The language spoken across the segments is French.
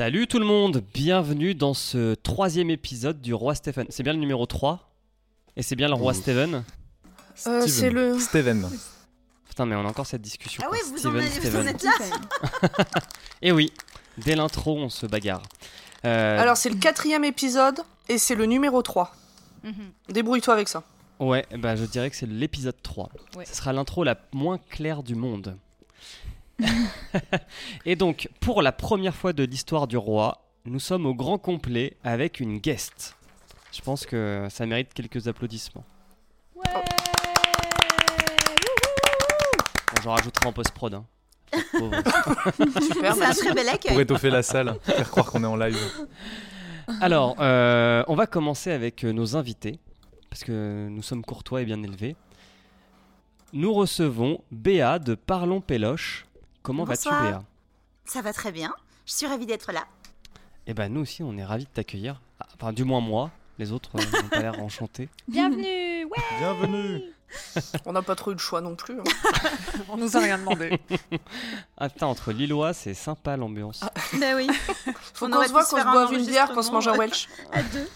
Salut tout le monde, bienvenue dans ce troisième épisode du Roi Stephen. C'est bien le numéro 3 Et c'est bien le Roi Ouh. Steven Euh, c'est le- Steven. Putain mais on a encore cette discussion. Ah oui, vous, en Steven, avez- vous en êtes là Et oui, dès l'intro on se bagarre. Euh, Alors, c'est le quatrième épisode et c'est le numéro 3. Mhm. Débrouille-toi avec ça. Ouais, bah je dirais que c'est l'épisode 3. Ouais. Ce sera l'intro la moins claire du monde. Et donc, pour la première fois de l'histoire du roi, nous sommes au grand complet avec une guest. Je pense que ça mérite quelques applaudissements. Ouais Bon, J'en rajouterai en post-prod. hein. Super, C'est un très bel Pour accueil. étoffer la salle, faire croire qu'on est en live. Alors, euh, on va commencer avec euh, nos invités, parce que nous sommes courtois et bien élevés. Nous recevons Béa de Parlons Péloche. Comment vas-tu. Béa? Ça va très bien. Je suis ravie d'être là. Eh ben nous aussi, on est ravis de t'accueillir. Ah, Enfin, du moins moi. Les autres euh, n'ont pas l'air enchantés. Bienvenue Ouais Bienvenue. On n'a pas trop eu le choix non plus. hein. On nous a rien demandé. Ah putain, entre Lillois, c'est sympa l'ambiance. Ben oui. Faut On qu'on aurait se voit, pu se qu'on se boive une bière, qu'on se mange un Welsh. À deux.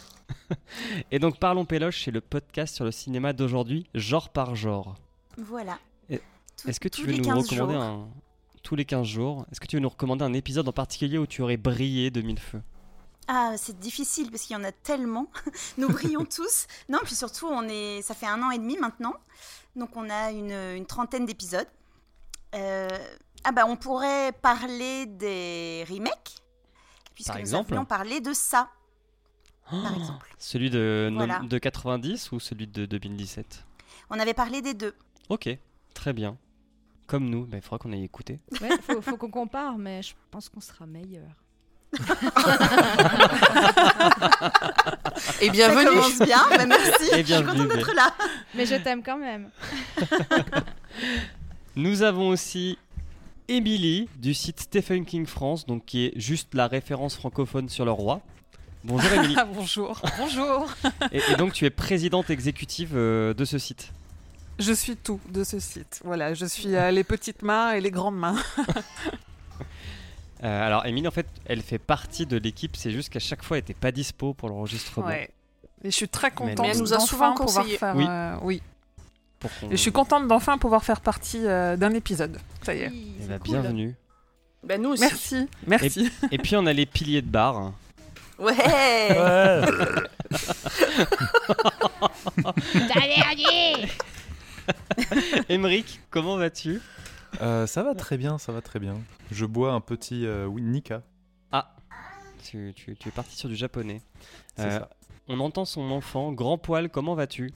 Et donc, Parlons Péloche, c'est le podcast sur le cinéma d'aujourd'hui, genre par genre. Voilà. Est-ce que tu tous veux nous 15 recommander jours. un... Tous les 15 jours, est-ce que tu veux nous recommander un épisode en particulier où tu aurais brillé de mille feux? Ah, c'est difficile parce qu'il y en a tellement. Nous brillons tous. Non, puis surtout, on est, ça fait un an et demi maintenant. Donc, on a une, une trentaine d'épisodes. Euh, ah, bah, on pourrait parler des remakes. Puisque Par nous exemple avions parlé de ça, par Oh, exemple. Celui de, Voilà. de 90 ou celui de 2017 On avait parlé des deux. Ok, très bien. Comme nous, il faudra qu'on aille écouter. Ouais, faut, faut qu'on compare, mais je pense qu'on sera meilleur. Et Ça bienvenue. commence bien. Bah, merci. Et Je suis contente d'être là. Mais je t'aime quand même. Nous avons aussi Émilie du site Stephen King France, donc qui est juste la référence francophone sur le roi. Bonjour Émilie. Ah, bonjour. Bonjour. et, et donc tu es présidente exécutive euh, de ce site. Je suis tout de ce site. Voilà, je suis euh, les petites mains et les grandes mains. Euh, alors Émilie en fait elle fait partie de l'équipe, c'est juste qu'à chaque fois elle n'était pas dispo pour l'enregistrement. Ouais. Et je suis très contente Mais elle nous a souvent conseillé. faire. Oui. euh, oui. Et je suis contente d'enfin pouvoir faire partie euh, d'un épisode. Ça y est. Oui, Eh ben, cool. bienvenue. Ben, nous aussi. Merci, merci. Et puis on a les piliers de bar. Ouais. Tavernier Émeric, comment vas-tu? Euh, ça va très bien, ça va très bien. Je bois un petit euh, Nika. Ah, tu, tu- tu es parti sur du japonais. Euh, ça. On entend son enfant, grand poil, comment vas-tu?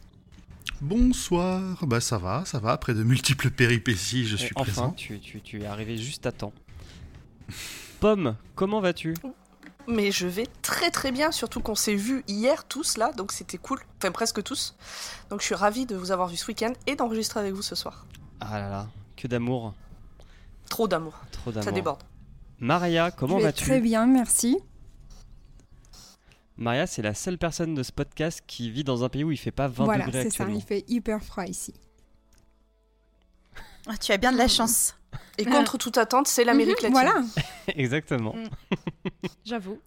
Bonsoir, bah ça va, ça va, après de multiples péripéties, je Et suis enfin, présent. tu, tu- tu es arrivé juste à temps. Pomme, comment vas-tu? Mais je vais très très bien, surtout qu'on s'est vus hier tous là, donc c'était cool. Enfin, presque tous. Donc je suis ravie de vous avoir vu ce week-end et d'enregistrer avec vous ce soir. Ah là là, que d'amour, Trop d'amour. trop d'amour. Ça déborde. Maria, comment vas-tu Très bien, merci. Maria, c'est la seule personne de ce podcast qui vit dans un pays où il fait pas 20 voilà, degrés c'est ça, il fait hyper froid ici. Ah, tu as bien de la chance. Et contre toute attente, c'est l'Amérique latine. Voilà, Exactement. J'avoue.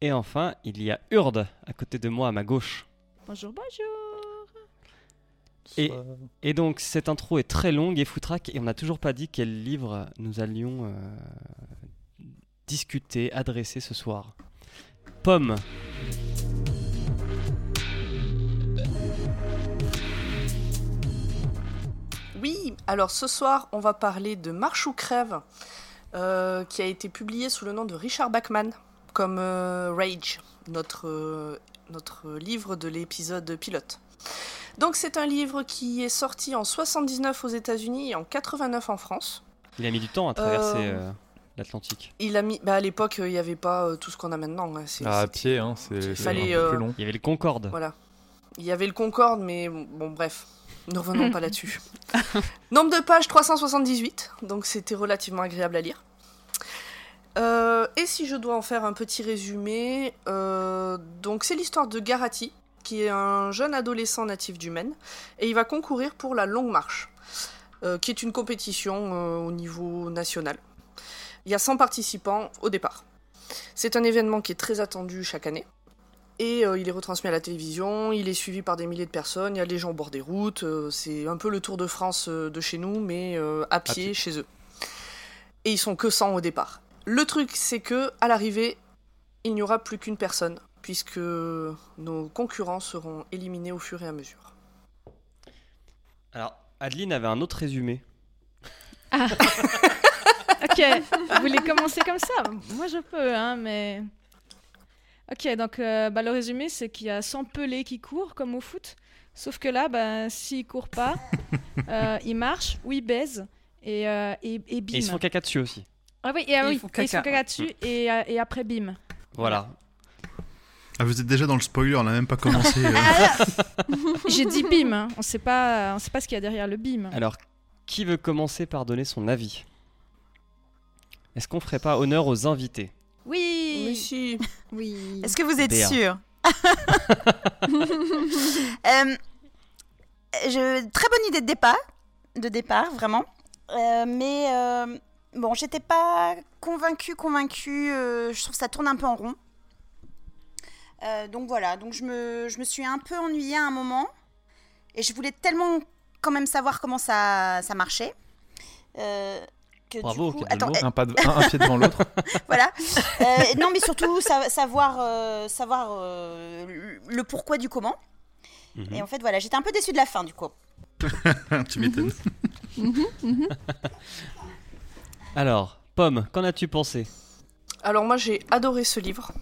Et enfin, il y a Urde à côté de moi à ma gauche. Bonjour, bonjour. Et- Et donc cette intro est très longue et foutraque et on n'a toujours pas dit quel livre nous allions euh, discuter, adresser ce soir. Pomme. Oui, alors ce soir, on va parler de Marche ou crève, euh, qui a été publié sous le nom de Richard Bachman, comme euh, Rage, notre, euh, notre livre de l'épisode pilote. Donc c'est un livre qui est sorti en 79 aux États-Unis et en 89 en France. Il a mis du temps à traverser Euh, euh, l'Atlantique. Il a mis, bah à l'époque, il n'y avait pas euh, tout ce qu'on a maintenant. hein, c'est- Ah, à pied, hein, c'est c'est un fallait, peu euh, plus long. Il y avait le Concorde. Voilà. Il y avait le Concorde, mais bon, bref, ne revenons pas là-dessus. Nombre de pages 378, donc c'était relativement agréable à lire. Euh, et si je dois en faire un petit résumé, euh, donc c'est l'histoire de Garati, qui est un jeune adolescent natif du Maine, et il va concourir pour la Longue Marche, euh, qui est une compétition au niveau national. Il y a 100 participants au départ. C'est un événement qui est très attendu chaque année. Et euh, il est retransmis à la télévision, il est suivi par des milliers de personnes, il y a les gens au bord des routes, euh, c'est un peu le Tour de France euh, de chez nous, mais euh, à, pied pied. chez eux. Et ils sont que 100 au départ. Le truc, c'est que à l'arrivée, il n'y aura plus qu'une personne, puisque nos concurrents seront éliminés au fur et à mesure. Alors, Adeline avait un autre résumé. Ok, vous voulez commencer comme ça? Moi je peux, hein, mais. Ok, donc euh, bah, le résumé c'est qu'il y a 100 pelés qui courent comme au foot. Sauf que là, bah, s'ils courent pas, euh, ils marchent ou ils baisent et, euh, et, et Et bim. ils se font caca dessus aussi. Ah oui, et, ah ils font ils se font caca. caca dessus et, et après bim. Voilà. Ah, vous êtes déjà dans le spoiler, on n'a même pas commencé. euh. J'ai dit bim, hein. on sait pas, on sait pas ce qu'il y a derrière le bim. Alors, qui veut commencer par donner son avis? Est-ce qu'on ferait pas honneur aux invités? Oui. Oui. Est-ce que vous êtes sûr Euh, je, Très bonne idée de départ, de départ vraiment. Euh, mais euh, bon, j'étais pas convaincue, convaincue. euh, je trouve que ça tourne un peu en rond. Euh, donc voilà, donc je me, je me suis un peu ennuyée à un moment. Et je voulais tellement quand même savoir comment ça, ça marchait. Que Bravo, du coup... Attends. Un, pas de- un- un pied devant l'autre. voilà. Euh, non, mais surtout sa- savoir, euh, savoir euh, le- pourquoi du comment. Mhm. Et en fait, voilà, j'étais un peu déçue de la fin du coup. tu m'étonnes. Alors, Pomme, qu'en as-tu pensé? Alors moi j'ai adoré ce livre.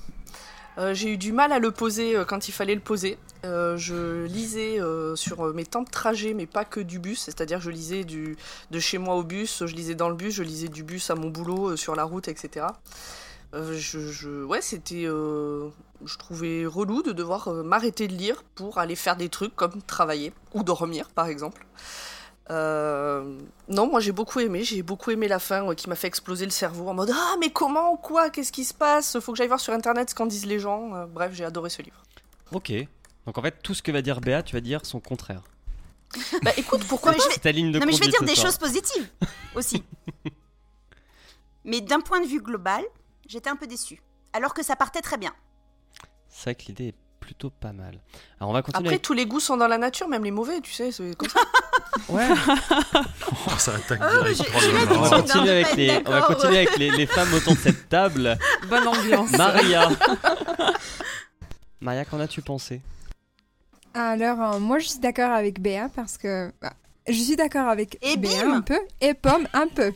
Euh, j'ai eu du mal à le poser euh, quand il fallait le poser. Euh, je lisais sur mes temps de trajet, mais pas que du bus. C'est-à-dire je lisais de chez moi au bus, je lisais dans le bus, je lisais du bus à mon boulot, sur la route, etc. Je, je- trouvais relou de devoir m'arrêter de lire pour aller faire des trucs comme travailler ou dormir, par exemple. Euh, non, moi j'ai beaucoup aimé, j'ai beaucoup aimé la fin euh, qui m'a fait exploser le cerveau en mode Ah, mais comment, quoi, qu'est-ce qui se passe? Faut que j'aille voir sur internet ce qu'en disent les gens. Euh, bref, j'ai adoré ce livre. Ok. Donc en fait, tout ce que va dire Béa, tu vas dire son contraire. Bah écoute, pourquoi mais je vais- ta ligne de non, mais je vais dire des soir. choses positives aussi. mais d'un point de vue global, j'étais un peu déçue. Alors que ça partait très bien. C'est vrai que l'idée est plutôt pas mal. Alors on va continuer. Après, avec- tous les goûts sont dans la nature, même les mauvais, tu sais, c'est comme ça. Ouais. Oh, ça attaque Oh, direct. j'ai- j'ai là on va continuer Non, avec les, on va continuer avec les, les femmes autour de cette table. Bonne ambiance. Maria. Maria, qu'en as-tu pensé? Alors, euh, moi, je suis d'accord avec Béa parce que bah, je suis d'accord avec Et Béa bim un peu et Pomme un peu.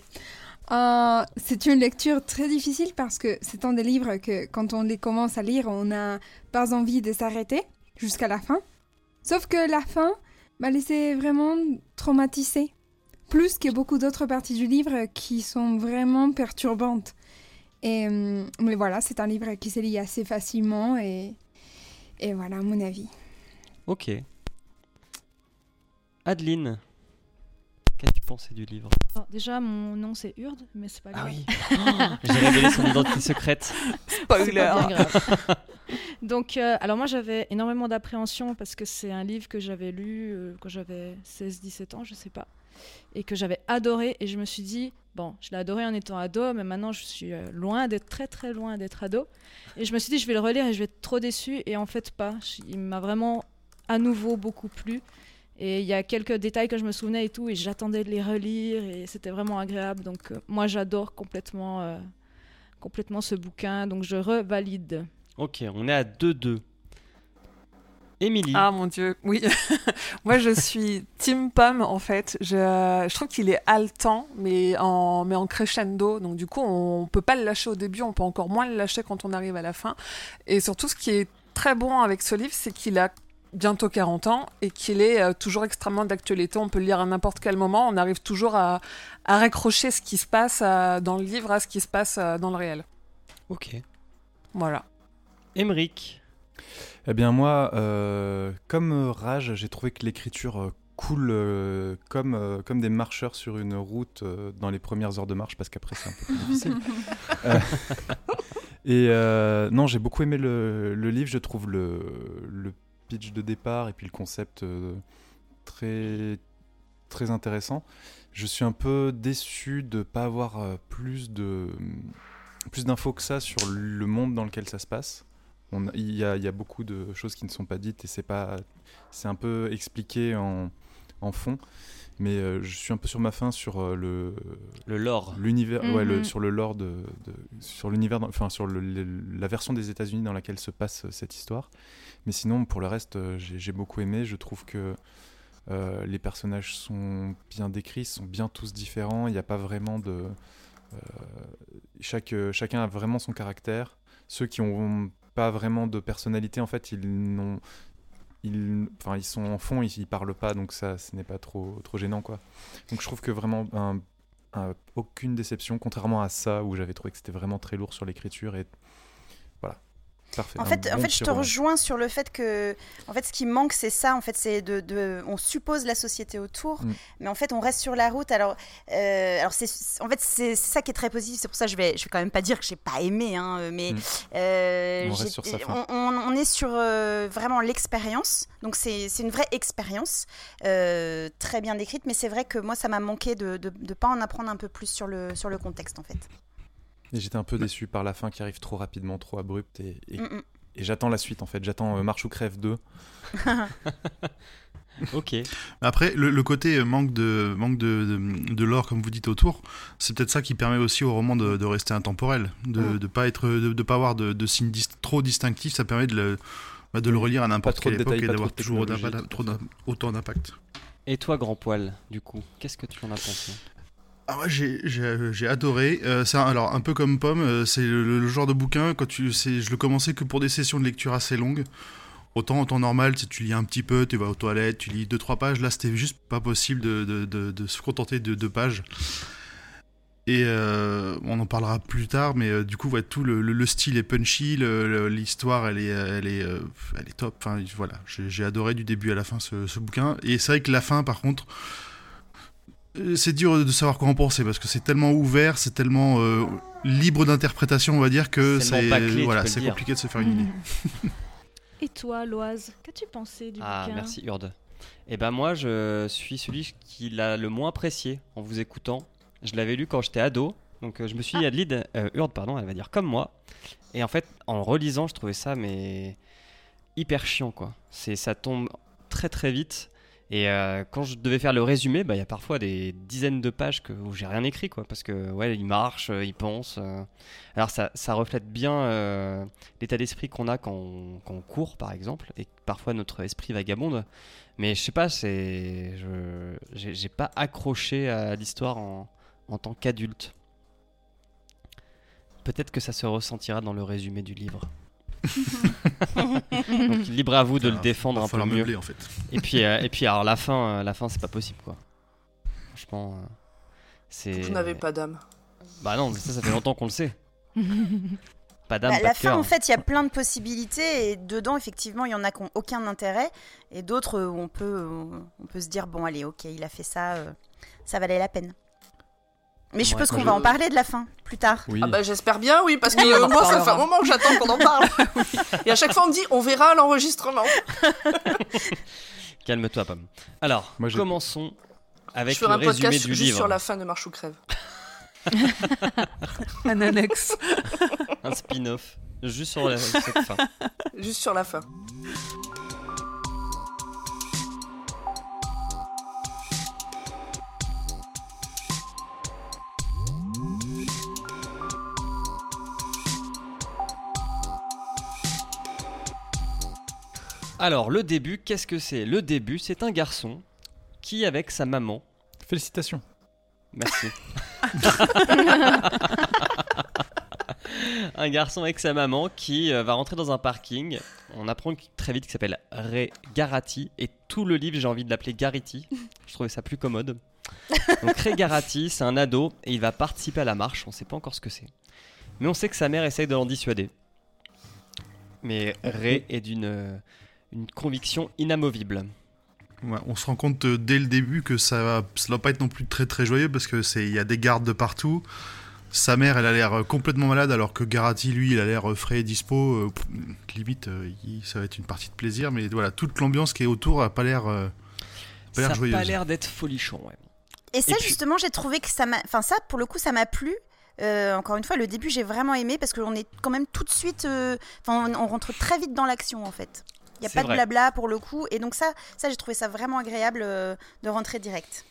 Euh, c'est une lecture très difficile parce que c'est un des livres que quand on les commence à lire, on n'a pas envie de s'arrêter jusqu'à la fin. Sauf que la fin m'a laissé vraiment traumatisée. Plus que beaucoup d'autres parties du livre qui sont vraiment perturbantes. Et, euh, mais voilà, c'est un livre qui se lit assez facilement et, et voilà mon avis. Ok. Adeline, qu'as-tu pensé du livre? Alors, déjà, mon nom c'est Urde, mais c'est pas Ah grave. oui J'ai révélé son identité secrète. C'est pas Spoiler. Donc, euh, alors moi j'avais énormément d'appréhension parce que c'est un livre que j'avais lu euh, quand j'avais 16-17 ans, je sais pas, et que j'avais adoré. Et je me suis dit, bon, je l'ai adoré en étant ado, mais maintenant je suis euh, loin d'être très très loin d'être ado. Et je me suis dit, je vais le relire et je vais être trop déçue. Et en fait, pas. Je- Il m'a vraiment à nouveau beaucoup plu. Et il y a quelques détails que je me souvenais et tout, et j'attendais de les relire, et c'était vraiment agréable. Donc, euh, moi j'adore complètement, euh, complètement ce bouquin, donc je revalide. Ok, on est à 2-2. Émilie, Ah mon dieu, oui. Moi je suis Team Pomme en fait. Je, je trouve qu'il est haletant, mais en, mais en crescendo. Donc du coup, on peut pas le lâcher au début, on peut encore moins le lâcher quand on arrive à la fin. Et surtout, ce qui est très bon avec ce livre, c'est qu'il a bientôt 40 ans et qu'il est euh, toujours extrêmement d'actualité. On peut le lire à n'importe quel moment. On arrive toujours à, à raccrocher ce qui se passe euh, dans le livre à ce qui se passe euh, dans le réel. ok. Voilà. Émeric, Eh bien moi, euh, comme Rage, j'ai trouvé que l'écriture coule euh, comme, euh, comme des marcheurs sur une route euh, dans les premières heures de marche, parce qu'après c'est un peu plus difficile. Euh, et euh, non, j'ai beaucoup aimé le, le livre, je trouve le, le pitch de départ et puis le concept euh, très, très intéressant. Je suis un peu déçu de ne pas avoir euh, plus de plus d'infos que ça sur le monde dans lequel ça se passe. On, il, y a, il y a beaucoup de choses qui ne sont pas dites et c'est pas, c'est un peu expliqué en, en fond. Mais euh, je suis un peu sur ma fin sur euh, le Le lore. l'univers, ouais, le- Mhm. sur le lore de, de- sur l'univers, enfin sur le- le- la version des États-Unis dans laquelle se passe cette histoire. Mais sinon, pour le reste, euh, j'ai beaucoup aimé. Je trouve que euh, les personnages sont bien décrits, sont bien tous différents. Il n'y a pas vraiment de euh, chaque chacun a vraiment son caractère. Ceux qui ont pas vraiment de personnalité, en fait, ils n'ont ils, enfin, ils sont en fond, ils, ils parlent pas, donc ça, ce n'est pas trop, trop gênant, quoi. Donc je trouve que vraiment un, un- aucune déception, contrairement à ça où j'avais trouvé que c'était vraiment très lourd sur l'écriture et parfait. En fait, en bon fait, je te roman. rejoins sur le fait que, en fait, ce qui manque, c'est ça. En fait, c'est de, de- on suppose la société autour, Mm. mais en fait, on reste sur la route. Alors, euh, alors c'est, en fait, c'est ça qui est très positif. C'est pour ça que je vais, je vais quand même pas dire que j'ai pas aimé, hein, mais Mm. euh, On reste sur sa fin. on, on- on est sur euh, vraiment l'expérience. Donc, c'est c'est une vraie expérience, euh, très bien décrite. Mais c'est vrai que moi, ça m'a manqué de, de pas en apprendre un peu plus sur le, sur le contexte, en fait. Et j'étais un peu déçu par la fin qui arrive trop rapidement, trop abrupte et, et, Mm, mm. et j'attends la suite en fait. J'attends euh, Marche ou Crève 2. Ok. Après, le, le côté euh, manque de manque de, de, de lore, comme vous dites autour, c'est peut-être ça qui permet aussi au roman de, de rester intemporel, de Mm. ne pas être, de, de pas avoir de, de signes dis- trop distinctifs. Ça permet de le, bah, de le relire à n'importe quelle époque détails, et d'avoir toujours trop autant d'impact. Et toi, grand poil, du coup, qu'est-ce que tu en as pensé? Ah j'ai- adoré. Euh, un- alors un peu comme Pomme, euh, c'est le, genre de bouquin quand tu, je le commençais que pour des sessions de lecture assez longues. Autant en temps normal, tu lis un petit peu, tu vas aux toilettes, tu lis deux trois pages. Là, c'était juste pas possible de, se contenter de deux pages. Et euh, on en parlera plus tard, mais euh, du coup, ouais, tout le, le- le style est punchy, l'histoire, elle est, elle est, elle est top. Enfin, voilà, j'ai adoré du début à la fin ce, ce bouquin. Et c'est vrai que la fin, par contre, c'est dur de savoir quoi en penser parce que c'est tellement ouvert, c'est tellement euh, libre d'interprétation, on va dire que C'est voilà, c'est compliqué de se faire une idée. Et toi, Loise, qu'as-tu pensé du Ah, bouquin merci Urde. Et ben moi, je suis celui qui l'a le moins apprécié en vous écoutant. Je l'avais lu quand j'étais ado, donc euh, je me suis dit, Adlid, euh, Urde, pardon, elle va dire comme moi. Et en fait, en relisant, je trouvais ça mais hyper chiant quoi. C'est ça tombe très très vite. Et euh, quand je devais faire le résumé, bah, il y a parfois des dizaines de pages que, où j'ai rien écrit, quoi, parce que ouais, il marche, euh, il pense. euh. Alors ça, reflète bien l'état d'esprit qu'on a quand on, court, par exemple, et parfois notre esprit vagabonde. Mais je sais pas, c'est, je, j'ai j'ai pas accroché à l'histoire en, en tant qu'adulte. Peut-être que ça se ressentira dans le résumé du livre. Donc libre à vous de le défendre un peu mieux. meubler, en fait. Et puis, euh, et puis alors la fin, euh, la fin c'est pas possible quoi. Franchement, euh, c'est. Vous n'avez pas d'âme. Bah non, mais ça, ça fait longtemps qu'on le sait. Pas d'âme, Bah, pas la de fin, cœur. en fait, il y a plein de possibilités et dedans, effectivement, il y en a qui n'ont aucun intérêt et d'autres où on peut, on peut se dire bon, allez, ok, il a fait ça, euh, ça valait la peine. Mais je suppose qu'on va en parler de la fin plus tard. Oui. Ah bah j'espère bien, oui, parce que Oui, euh, moi ça fait un moment que j'attends qu'on en parle. Et à chaque fois on me dit on verra l'enregistrement. Calme-toi, Pomme. Alors, Moi, commençons avec Je le un résumé podcast du juste livre. sur la fin de Marche ou Crève. Un annexe. Un spin-off. Juste sur la- cette fin. Juste sur la fin. Alors, le début, qu'est-ce que c'est? Le début, c'est un garçon qui, avec sa maman, Félicitations. Merci. un garçon avec sa maman qui euh, va rentrer dans un parking. On apprend très vite qu'il s'appelle Ray Garati. Et tout le livre, j'ai envie de l'appeler Garity. Je trouvais ça plus commode. Donc Ray Garati, c'est un ado et il va participer à la marche. On sait pas encore ce que c'est. Mais on sait que sa mère essaye de l'en dissuader. Mais Ray est d'une euh, une conviction inamovible. Ouais, on se rend compte euh, dès le début que ça va, ça va pas être non plus très très joyeux parce que c'est il y a des gardes de partout. Sa mère, elle a l'air euh, complètement malade alors que Garati, lui, il a l'air euh, frais et dispo. euh, pff, limite, euh, il- ça va être une partie de plaisir, mais voilà, toute l'ambiance qui est autour a pas l'air, euh, pas Ça l'air n'a pas joyeuse. l'air d'être folichon. Ouais. Et ça, puis- justement, j'ai trouvé que ça m'a. Enfin, ça, pour le coup, ça m'a plu. Euh, encore une fois, le début, j'ai vraiment aimé parce qu'on est quand même tout de suite. euh, Enfin, on, on rentre très vite dans l'action en fait. Il n'y a pas de blabla pour le coup. Et donc, ça, ça j'ai trouvé ça vraiment agréable euh, de rentrer direct.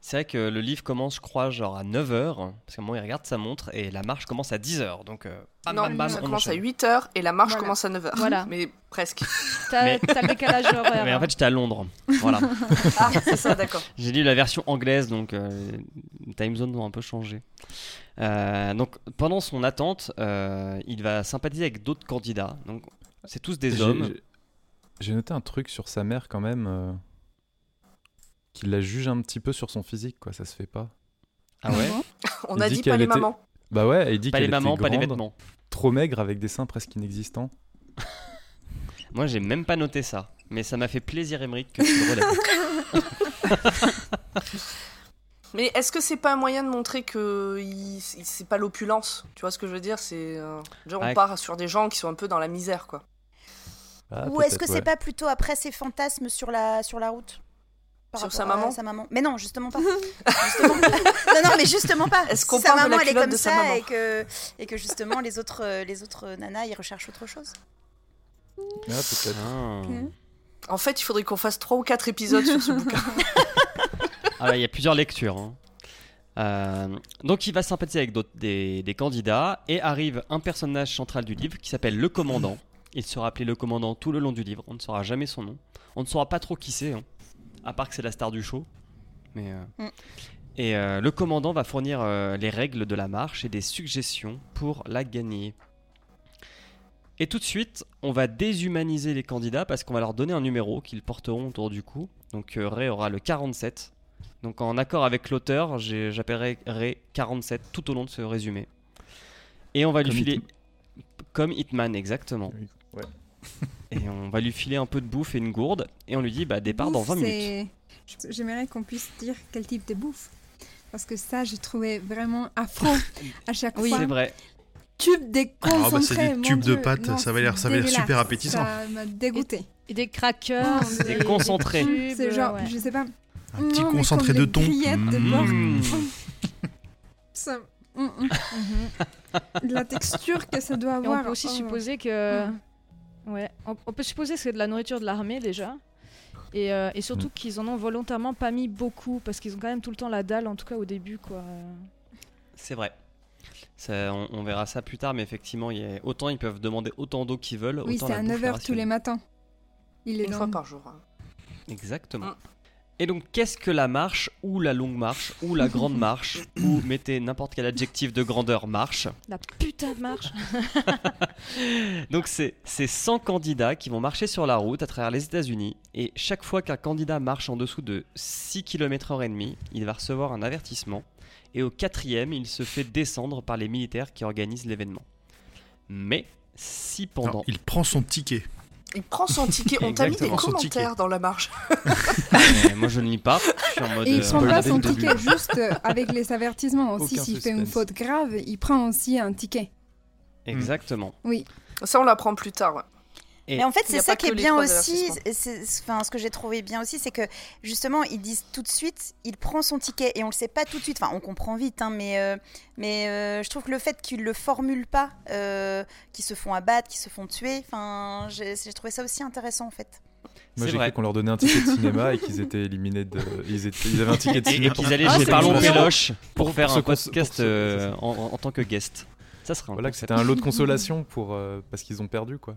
C'est vrai que le livre commence, je crois, genre à 9h, parce qu'à un moment il regarde sa montre et la marche commence à 10h. Donc, euh, bam, non, bam, bam, ça commence à enchaîne. 8h et la marche Voilà. commence à 9h. Voilà. Mais presque. T'as Mais- le décalage horaire. Mais en fait, j'étais à Londres. Voilà. Ah, c'est ça, d'accord. J'ai lu la version anglaise, donc euh, les time zones ont un peu changé. Euh, donc, pendant son attente, euh, il va sympathiser avec d'autres candidats. Donc, c'est tous des hommes. J'ai- noté un truc sur sa mère quand même. euh, qui la juge un petit peu sur son physique, quoi. Ça se fait pas. Ah ouais On Il a dit dit pas les était- mamans. Bah ouais, il dit Pas les mamans, était pas les vêtements. Trop maigre avec des seins presque inexistants. Moi, j'ai même pas noté ça. Mais ça m'a fait plaisir, Émeric, que tu le relèves. Mais est-ce que c'est pas un moyen de montrer que il- c'est pas l'opulence? Tu vois ce que je veux dire? C'est euh, genre on Ouais. part sur des gens qui sont un peu dans la misère, quoi. Ah, Ou est-ce que c'est ouais. pas plutôt après ses fantasmes sur la, sur la route Par Sur sa maman sa maman Mais non, justement pas. Justement- non, non, mais justement pas. Est-ce Si qu'on sa parle de maman la elle est comme de sa ça maman et que, et que justement les autres, euh, les autres nanas ils recherchent autre chose Ah, peut-être. Ah. En fait, il faudrait qu'on fasse 3 ou 4 épisodes sur ce bouquin. Ah bah, il y a plusieurs lectures. hein. Euh, donc il va sympathiser avec des, des candidats et arrive un personnage central du livre qui s'appelle le commandant. Il sera appelé le commandant tout le long du livre. On ne saura jamais son nom. On ne saura pas trop qui c'est, hein. à part que c'est la star du show. Mais euh, Mm. et euh, le commandant va fournir euh, les règles de la marche et des suggestions pour la gagner. Et tout de suite, on va déshumaniser les candidats parce qu'on va leur donner un numéro qu'ils porteront autour du cou. Donc euh, Ray aura le 47. Donc en accord avec l'auteur, j'appellerai Ray 47 tout au long de ce résumé. Et on va lui filer... Comme Hitman, exactement. Oui. Et on va lui filer un peu de bouffe et une gourde. Et on lui dit, bah départ dans Bouffe, 20 minutes. J'aimerais qu'on puisse dire quel type de bouffe. Parce que ça, j'ai trouvé vraiment affreux à chaque Oui, fois. c'est vrai. Tube déconcentré. Ah bah, c'est des tubes de pâtes, Non, ça va l'air- ça va l'air super appétissant. Ça m'a dégoûté. Et des crackers, Des concentrés. tubes, C'est genre, ouais. je sais pas. Un petit Non, concentré de thon. Mmh. porc. Mmh. Ça- mm, mm. Mhm. La texture que ça doit Et avoir. on peut aussi oh. supposer que. Ouais, on, on peut supposer que c'est de la nourriture de l'armée déjà. Et, euh, et surtout qu'ils en ont volontairement pas mis beaucoup parce qu'ils ont quand même tout le temps la dalle, en tout cas au début quoi. C'est vrai. Ça, on, on verra ça plus tard, mais effectivement, y a- autant ils peuvent demander autant d'eau qu'ils veulent. Oui, autant c'est à bouffe est 9h tous les matins. Il est Une dans- fois par jour. hein. Exactement. Mm. Et donc, qu'est-ce que la marche, ou la longue marche, ou la grande marche, ou mettez n'importe quel adjectif de grandeur marche La putain de marche Donc, c'est c'est 100 candidats qui vont marcher sur la route à travers les États-Unis. Et chaque fois qu'un candidat marche en dessous de 6 km h et demi, il va recevoir un avertissement. Et au quatrième, il se fait descendre par les militaires qui organisent l'événement. Mais si pendant Alors, il prend son ticket. Il prend son ticket. On t'a mis des commentaires dans la marche. Euh, moi je ne lis pas. Je suis en mode. Et il euh, prend pas son début. ticket juste avec les avertissements aussi. S'il fait une faute grave, il prend aussi un ticket. Exactement. Ça, on l'apprend plus tard. Et Mais en fait, c'est ça qui est bien aussi. Enfin, ce que j'ai trouvé bien aussi, c'est que justement, ils disent tout de suite, il prend son ticket et on le sait pas tout de suite. Enfin, on comprend vite, hein, mais euh, mais euh, je trouve que le fait qu'ils le formulent pas, euh, qu'ils se font abattre, qu'ils se font tuer, enfin, j'ai trouvé ça aussi intéressant en fait. Moi j'ai cru qu'on leur donnait un ticket de cinéma et qu'ils étaient éliminés de. Ils, étaient... ils avaient un ticket de Et, et cinéma. qu'ils allaient Ah, chez Parlons. Péloche pour, Pour- faire un podcast en, en- en tant que guest. Ça serait un Voilà, que c'était un lot de consolation pour, euh, parce qu'ils ont perdu quoi.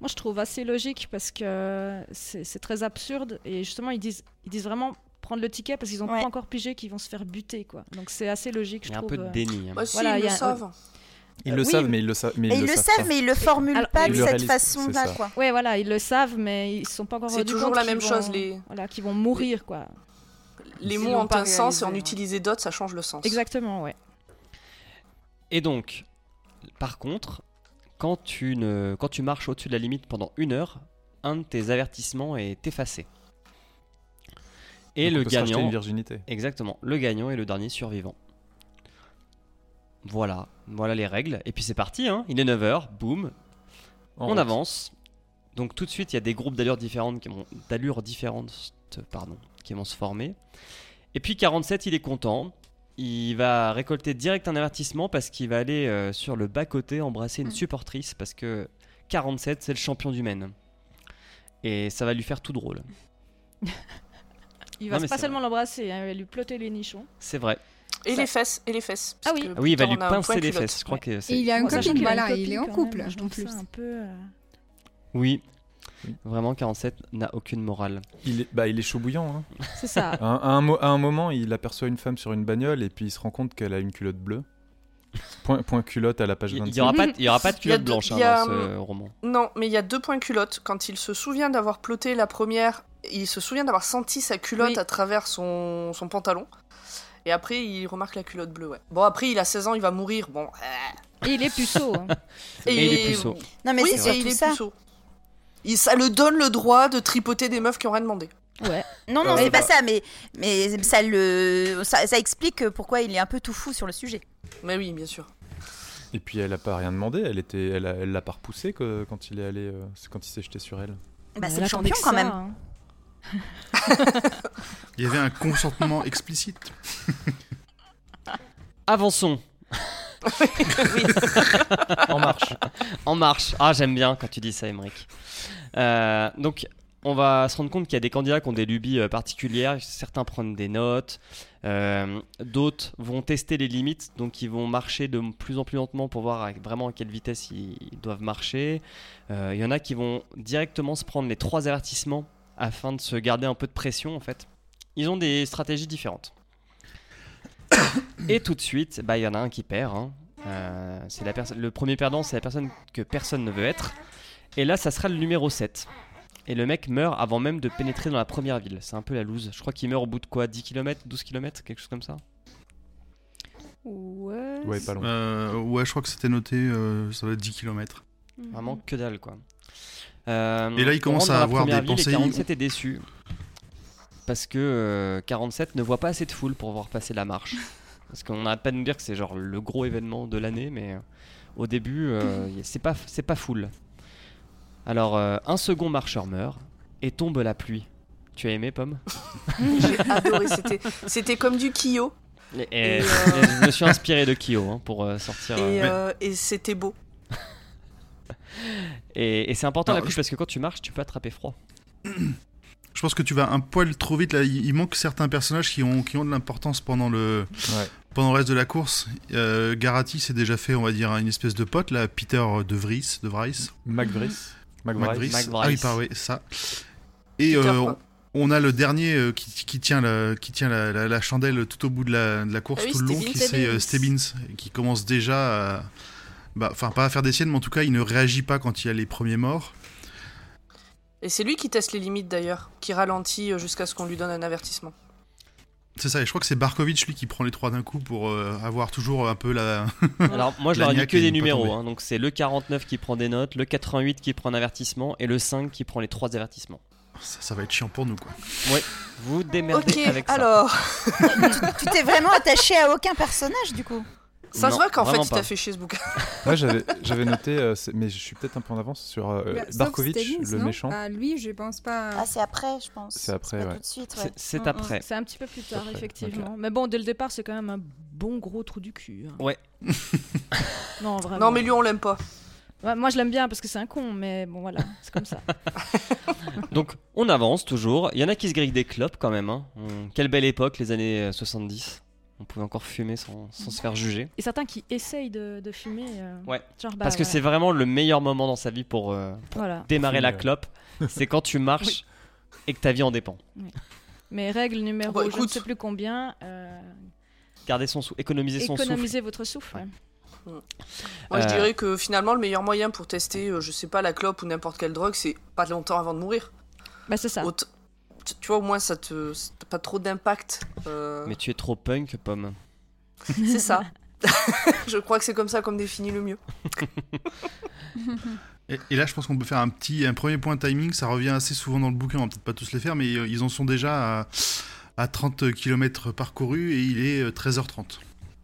Moi, je trouve assez logique parce que c'est très absurde et justement, ils disent, ils disent vraiment prendre le ticket parce qu'ils ont Ouais. pas encore pigé qu'ils vont se faire buter, quoi. Donc c'est assez logique, Il je y a un trouve. peu de déni. hein. Bah, si, Voilà, ils il le a- savent. Ils Euh, le oui, savent, mais ils le, savent mais ils le savent, pas. mais ils le formulent Alors, pas de cette façon-là, quoi. Ouais, voilà, ils le savent, mais ils sont pas encore C'est toujours la même vont- chose, les- Voilà, qu'ils vont mourir, quoi. Les mots ont pas un sens et en utiliser d'autres, ça change le sens. Exactement, ouais. Et donc, par contre, quand tu, ne, quand tu marches au-dessus de la limite pendant une heure, un de tes avertissements est effacé. Et Donc, on le peut gagnant, une virginité. exactement, le gagnant est le dernier survivant. Voilà, voilà les règles. Et puis c'est parti, hein. il est 9h, boum, En on route. avance. Donc tout de suite, il y a des groupes d'allures différentes qui vont, d'allures différentes, pardon, qui vont se former. Et puis 47, il est content. Il va récolter direct un avertissement parce qu'il va aller euh, sur le bas-côté embrasser une Mm. supportrice parce que 47, c'est le champion du Maine. Et ça va lui faire tout drôle. Il va Non, mais pas c'est seulement l'embrasser, hein, il va lui plotter les nichons. C'est vrai. Et Ça- les fesses, et les fesses. Ah parce oui. que Ah oui, il va lui tard, on a un pincer les culotte. fesses. Je crois que Et c'est. il a une sachant copine, qu'il a une voilà, il est en copine quand couple même, je en trouve plus. ça un peu. euh, Oui. Oui. Vraiment, 47 n'a aucune morale. Il est, bah, il est chaud bouillant. hein. C'est ça. À, un, à un mo- à un moment, il aperçoit une femme sur une bagnole et puis il se rend compte qu'elle a une culotte bleue. Point, point culotte à la page Il 25. n'y aura, pas de- il y aura pas de culotte deux- blanche hein, a, dans ce hum, roman. Non, mais il y a deux points culottes. Quand il se souvient d'avoir ploté la première, il se souvient d'avoir senti sa culotte Oui. à travers son, son pantalon. Et après, il remarque la culotte bleue, ouais. Bon, après, il a 16 ans, il va mourir. Bon. euh, Et il est puceau. hein. Et, Et il est puceau. Non, mais oui, c'est surtout est ça. puceau. Il, ça le donne le droit de tripoter des meufs qui ont rien demandé. Ouais. Non, non, c'est pas bah- ça, mais, mais ça, le, ça, ça explique pourquoi il est un peu tout fou sur le sujet. Mais oui, bien sûr. Et puis elle a pas rien demandé. Elle était, elle, a- elle l'a pas repoussé que, quand il est allé, euh, c'est quand il s'est jeté sur elle. Bah, c'est le champion quand ça, même. hein. Il y avait un consentement explicite. Avançons. En marche. En marche. Ah, j'aime bien quand tu dis ça, Emmerich. Euh, donc, on va se rendre compte qu'il y a des candidats qui ont des lubies euh, particulières. Certains prennent des notes. euh, D'autres vont tester les limites. Donc, ils vont marcher de plus en plus lentement pour voir à- vraiment à quelle vitesse ils, doivent marcher. Il y en a qui vont directement se prendre les trois avertissements afin de se garder un peu de pression, en fait. Ils ont des stratégies différentes. Et tout de suite, bah, il y en a un qui perd. hein. Euh, c'est la personne- le premier perdant, c'est la personne que personne ne veut être. Et là, ça sera le numéro 7. Et le mec meurt avant même de pénétrer dans la première ville. C'est un peu la loose. Je crois qu'il meurt au bout de quoi 10 km 12 km Quelque chose comme ça? Ouais. Ouais, pas long. Euh, ouais, je crois que c'était noté, euh, ça va être 10 km. Vraiment que dalle, quoi. Euh, Et là, il commence à avoir des ville et pensées- 47 est déçu. Parce que euh, 47 ne voit pas assez de foule pour voir passer la marche. Parce qu'on n'arrête pas de nous dire que c'est genre le gros événement de l'année, mais euh, au début, euh, c'est pas, c'est pas full. Alors, euh, un second marcheur meurt et tombe la pluie. Tu as aimé, Pomme J'ai adoré. C'était, c'était comme du Kyo. et, Et, et euh, Je me suis inspiré de Kyo hein, pour euh, sortir. euh, Et, euh, et c'était beau. Et, et c'est important la pluie je- parce que quand tu marches, tu peux attraper froid. Je pense que tu vas un poil trop vite là. Il manque certains personnages qui ont, qui ont de l'importance pendant le, Ouais. pendant le reste de la course. Euh, Garati s'est déjà fait, on va dire, une espèce de pote là. Peter de Vries, de Vries. McVris. Mac McVris. Vries. Mac Ah oui, oui, ça. Et euh, on, on a le dernier euh, qui, qui tient, la, qui tient la, la- la chandelle tout au bout de la, de la course, Ah oui, tout le long, Stebbins. qui c'est euh, Stebbins, qui commence déjà à. bah, Enfin, pas à faire des siennes, mais en tout cas, il ne réagit pas quand il y a les premiers morts. Et c'est lui qui teste les limites d'ailleurs, qui ralentit euh, jusqu'à ce qu'on lui donne un avertissement. C'est ça, et je crois que c'est Barkovitch, lui, qui prend les trois d'un coup pour euh, avoir toujours un peu la. Alors moi je leur ai dit niaque que des numéros, hein. donc c'est le 49 qui prend des notes, le 88 qui prend un avertissement et le 5 qui prend les trois avertissements. Ça, ça va être chiant pour nous, quoi. Vous démerdez Ok, avec ça. alors, Tu t'es vraiment attaché à aucun personnage du coup? Ça Non, se voit qu'en fait il t'a fait chier ce bouquin. Moi, j'avais, noté, euh, mais je suis peut-être un peu en avance sur euh, Bah, Barkovitch, le non méchant. Ah, lui, je pense pas. Ah, c'est après, je pense. C'est après, pas ouais. tout de suite, C'est- ouais. C'est Mm, mm. après. C'est un petit peu plus tard, effectivement. Mais bon, dès le départ, c'est quand même un bon gros trou du cul. hein. Ouais. non, vraiment. Non mais lui on l'aime pas. Ouais, moi, je l'aime bien parce que c'est un con, mais bon, voilà, c'est comme ça. Donc on avance toujours. Il y en a qui se grillent des clopes quand même. hein. On- Quelle belle époque les années euh, 70. On pouvait encore fumer sans, sans se faire juger. Et certains qui essayent de, de fumer. euh, Ouais. Genre, bah, Parce que ouais. c'est vraiment le meilleur moment dans sa vie pour euh, Voilà. démarrer la clope. C'est quand tu marches et que ta vie en dépend. Mais règle numéro, Bah, je ne sais plus combien, euh, Garder son sou, économiser son souffle. économisez votre souffle. ouais. Moi je dirais que finalement le meilleur moyen pour tester, euh, je sais pas, la clope ou n'importe quelle drogue, c'est pas longtemps avant de mourir. Bah, c'est ça. Aut- tu- Tu vois, au moins ça te, ça pas trop d'impact. euh, Mais tu es trop punk, pomme. C'est ça. je crois que c'est comme ça qu'on définit le mieux. Et, et là, je pense qu'on peut faire un petit, un premier point timing. Ça revient assez souvent dans le bouquin. On va peut-être pas tous les faire, mais euh, ils en sont déjà à, à 30 km parcourus et il est euh, 13h30.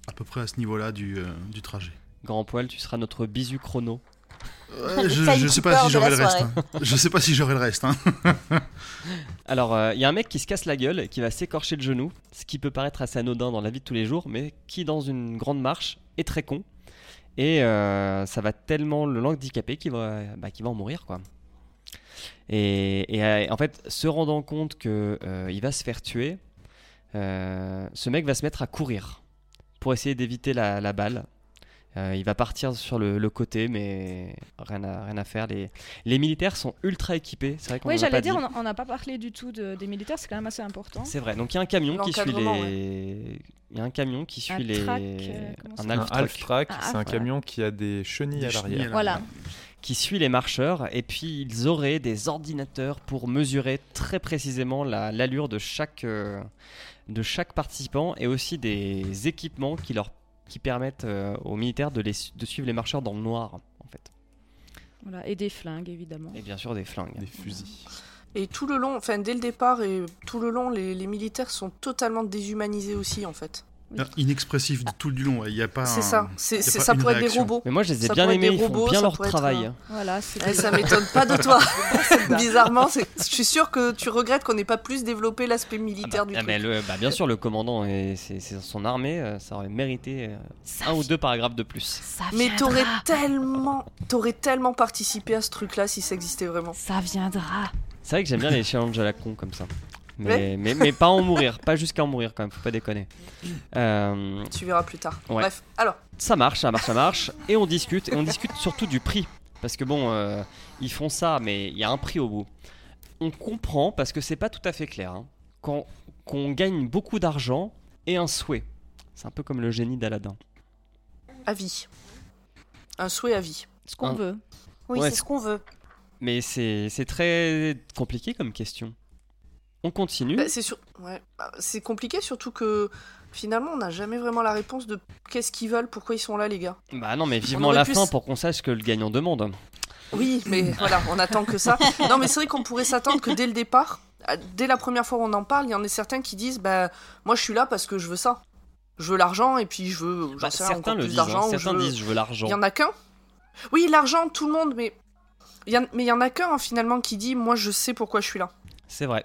À peu près à ce niveau-là du, euh, du trajet. Grand poil, tu seras notre bisu chrono. Ouais, je, T'as je sais pas si j'aurai le reste. hein. Je sais pas si j'aurai le reste. hein. Alors, euh, il y a un mec qui se casse la gueule et qui va s'écorcher le genou, ce qui peut paraître assez anodin dans la vie de tous les jours, mais qui, dans une grande marche, est très con. Et euh, ça va tellement le handicaper qu'il va, bah, qu'il va en mourir, quoi. Et, et, euh, en fait, se rendant compte que euh, il va se faire tuer, euh, ce mec va se mettre à courir pour essayer d'éviter la, la balle. Euh, il va partir sur le, le côté, mais rien à, rien à faire. Les, les militaires sont ultra équipés. C'est vrai qu'on Oui, j'allais dire, dit. on n'a pas parlé du tout de- des militaires, c'est quand même assez important. C'est vrai. Donc il y a un camion qui suit les. Il y a un camion qui suit Un les. track, euh, un half track, Ah, c'est un voilà. camion qui a des chenilles à Des l'arrière. Voilà. qui suit les marcheurs et puis ils auraient des ordinateurs pour mesurer très précisément la- l'allure de chaque euh, de chaque participant et aussi des équipements qui leur qui permettent euh, aux militaires de, les, su- de suivre les marcheurs dans le noir en fait Voilà, et des flingues, évidemment. et bien sûr des flingues. Des fusils. Et tout le long, enfin dès le départ et tout le long, les, les militaires sont totalement déshumanisés aussi en fait. Oui. Inexpressif de tout du long. Il y a pas. C'est un- ça. C'est, y a c'est- pas ça pourrait être des robots. Mais moi je les ai Ça bien aimés, ils font robots, bien ça leur travail. euh, Voilà, c'est Eh, ça m'étonne pas de toi. Bizarrement, c'est- je suis sûre que tu regrettes qu'on n'ait pas plus développé l'aspect militaire du Ah, truc. mais le- bah, bien sûr le commandant et c'est c'est son armée, euh, ça aurait mérité euh, un ou deux paragraphes de plus. Ça Mais t'aurais tellement, t'aurais tellement participé à ce truc-là si ça existait vraiment. Ça viendra. C'est vrai que j'aime bien les challenges à la con comme ça. Mais, Ouais. mais, mais pas en mourir, pas jusqu'à en mourir quand même, faut pas déconner. Euh, Tu verras plus tard. Ouais. Bref, alors, ça marche, ça marche, ça marche, et on discute, et on discute surtout du prix. Parce que bon, euh, ils font ça, mais il y a un prix au bout. On comprend, parce que c'est pas tout à fait clair, hein, qu'on gagne beaucoup d'argent et un souhait. C'est un peu comme le génie d'Aladin. à vie. Un souhait à vie. Ce qu'on Un- veut. Oui, Ouais, c'est ce qu'on veut. Mais c'est c'est très compliqué comme question. On continue. Bah, c'est sur... ouais. Bah, c'est compliqué, surtout que finalement, on n'a jamais vraiment la réponse de qu'est-ce qu'ils veulent, pourquoi ils sont là, les gars. Bah non, mais vivement la fin pour qu'on sache ce que le gagnant demande. Oui, mais voilà, on attend que ça. Non, mais c'est vrai qu'on pourrait s'attendre que dès le départ, dès la première fois où on en parle, il y en a certains qui disent bah moi je suis là parce que je veux ça. Je veux l'argent et puis je veux Bah, sais certains le plus disent, hein, je certains veux- disent je veux l'argent. Il y en a qu'un. Oui, l'argent, tout le monde, mais il y en... mais il y en a qu'un hein, finalement qui dit moi je sais pourquoi je suis là. C'est vrai.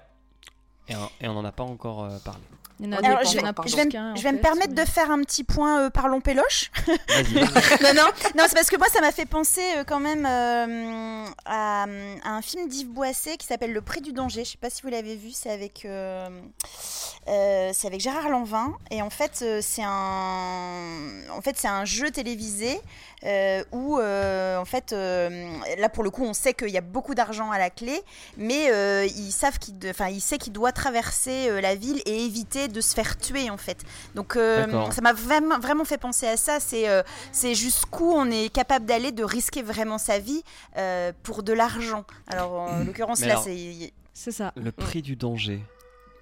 Et, on- et on n'en a pas encore euh, parlé. Il y en a Alors, je vais-. Je vais, je vais me fait, permettre mais- de faire un petit point euh, parlons péloche. Vas-y. non, non, non, c'est parce que moi, ça m'a fait penser euh, quand même euh, à, à un film d'Yves Boisset qui s'appelle Le Prix du danger. Je sais pas si vous l'avez vu, c'est avec, euh, euh, c'est avec Gérard Lanvin. Et en fait, euh, c'est un, en fait, c'est un jeu télévisé euh, où, euh, en fait, euh, là pour le coup, on sait qu'il y a beaucoup d'argent à la clé, mais euh, ils savent qu'il, enfin, il sait qu'il doit traverser euh, la ville et éviter de se faire tuer, en fait. Donc, euh, ça m'a vraiment, vraiment fait penser à ça. C'est euh, c'est jusqu'où on est capable d'aller, de risquer vraiment sa vie euh, pour de l'argent. Alors, en l'occurrence, Mais là, alors- c'est. C'est ça. Le prix du danger.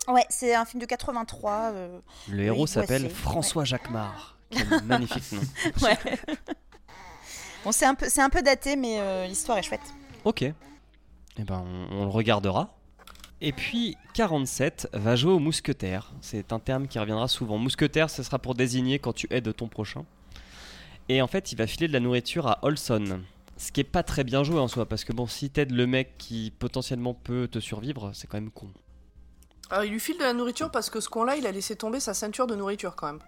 Ouais, c'est un film de 83. euh, Le héros s'appelle François Jacquemart. Quel magnifique nom. ouais. bon, c'est un, peu- c'est un peu daté, mais euh, l'histoire est chouette. Ok. Eh ben, on, on le regardera. Et puis, 47 va jouer au mousquetaire. C'est un terme qui reviendra souvent. Mousquetaire, ce sera pour désigner quand tu aides ton prochain. Et en fait, il va filer de la nourriture à Olson. Ce qui est pas très bien joué en soi, parce que bon, si t'aides le mec qui potentiellement peut te survivre, c'est quand même con. Alors, il lui file de la nourriture parce que ce con-là, il a laissé tomber sa ceinture de nourriture quand même.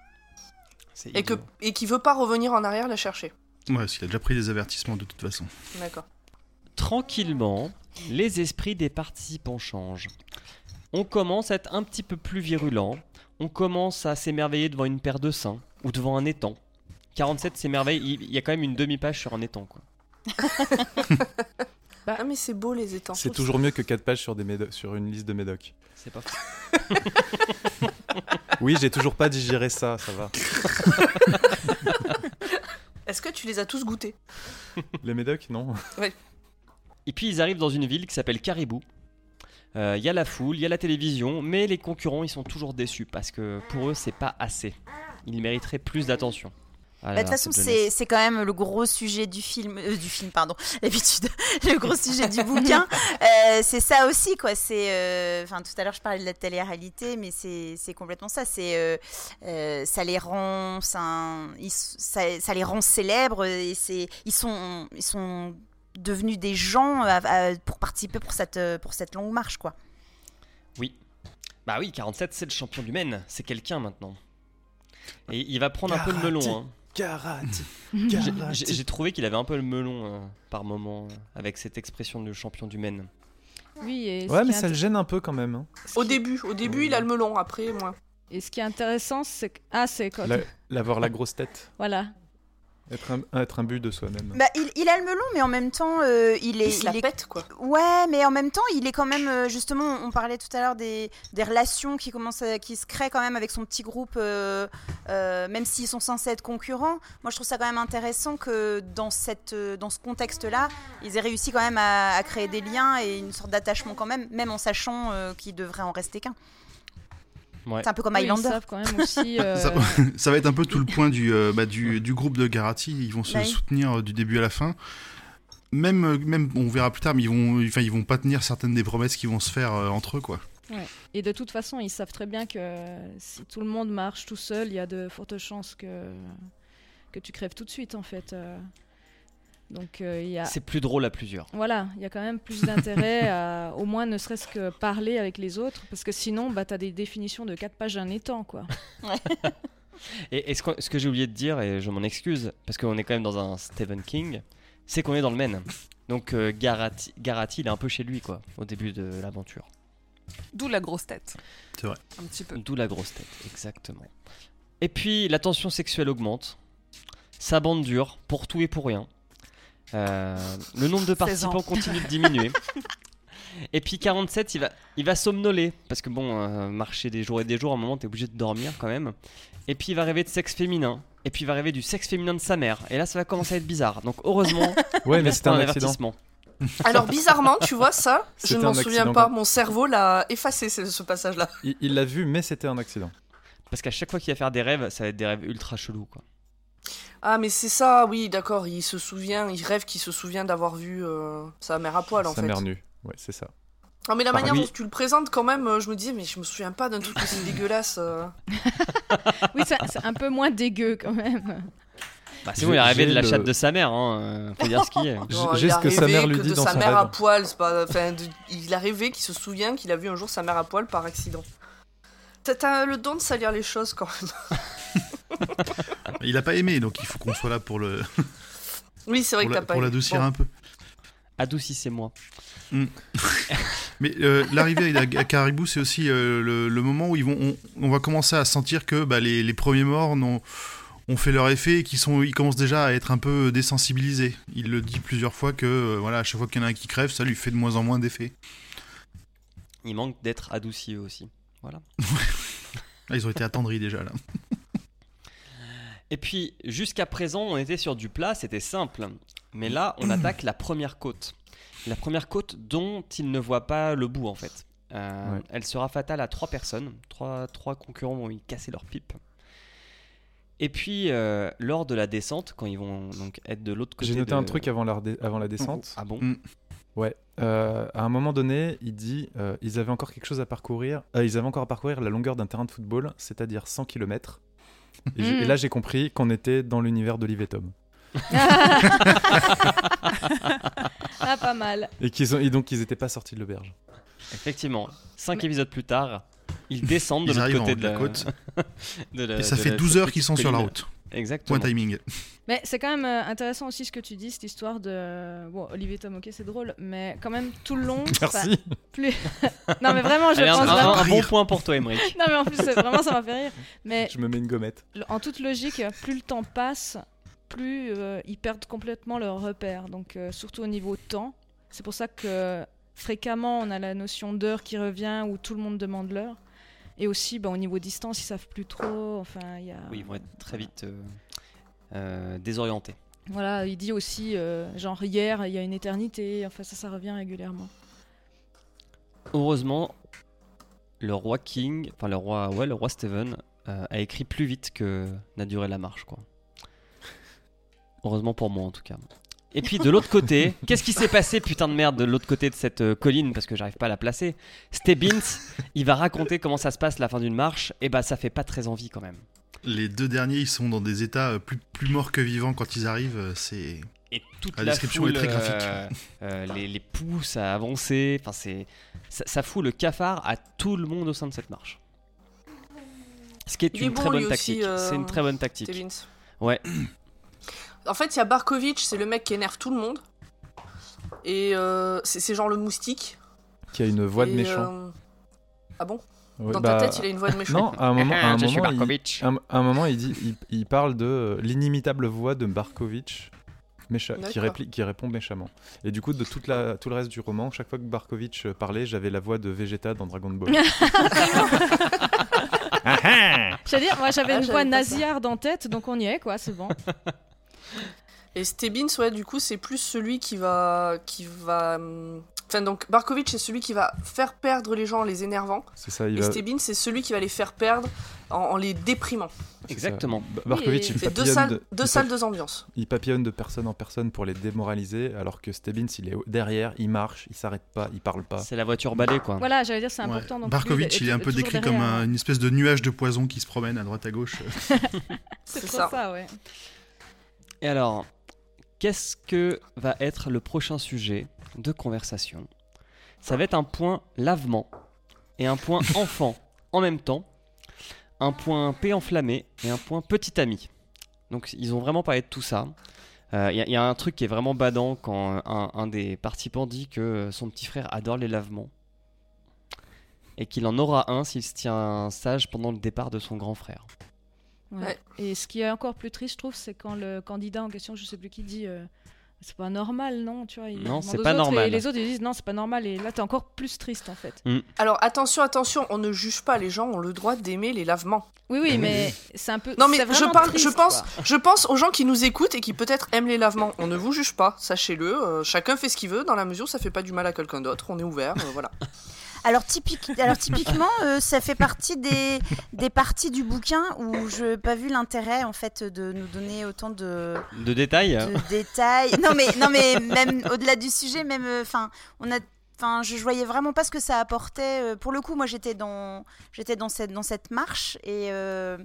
C'est Et que et qui veut pas revenir en arrière la chercher. Ouais, parce qu'il a déjà pris des avertissements de toute façon. D'accord. Tranquillement, les esprits des participants changent. On commence à être un petit peu plus virulent. On commence à s'émerveiller devant une paire de seins ou devant un étang. 47 s'émerveille, il il y a quand même une demi-page sur un étang. Quoi. Ah mais c'est beau les étangs. C'est toujours mieux que 4 pages sur, des médo- sur une liste de médocs. C'est pas fou. Oui, j'ai toujours pas digéré ça, ça va. Est-ce que tu les as tous goûtés Les médocs, non Et puis ils arrivent dans une ville qui s'appelle Caribou. Euh, Il y a la foule, il y a la télévision, mais les concurrents ils sont toujours déçus parce que pour eux c'est pas assez. Ils mériteraient plus d'attention. À Bah, De toute façon, c'est quand même le gros sujet du film, euh, du film, pardon, d'habitude, le gros sujet du bouquin. Euh, c'est ça aussi, quoi. C'est, euh, enfin, tout à l'heure, je parlais de la télé-réalité, mais c'est c'est complètement ça. C'est, euh, euh, ça les rend, ça, ils- ça, ça les rend célèbres et c'est, ils sont, ils sont devenus des gens à- à- pour participer pour cette, pour cette longue marche, quoi. Bah oui, 47, c'est le champion du Maine. C'est quelqu'un maintenant. Et il va prendre un peu le melon. hein. Karaté. J'ai- trouvé qu'il avait un peu le melon euh, par moment euh, avec cette expression de champion du Maine. Oui, et Ouais, mais ça le gêne un peu quand même. hein. Au qui- début, au début, il a le melon, après, moins. Et ce qui est intéressant, c'est que. Ah, c'est L'avoir la grosse tête. Voilà. Être un, être un but de soi-même. Bah, il, il a le melon, mais en même temps, euh, il est, Il se la il est pète, quoi. Ouais, mais en même temps, il est quand même euh, justement. On parlait tout à l'heure des, des relations qui commencent, à- qui se créent quand même avec son petit groupe, euh, euh, même s'ils sont censés être concurrents. Moi, je trouve ça quand même intéressant que dans cette, dans ce contexte-là, ils aient réussi quand même à, à créer des liens et une sorte d'attachement quand même, même en sachant euh, qu'il devrait en rester qu'un. Ouais. C'est un peu comme Oui, ils Highlander. savent quand même aussi. euh, Ça, ça va être un peu tout le point du, euh, bah, du, du groupe de Garati. Ils vont se Bah soutenir euh, du début à la fin. Même, même, on verra plus tard, mais ils vont, enfin, ils vont pas tenir certaines des promesses qui vont se faire euh, entre eux, quoi. Et de toute façon, ils savent très bien que si tout le monde marche tout seul, il y a de fortes chances que, que tu crèves tout de suite, en fait. Euh. Donc, euh, il y a. C'est plus drôle à plusieurs. Voilà, il y a quand même plus d'intérêt à au moins ne serait-ce que parler avec les autres, parce que sinon, bah, tu as des définitions de 4 pages d'un étang, quoi. Et, et ce, que, ce que j'ai oublié de dire, et je m'en excuse, parce qu'on est quand même dans un Stephen King, c'est qu'on est dans le Maine. Donc euh, Garati, Garati, il est un peu chez lui, quoi, au début de l'aventure. D'où la grosse tête. C'est vrai. Un petit peu. D'où la grosse tête, exactement. Et puis, la tension sexuelle augmente. Sa bande dure, pour tout et pour rien. Euh, le nombre de 16 ans. participants continue de diminuer. Et puis 47, il va, il va somnoler. Parce que bon, euh, marcher des jours et des jours, à un moment, t'es obligé de dormir quand même. Et puis il va rêver de sexe féminin. Et puis il va rêver du sexe féminin de sa mère. Et là, ça va commencer à être bizarre. Donc heureusement, Ouais, il mais c'était un accident. avertissement. Alors, bizarrement, tu vois, ça, je ne m'en un souviens accident, pas. Mon cerveau l'a effacé, ce, ce passage-là. Il il l'a vu, mais c'était un accident. Parce qu'à chaque fois qu'il va faire des rêves, ça va être des rêves ultra chelous. Quoi. Ah, mais c'est ça, oui, d'accord. Il se souvient, il rêve qu'il se souvient d'avoir vu euh, sa mère à poil, en Sa fait. mère nue. Ouais, c'est ça. Non, mais la Par- manière dont tu le présentes, quand même, euh, je me disais, mais je me souviens pas d'un truc aussi dégueulasse. euh. Oui, c'est un peu moins dégueu quand même. Bah, c'est bon, il a J'ai- rêvé de la le- chatte de sa mère. Hein. Faut dire ce qu'il est. J'ai Non, j'ai il ce a que sa mère lui dit de dans sa son mère à rêve. poil. c'est Pas... Enfin, de- Il a rêvé qu'il se souvient qu'il a vu un jour sa mère à poil par accident. T'as- T'as le don de salir les choses quand même. Il a pas aimé, donc il faut qu'on soit là pour le, Oui, c'est vrai pour que la- t'as pas pour l'adoucir Bon. un peu. Adoucissez-moi. Mais euh, l'arrivée à, à Caribou, c'est aussi euh, le, le moment où ils vont, on, on va commencer à sentir que bah, les, les premiers morts n'ont- ont fait leur effet et qu'ils sont, ils commencent déjà à être un peu désensibilisés. Il le dit plusieurs fois que euh, voilà, à chaque fois qu'il y en a un qui crève, ça lui fait de moins en moins d'effet. Il manque d'être adouci eux aussi. Voilà. Ah, ils ont été attendris déjà là. Et puis, jusqu'à présent, on était sur du plat, c'était simple. Mais là, on attaque la première côte. La première côte dont il ne voit pas le bout, en fait. Euh, Ouais. Elle sera fatale à trois personnes. Trois, trois concurrents vont y casser leur pipe. Et puis, euh, lors de la descente, quand ils vont donc être de l'autre côté. J'ai noté de- un truc avant la, redé- avant la descente. Ah bon? Mm. Ouais. Euh, à un moment donné, il dit euh, ils avaient encore quelque chose à parcourir. euh, ils avaient encore à parcourir la longueur d'un terrain de football, c'est-à-dire 100 km. Et, Mm. et là, j'ai compris qu'on était dans l'univers d'Olive et Tom. ah, pas mal. Et qu'ils ont, et donc, ils n'étaient pas sortis de l'auberge. Effectivement. Cinq Mais- épisodes plus tard, ils descendent de Ils l'autre côté de la la côte. de la- Et ça fait la- 12 cette heures qu'ils sont sur la route. Exactement. Point timing. Mais c'est quand même euh, intéressant aussi ce que tu dis, cette histoire de. Bon, Olivier Tom, ok, c'est drôle, mais quand même tout le long. Merci. plus... non, mais vraiment, je Allez, pense un- vraiment. un bon point pour toi, Emmerich. Non, mais en plus, vraiment, ça m'a fait rire. Mais Je me mets une gommette. en toute logique, plus le temps passe, plus euh, ils perdent complètement leur repère. Donc, euh, surtout au niveau temps. C'est pour ça que fréquemment, on a la notion d'heure qui revient où tout le monde demande l'heure. Et aussi, bah, au niveau distance, ils savent plus trop. Enfin, y a. Oui, ils vont être très vite euh, euh, désorientés. Voilà, il dit aussi, euh, genre hier, il y a une éternité. Enfin, ça, ça revient régulièrement. Heureusement, le roi King, enfin le roi, ouais, le roi Steven, euh, a écrit plus vite que n'a duré la marche, quoi. Heureusement pour moi en tout cas. Et puis de l'autre côté, qu'est-ce qui s'est passé putain de merde de l'autre côté de cette euh, colline? Parce que j'arrive pas à la placer. Stebbins, il va raconter comment ça se passe la fin d'une marche et bah ça fait pas très envie quand même. Les deux derniers, ils sont dans des états euh, plus, plus morts que vivants quand ils arrivent. euh, C'est Et toute La la, description foule, est très graphique. euh, euh, les, les poussent à avancer. Enfin, c'est ça, ça fout le cafard à tout le monde au sein de cette marche. Ce qui est Il est une bon, très bonne tactique. C'est une très bonne tactique. Stevens. Ouais. En fait, il y a Barkovitch, c'est le mec qui énerve tout le monde. Et euh, c'est genre le moustique. Qui a une voix de méchant. euh, Ah bon Dans bah, ta tête, il a une voix de méchant. Non, à un moment, à un moment, il, Barkovitch. un, à un moment, il dit, il, il parle de euh, l'inimitable voix de Barkovitch, mécha- qui, D'accord. réplique, qui répond méchamment. Et du coup, de toute la, tout le reste du roman, chaque fois que Barkovitch parlait, j'avais la voix de Vegeta dans Dragon Ball. J'allais dire, moi j'avais Ah, une voix nasillarde en tête, donc on y est, quoi, c'est bon. Et Stebbins, ouais, du coup, c'est plus celui qui va. qui va. hum, Enfin, donc, Barkovitch, c'est celui qui va faire perdre les gens en les énervant. C'est ça, il Et va. Stebbins, c'est celui qui va les faire perdre en, en les déprimant. Exactement. ça. Ba- Barkovitch, il C'est deux papillonne, salles, de, deux salles, ambiances. il papillonne de personne en personne pour les démoraliser, alors que Stebbins, il est derrière, il marche, il s'arrête pas, il parle pas. C'est la voiture balai quoi. Voilà, j'allais dire, c'est Ouais. important. donc Barkovitch, il est un peu décrit comme un- ouais. une espèce de nuage de poison qui se promène à droite à gauche. C'est ça. ça, ouais. Et alors, qu'est-ce que va être le prochain sujet de conversation? Ça va être un point lavement et un point enfant en même temps, un point paix enflammé et un point petit ami. Donc ils ont vraiment parlé de tout ça. Il y, a- y a un truc qui est vraiment badant quand un, un des participants dit que son petit frère adore les lavements et qu'il en aura un s'il se tient sage pendant le départ de son grand frère. Ouais. Et ce qui est encore plus triste, je trouve, c'est quand le candidat en question, je sais plus qui, dit euh, c'est pas normal, non tu vois, il Non, c'est pas autres, normal. Et les autres, ils disent non, c'est pas normal. Et là, t'es encore plus triste, en fait. Alors, attention, attention, on ne juge pas. Les gens ont le droit d'aimer les lavements. Oui, oui, mais c'est un peu. Non, mais je parle, triste, je pense, quoi. je pense aux gens qui nous écoutent et qui peut-être aiment les lavements. On ne vous juge pas, sachez-le. euh, chacun fait ce qu'il veut dans la mesure où ça fait pas du mal à quelqu'un d'autre. On est ouvert, euh, voilà. Alors, typique, alors typiquement, euh, ça fait partie des, des parties du bouquin où je n'ai pas vu l'intérêt en fait de nous donner autant de, De détails de détails. Non mais, non mais même au-delà du sujet, même, enfin, on a, enfin, je, voyais vraiment pas ce que ça apportait. euh, Pour le coup, moi, j'étais dans, j'étais dans cette, dans cette marche et euh,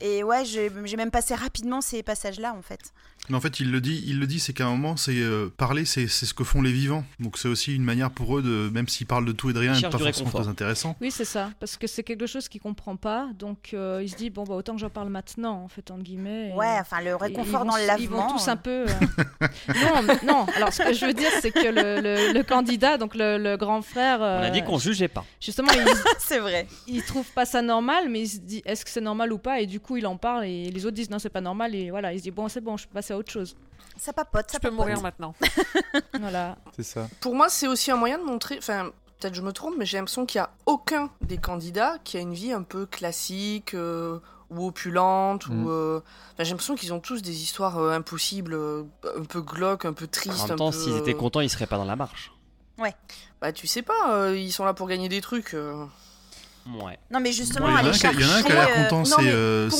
et ouais, j'ai même passé rapidement ces passages-là en fait. Mais en fait, il le dit, il le dit, c'est qu'à un moment, c'est euh, parler, c'est c'est ce que font les vivants. Donc c'est aussi une manière pour eux de, même s'ils parlent de tout et de rien, pas forcément réconfort. très intéressant. Oui, c'est ça, parce que c'est quelque chose qu'il comprend pas, donc euh, il se dit bon bah autant que j'en parle maintenant, en fait entre guillemets. et- Ouais, enfin le réconfort dans vont, le s- Ils vont lavement. tous un peu. euh, non, non. Alors ce que je veux dire, c'est que le, le- le candidat, donc le, le grand frère, On a euh, dit qu'on jugeait pas. justement, il, c'est vrai. il trouve pas ça normal, mais il se dit est-ce que c'est normal ou pas, et du coup il en parle et les autres disent non c'est pas normal et voilà, il se dit bon c'est bon, je peux passer autre chose. Ça papote, ça Je peux papote. mourir maintenant. Voilà. C'est ça. Pour moi, c'est aussi un moyen de montrer. Enfin, peut-être je me trompe, mais j'ai l'impression qu'il y a aucun des candidats qui a une vie un peu classique euh, ou opulente. Mm. Ou, euh, enfin, j'ai l'impression qu'ils ont tous des histoires euh, impossibles, euh, un peu glauques, un peu En tristes. même un temps, peu, s'ils étaient euh, contents, ils seraient pas dans la marche. Bah, tu sais pas, euh, ils sont là pour gagner des trucs. Ouais. Non mais justement, Il y en a aller un qui a- il y en a un qui a chercher, l'air euh, content, c'est euh,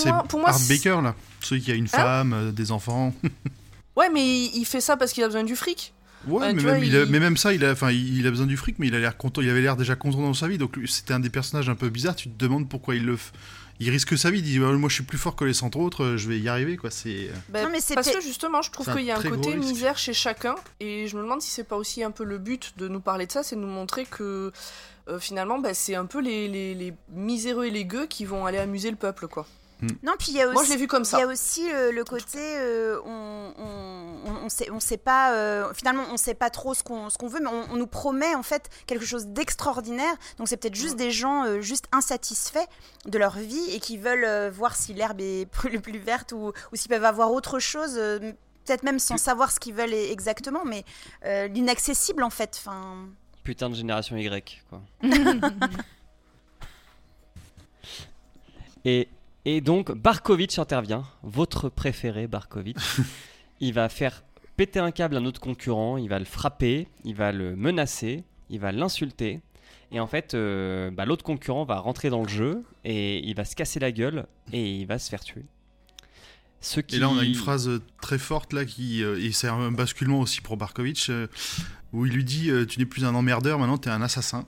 Art Baker, là. Celui qui a une Hein femme, euh, des enfants. Ouais, mais il, fait ça parce qu'il a besoin du fric. Ouais, mais, même, vois, il a- il- mais même ça, il a, enfin, il, il a besoin du fric, mais il a l'air content. Il avait l'air déjà content dans sa vie, donc c'était un des personnages un peu bizarres. Tu te demandes pourquoi il le, f- il risque sa vie. Il dit, moi, je suis plus fort que les centres autres, je vais y arriver, quoi. C'est Bah, Non, mais c'est parce que justement, je trouve qu'il y a un côté misère chez chacun, et je me demande si c'est pas aussi un peu le but de nous parler de ça, c'est de nous montrer que euh, finalement, bah, c'est un peu les, les, les miséreux et les gueux qui vont aller amuser le peuple, quoi. Non, puis il y a aussi. Moi, je l'ai vu comme Il y ça. a aussi euh, le côté, euh, on, on, on, sait, on sait pas, euh, finalement, on sait pas trop ce qu'on ce qu'on veut, mais on, on nous promet en fait quelque chose d'extraordinaire. Donc c'est peut-être juste des gens euh, juste insatisfaits de leur vie et qui veulent euh, voir si l'herbe est plus, plus verte ou, ou s'ils peuvent avoir autre chose. euh, Peut-être même sans savoir ce qu'ils veulent e- exactement, mais euh, l'inaccessible en fait. Enfin, Putain de génération Y, quoi. et, et donc, Barkovitch intervient, votre préféré, Barkovitch. il va faire péter un câble à notre concurrent, il va le frapper, il va le menacer, il va l'insulter. Et en fait, euh, bah, l'autre concurrent va rentrer dans le jeu et il va se casser la gueule et il va se faire tuer. Ce qui... Et là, on a une phrase très forte là qui euh, et c'est un basculement aussi pour Barkovitch euh, où il lui dit euh, tu n'es plus un emmerdeur, maintenant tu es un assassin.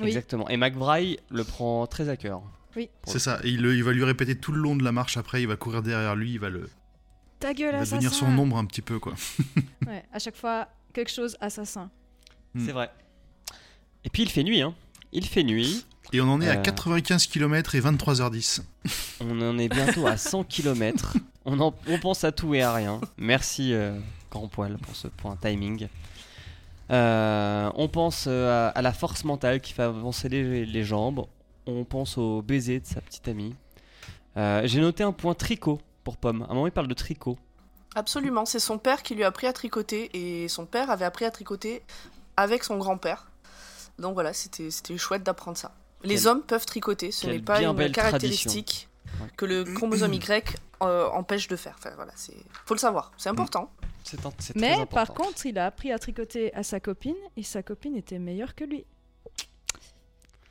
Oui. Exactement. Et McBride le prend très à cœur. Pour C'est ça. Et il, il va lui répéter tout le long de la marche. Après, il va courir derrière lui, il va le, Ta il gueule, va assassin. devenir son ombre un petit peu quoi. Ouais, à chaque fois, quelque chose assassin. Mm. C'est vrai. Et puis il fait nuit, hein. Il fait nuit. Et on en est à Euh. 95 km et 23h10. On en est bientôt à 100 km. On, en- on pense à tout et à rien. Merci euh, Grand Poil pour ce point timing. Euh, on pense euh, à, à la force mentale qui fait avancer les, les jambes. On pense au baiser de sa petite amie. Euh, J'ai noté un point tricot pour Pomme. À un moment, il parle de tricot. Absolument, c'est son père qui lui a appris à tricoter et son père avait appris à tricoter avec son grand-père. Donc voilà, c'était c'était chouette d'apprendre ça. Les hommes peuvent tricoter, ce n'est pas une caractéristique que le chromosome Y euh, empêche de faire. Enfin voilà, c'est faut le savoir, c'est important. C'est très Mais important. par contre, il a appris à tricoter à sa copine et sa copine était meilleure que lui.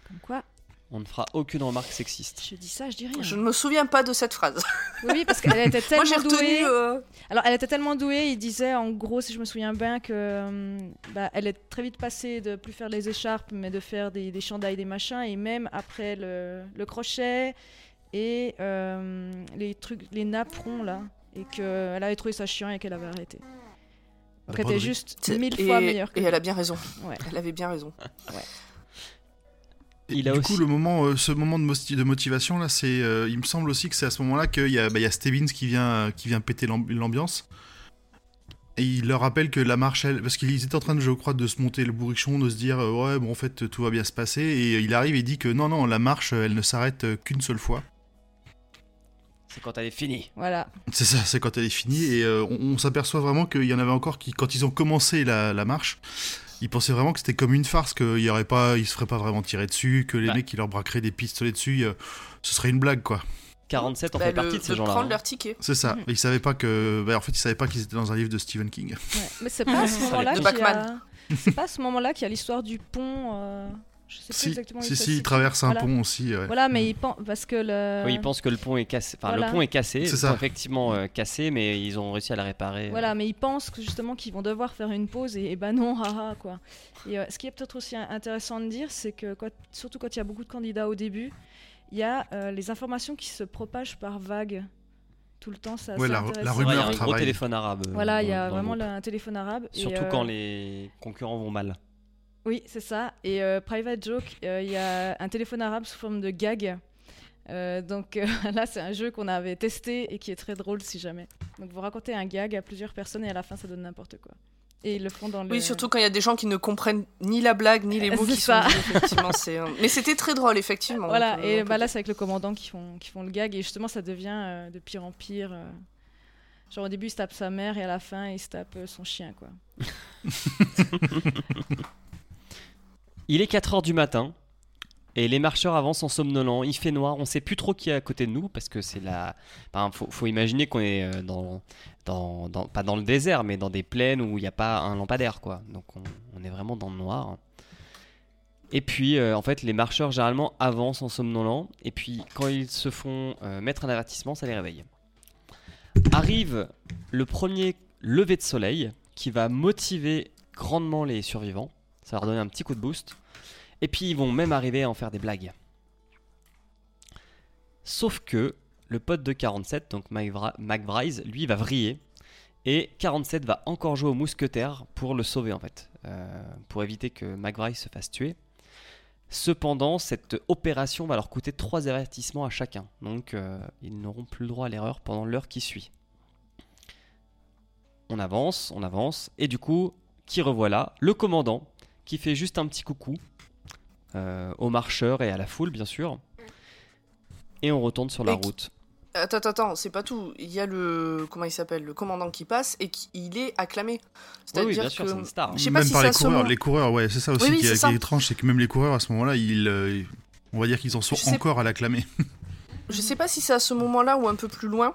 Comme quoi, on ne fera aucune remarque sexiste. je dis ça, je dis rien. Je ne me souviens pas de cette phrase. Oui, parce qu'elle était Moi j'ai tellement douée. retenu. euh, Alors, elle était tellement douée, il disait en gros, si je me souviens bien, que hum, bah, elle est très vite passée de plus faire les écharpes, mais de faire des, des chandails, des machins, et même après le, le crochet et euh, les trucs, les napperons là, et qu'elle avait trouvé ça chiant et qu'elle avait arrêté. Donc, elle était juste mille et, fois meilleure que Et elle a bien raison. Ouais. Elle avait bien raison. Et Il a du aussi- coup, le moment, euh, ce moment de, motivation là, c'est, euh, il me semble aussi que c'est à ce moment-là qu'il y a, bah, il y a Stebbins qui vient, euh, qui vient péter l'amb- l'ambiance. Et il leur rappelle que la marche, elle, parce qu'ils étaient en train, de, je crois, de se monter le bourrichon, de se dire euh, ouais, bon, en fait, tout va bien se passer. Et il arrive et dit que non, non, la marche, elle ne s'arrête qu'une seule fois. C'est quand elle est finie. Voilà. C'est ça, c'est quand elle est finie. Et euh, on, on s'aperçoit vraiment qu'il y en avait encore qui, quand ils ont commencé la, la marche, ils pensaient vraiment que c'était comme une farce, qu'ils y aurait pas, ils se feraient pas vraiment tirer dessus, que les Bah. mecs qui leur braqueraient des pistolets dessus, euh, ce serait une blague, quoi. 47 en Bah, fait le- partie de ces de gens-là. prendre hein. leur ticket. C'est ça. Et ils savaient pas que, bah, en fait, ils savaient pas qu'ils étaient dans un livre de Stephen King. Ouais. Mais c'est pas à ce Ça moment-là les qu'il y a... Pac-Man. C'est pas à ce moment-là qu'il y a l'histoire du pont. euh, Je sais plus Si, exactement. où si, ça si, se ils traversent un Voilà. pont aussi. ouais. Voilà, mais il pense parce que le. Oui, ils pensent que le pont est cassé. Enfin, Voilà. le pont est cassé. C'est Ils ça. sont effectivement euh, cassé, mais ils ont réussi à le réparer. Voilà, mais ils pensent que justement qu'ils vont devoir faire une pause et, et bah non, haha quoi. Et euh, ce qui est peut-être aussi intéressant de dire, c'est que quand- surtout quand il y a beaucoup de candidats au début, il y a euh, les informations qui se propagent par vagues tout le temps. Ça, Ouais, c'est la- la C'est vrai, il y a rumeur un gros travaille. téléphone arabe. euh, Voilà, il y a vraiment un téléphone arabe. et, Surtout euh, quand les concurrents vont mal. Oui, c'est ça. Et euh, Private Joke, euh, il y a un téléphone arabe sous forme de gag. Euh, donc euh, là, c'est un jeu qu'on avait testé et qui est très drôle si jamais. Donc vous racontez un gag à plusieurs personnes et à la fin ça donne n'importe quoi. Et ils le font dans le. Oui, surtout quand il y a des gens qui ne comprennent ni la blague ni les mots qui ça. sont. Effectivement, Mais c'était très drôle, effectivement. Voilà, Donc, et bah là c'est avec le commandant qui font, qui font le gag et justement ça devient euh, de pire en pire. euh. Genre au début il se tape sa mère et à la fin il se tape son chien quoi. Il est 4h du matin et les marcheurs avancent en somnolent. Il fait noir, on sait plus trop qui est à côté de nous parce que c'est la. Enfin, faut, imaginer qu'on est euh, dans, dans, Pas dans le désert, mais dans des plaines où il n'y a pas un lampadaire quoi. Donc on, on est vraiment dans le noir. Et puis, euh, en fait, les marcheurs généralement avancent en somnolent. Et puis, quand ils se font euh, mettre un avertissement, ça les réveille. Arrive le premier lever de soleil qui va motiver grandement les survivants. Ça va leur donner un petit coup de boost. Et puis ils vont même arriver à en faire des blagues. Sauf que le pote de 47, donc McBride, lui va vriller. Et 47 va encore jouer au mousquetaire pour le sauver en fait. euh, pour éviter que McBride se fasse tuer. Cependant, cette opération va leur coûter 3 avertissements à chacun. Donc euh, ils n'auront plus le droit à l'erreur pendant l'heure qui suit. On avance, on avance. Et du coup, qui revoilà? Le commandant qui fait juste un petit coucou aux marcheurs et à la foule, bien sûr. Et on retourne sur la Et qui- route. Attends, attends, attends, c'est pas tout. Il y a le. Comment il s'appelle Le commandant qui passe et qui, il est acclamé. Oui, C'est-à-dire oui, bien que. sûr, c'est une star. Je sais pas Même si par c'est les coureurs. Les coureurs, ouais, c'est ça aussi Oui, oui, qui, est, c'est qui ça. est étrange, c'est que même les coureurs à ce moment-là, ils, euh, on va dire qu'ils en sont Je sais- encore à l'acclamer. Je sais pas si c'est à ce moment-là ou un peu plus loin.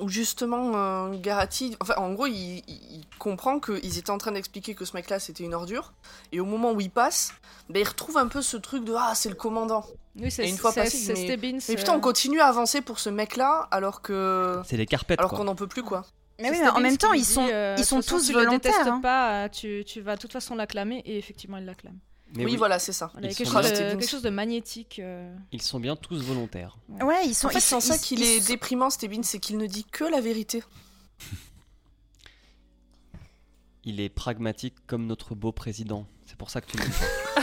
Où justement euh, Garati, enfin en gros, il, il- il comprend qu'ils étaient en train d'expliquer que ce mec-là c'était une ordure, et au moment où il passe, ben, il retrouve un peu ce truc de ah c'est le commandant. Oui, c'est Et une fois passé, c'est mais- Stebbins. Mais putain, on continue à avancer pour ce mec-là alors que C'est les carpettes, alors quoi. qu'on n'en peut plus quoi. Mais oui, mais en même temps, ils dit, sont, euh, ils sont tous tu le détestes volontaires. hein. pas, tu, tu vas de toute façon l'acclamer et effectivement il l'acclame. Mais oui, oui, voilà, c'est ça. Voilà, il y a Ils quelque, sont chose de, quelque chose de magnétique. euh, Ils sont bien tous volontaires. Ouais, ils sont. En fait, c'est ça qu'il est sont- déprimant, Stebbins, c'est qu'il ne dit que la vérité. Il est pragmatique comme notre beau président. C'est pour ça que tu le dis.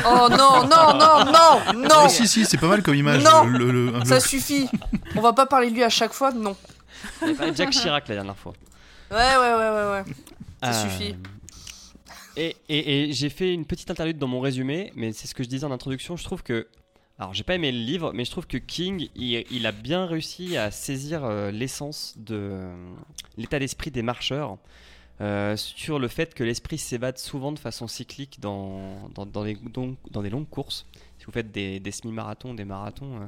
Oh non, non, non, non, non Ah, si, si, c'est pas mal comme image. Non. le- le- le- Ça suffit. On va pas parler de lui à chaque fois, non. Jacques Chirac la dernière fois. Ouais, ouais, ouais, ouais, ouais. Ça Euh, suffit. Et, j'ai fait une petite interlude dans mon résumé, mais c'est ce que je disais en introduction. Je trouve que. Alors, j'ai pas aimé le livre, mais je trouve que King, il, a bien réussi à saisir euh, l'essence de euh, l'état d'esprit des marcheurs. euh, sur le fait que l'esprit s'évade souvent de façon cyclique dans, dans, des, longues courses. Si vous faites des, semi-marathons, des marathons,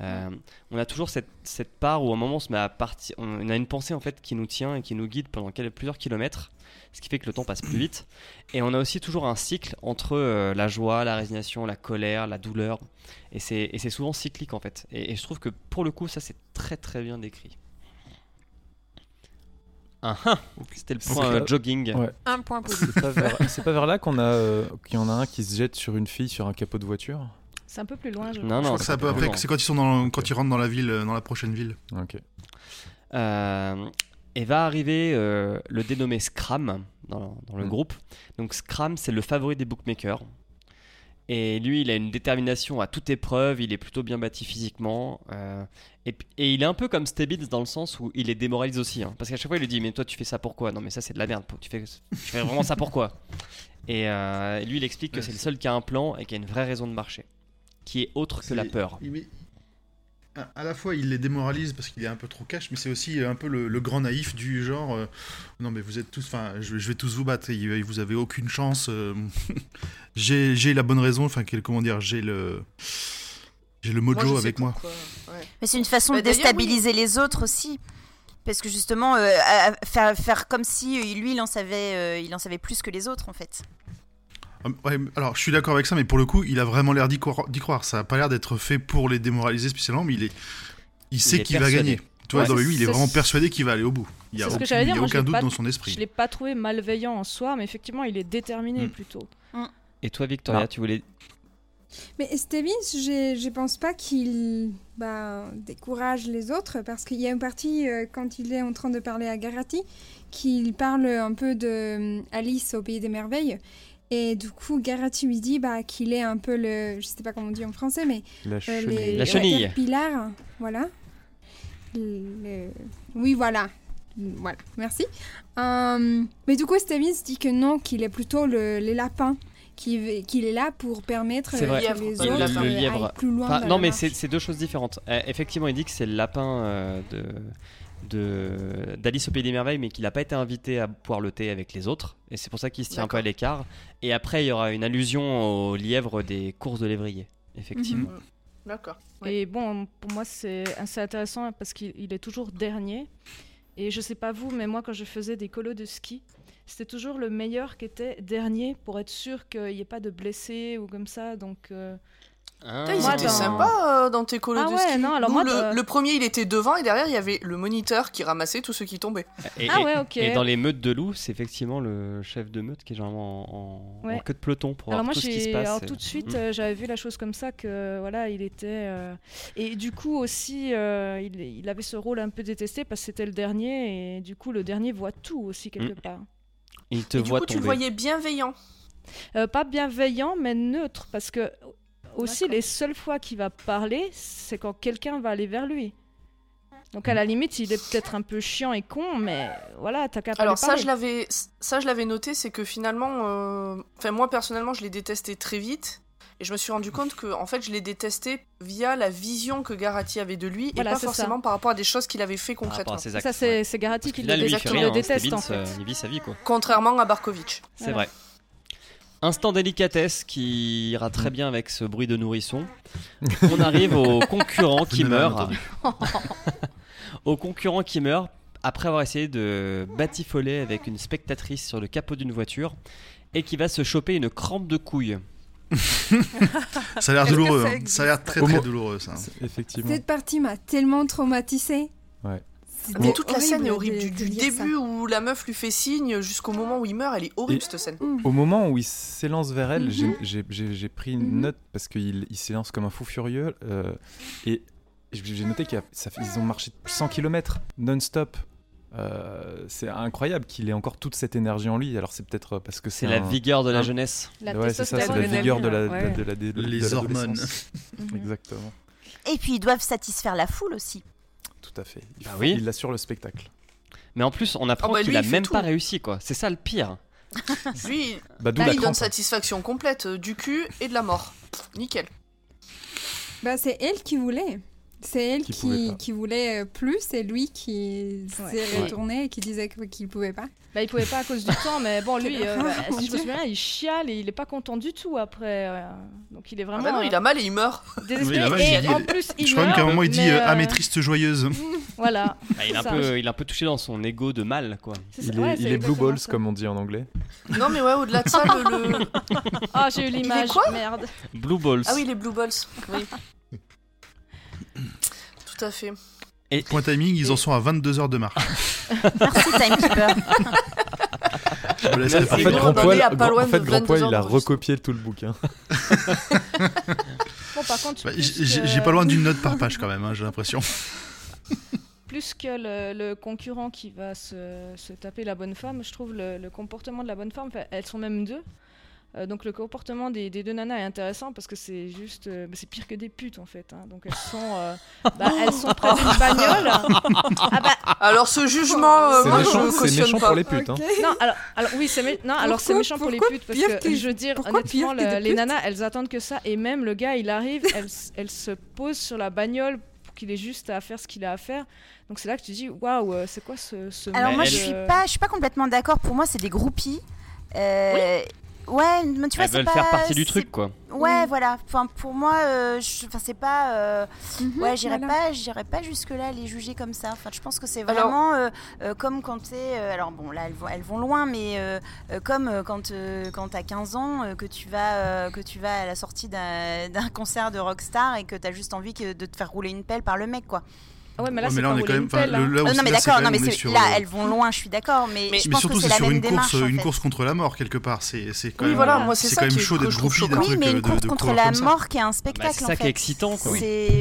on a toujours cette, cette part où à un moment on se met à partir, on a une pensée en fait qui nous tient et qui nous guide pendant plusieurs kilomètres, ce qui fait que le temps passe plus vite. Et on a aussi toujours un cycle entre euh, la joie, la résignation, la colère, la douleur. Et c'est et c'est souvent cyclique en fait. Et, et je trouve que pour le coup, ça c'est très très bien décrit. Ah ah C'était le point euh, jogging. Ouais. Un point positif. C'est pas vers, c'est pas vers là qu'on a euh, qu'il y en a un qui se jette sur une fille sur un capot de voiture. C'est un peu plus loin. Je Non, Je non, crois que c'est quand ils sont dans, quand ils rentrent dans la ville, euh, dans la prochaine ville. Ok. Euh, et va arriver euh, le dénommé Scram dans, dans le Mm. groupe. Donc Scram, c'est le favori des bookmakers. Et lui, il a une détermination à toute épreuve, il est plutôt bien bâti physiquement. euh, et, et il est un peu comme Stebbins dans le sens où il les démoralise aussi. hein. parce qu'à chaque fois, il lui dit Mais toi, tu fais ça pourquoi Non, mais ça, c'est de la merde. Tu fais, tu fais vraiment ça pourquoi Et euh, lui, il explique que c'est le seul qui a un plan et qui a une vraie raison de marcher, qui est autre que la peur. À, la fois, il les démoralise parce qu'il est un peu trop cash, mais c'est aussi euh, un peu le, le grand naïf du genre euh, non, mais vous êtes tous, enfin, je, je vais tous vous battre, et vous avez aucune chance. euh, j'ai la bonne raison, enfin, comment dire, j'ai le. J'ai le mojo avec moi. ouais. Mais c'est une façon Bah, de déstabiliser les autres aussi. Parce que justement, euh, à- à faire, faire comme si lui, il en, savait, euh, il en savait plus que les autres, en fait. Ah, ouais, alors, je suis d'accord avec ça, mais pour le coup, il a vraiment l'air d'y croire. Ça a pas l'air d'être fait pour les démoraliser spécialement, mais il, est, il sait qu'il va gagner. Tu vois, lui, il est vraiment persuadé qu'il va aller au bout. Il y a aucun, j'allais dire, il y a aucun doute pas- dans son Je esprit. l'ai pas trouvé malveillant en soi, mais effectivement, il est déterminé Mm. plutôt. Et toi, Victoria, Ah. tu voulais. Mais j'ai- je pense pas qu'il bah, décourage les autres parce qu'il y a une partie euh, quand il est en train de parler à Garati qu'il parle un peu de euh, Alice au pays des merveilles et du coup dit bah, qu'il est un peu le je sais pas comment on dit en français mais La euh, chenille. les La chenille. caterpillars, voilà. Le- Oui voilà. Voilà, merci. Euh, mais du coup, Stebbins dit que non, qu'il est plutôt le, les lapins, qu'il est là pour permettre euh, vrai. les le autres Le lièvre. plus loin. Enfin, non, mais c'est deux choses différentes. Euh, effectivement, il dit que c'est le lapin de- d'Alice au Pays des Merveilles, mais qu'il n'a pas été invité à boire le thé avec les autres. Et c'est pour ça qu'il se tient un peu à l'écart. Et après, il y aura une allusion au lièvre des courses de lévrier. Effectivement. D'accord. Ouais. Et bon, pour moi, c'est assez intéressant parce qu'il il est toujours dernier. Et je sais pas vous, mais moi, quand je faisais des colos de ski, c'était toujours le meilleur qui était dernier pour être sûr qu'il n'y ait pas de blessés ou comme ça. Donc, euh, Ah. Ils Moi, étaient dans- sympas euh, dans tes colos Ah de ouais, ski. non, alors Nous, moi, le, premier, il était devant et derrière, il y avait le moniteur qui ramassait tous ceux qui tombaient. Et, Ah et- ouais, ok. et dans les meutes de loups, c'est effectivement le chef de meute qui est généralement en, en- Ouais. en queue de peloton pour Alors voir moi, tout ce qui se passe. alors tout de suite, Mm. euh, j'avais vu la chose comme ça que voilà, il était euh, et du coup aussi, euh, il, il avait ce rôle un peu détesté parce que c'était le dernier et du coup le dernier voit tout aussi quelque Mm. part. Il te Et du coup, tu le voyais bienveillant. Euh, pas bienveillant, mais neutre, parce que aussi les seules fois qu'il va parler, c'est quand quelqu'un va aller vers lui. Donc à la limite, il est peut-être un peu chiant et con, mais voilà, t'as qu'à Alors ça, parler. je l'avais, ça, je l'avais noté, c'est que finalement, euh, enfin moi personnellement, je l'ai détesté très vite. Et je me suis rendu compte que, en fait, je l'ai détesté via la vision que Garati avait de lui Voilà, et pas forcément ça. par rapport à des choses qu'il avait fait concrètement. à ses actes, Ça, ouais. c'est c'est Garati qui le, hein, déteste Stebbins, en fait. euh, il vit sa vie, quoi. Contrairement à Barkovitch. C'est Voilà. vrai. Instant délicatesse qui ira très bien avec ce bruit de nourrisson. On arrive au concurrent qui meurt. au concurrent qui meurt après avoir essayé de batifoler avec une spectatrice sur le capot d'une voiture et qui va se choper une crampe de couille. Ça a l'air douloureux. ça hein. Ça a l'air très très douloureux ça. Effectivement. Cette partie m'a tellement traumatisée. Ouais. Mais toute la scène est horrible. Du, ça. début où la meuf lui fait signe jusqu'au moment où il meurt, elle est horrible Et- cette scène. Au moment où il s'élance vers elle, j'ai- j'ai pris une Mhm. note parce qu'il il s'élance comme un fou furieux. euh, et j'ai noté qu'ils ont marché 100 km non-stop. Euh, c'est incroyable qu'il ait encore toute cette énergie en lui. Alors c'est peut-être parce que C'est c'est la un- vigueur de la un- jeunesse. La ouais, c'est ça, c'est la vigueur de la, de, Ouais. de la, de- de Les hormones. Mhm. Exactement. Et puis ils doivent satisfaire la foule aussi. Tout à fait. Il, Bah faut- oui. il assure le spectacle. Mais en plus, on apprend Ah bah qu'il a même tout. pas réussi, quoi. C'est ça le pire. Lui, Bah, d'où là, la il donne crampe. satisfaction complète euh, du cul et de la mort. Nickel. Bah, c'est elle qui voulait. C'est elle Qui voulait euh, plus, c'est lui qui s'est Ouais. retourné et qui disait qu'il pouvait pas. Bah, il pouvait pas à cause du temps, mais bon, lui, euh, bah, mon si je me souviens, il chiale et il est pas content du tout après. euh, donc il est Ah vraiment bah non, il a mal et il meurt. désespéré. Oui, il a mal, et il- en plus, il Je crois même qu'à un moment il dit euh, Ah, mais triste joyeuse. Voilà. Bah, il, est un peu, il est un peu touché dans son ego de mal, quoi. c'est ça. Il est, il est blue balls, ça. comme on dit en anglais. Non, mais ouais, au-delà de ça, le. Ah, j'ai eu l'image. Merde. Blue Balls. Ah oui, les Blue Balls. Oui. Tout à fait. Point timing, ils en sont à 22 heures de marche. Merci Timekeeper. En fait, Grand Poil, en fait, de Grand Poil, 22 il a recopié tout le bouquin. Bon, par contre, Bah, plus j'ai que- pas loin d'une note par page quand même, hein, j'ai l'impression. plus que le, le concurrent qui va se, se taper la bonne femme, je trouve le, le comportement de la bonne femme, elles sont même deux. Euh, donc le comportement des, des deux nanas est intéressant parce que c'est juste, euh, bah, c'est pire que des putes en fait. hein. Donc elles sont, euh, bah, elles sont près d'une bagnole. Ah bah Alors, ce jugement, euh, C'est moi, méchant, je cautionne méchant pas. pour les putes. hein. Non, alors, alors oui, c'est mé- non, alors c'est méchant pour les putes parce que, que- je veux dire honnêtement, le- les nanas, elles attendent que ça et même le gars, il arrive, elle, s- elle se pose sur la bagnole pour qu'il ait juste à faire ce qu'il a à faire. Donc c'est là que tu dis waouh, c'est quoi ce, ce Alors moi je suis pas, je suis pas complètement d'accord. Pour moi c'est des groupies. Euh, Ouais, mais tu vois Elles c'est veulent pas. faire partie du truc, quoi. Ouais, voilà. Enfin, pour moi, euh, je- enfin, c'est pas. euh, Mhm, Ouais, j'irais voilà. pas, j'irais pas jusque là les juger comme ça. Enfin, je pense que c'est Alors- vraiment euh, euh, comme quand t'es. euh, alors bon, là elles vont, elles vont loin, mais euh, euh, comme quand euh, quand t'as 15 ans, euh, que tu vas euh, que tu vas à la sortie d'un d'un concert de rockstar et que t'as juste envie que de te faire rouler une pelle par le mec, quoi. Ah ouais, mais là Ouais, mais là on est quand même. le- hein. là où Euh, c'est- non mais là, d'accord, non mais sur, elles vont loin, je suis d'accord, mais, Mais- je Mais pense surtout que c'est la sur même une démarche. course, en une course contre la mort quelque part. C'est c'est quand Oui, même. voilà, moi, c'est quand même chaud d'être je trouve groupie d'un. Oui, truc mais euh, une de, course de contre la mort qui est un Bah, spectacle c'est en ça fait. qui est excitant, quoi.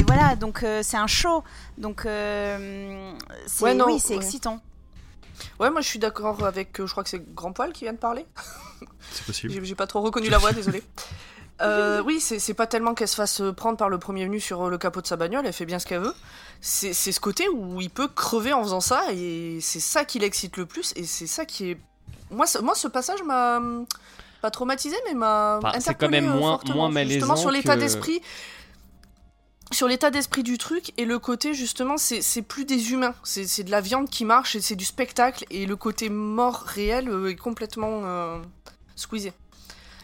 Voilà, donc euh, c'est un show, donc euh, c'est Ouais, non, oui, c'est excitant. Ouais, moi je suis d'accord avec. je crois que c'est Grand Poil qui vient de parler. C'est possible. J'ai j'ai pas trop reconnu la voix, désolé. Euh, oui, c'est pas tellement qu'elle se fasse prendre par le premier venu sur euh, le capot de sa bagnole, elle fait bien ce qu'elle veut. C'est c'est ce côté où il peut crever en faisant ça, et c'est ça qui l'excite le plus, et c'est ça qui est. Moi, ce- moi ce passage m'a. hum, Pas traumatisé, mais m'a. Enfin, c'est interpellé, quand même euh, moins- fortement, moins malaisant Justement, sur l'état que- d'esprit. Sur l'état d'esprit du truc, et le côté, justement, c'est plus des humains. C'est de la viande qui marche, et c'est du spectacle, et le côté mort réel euh, est complètement euh, squeezé.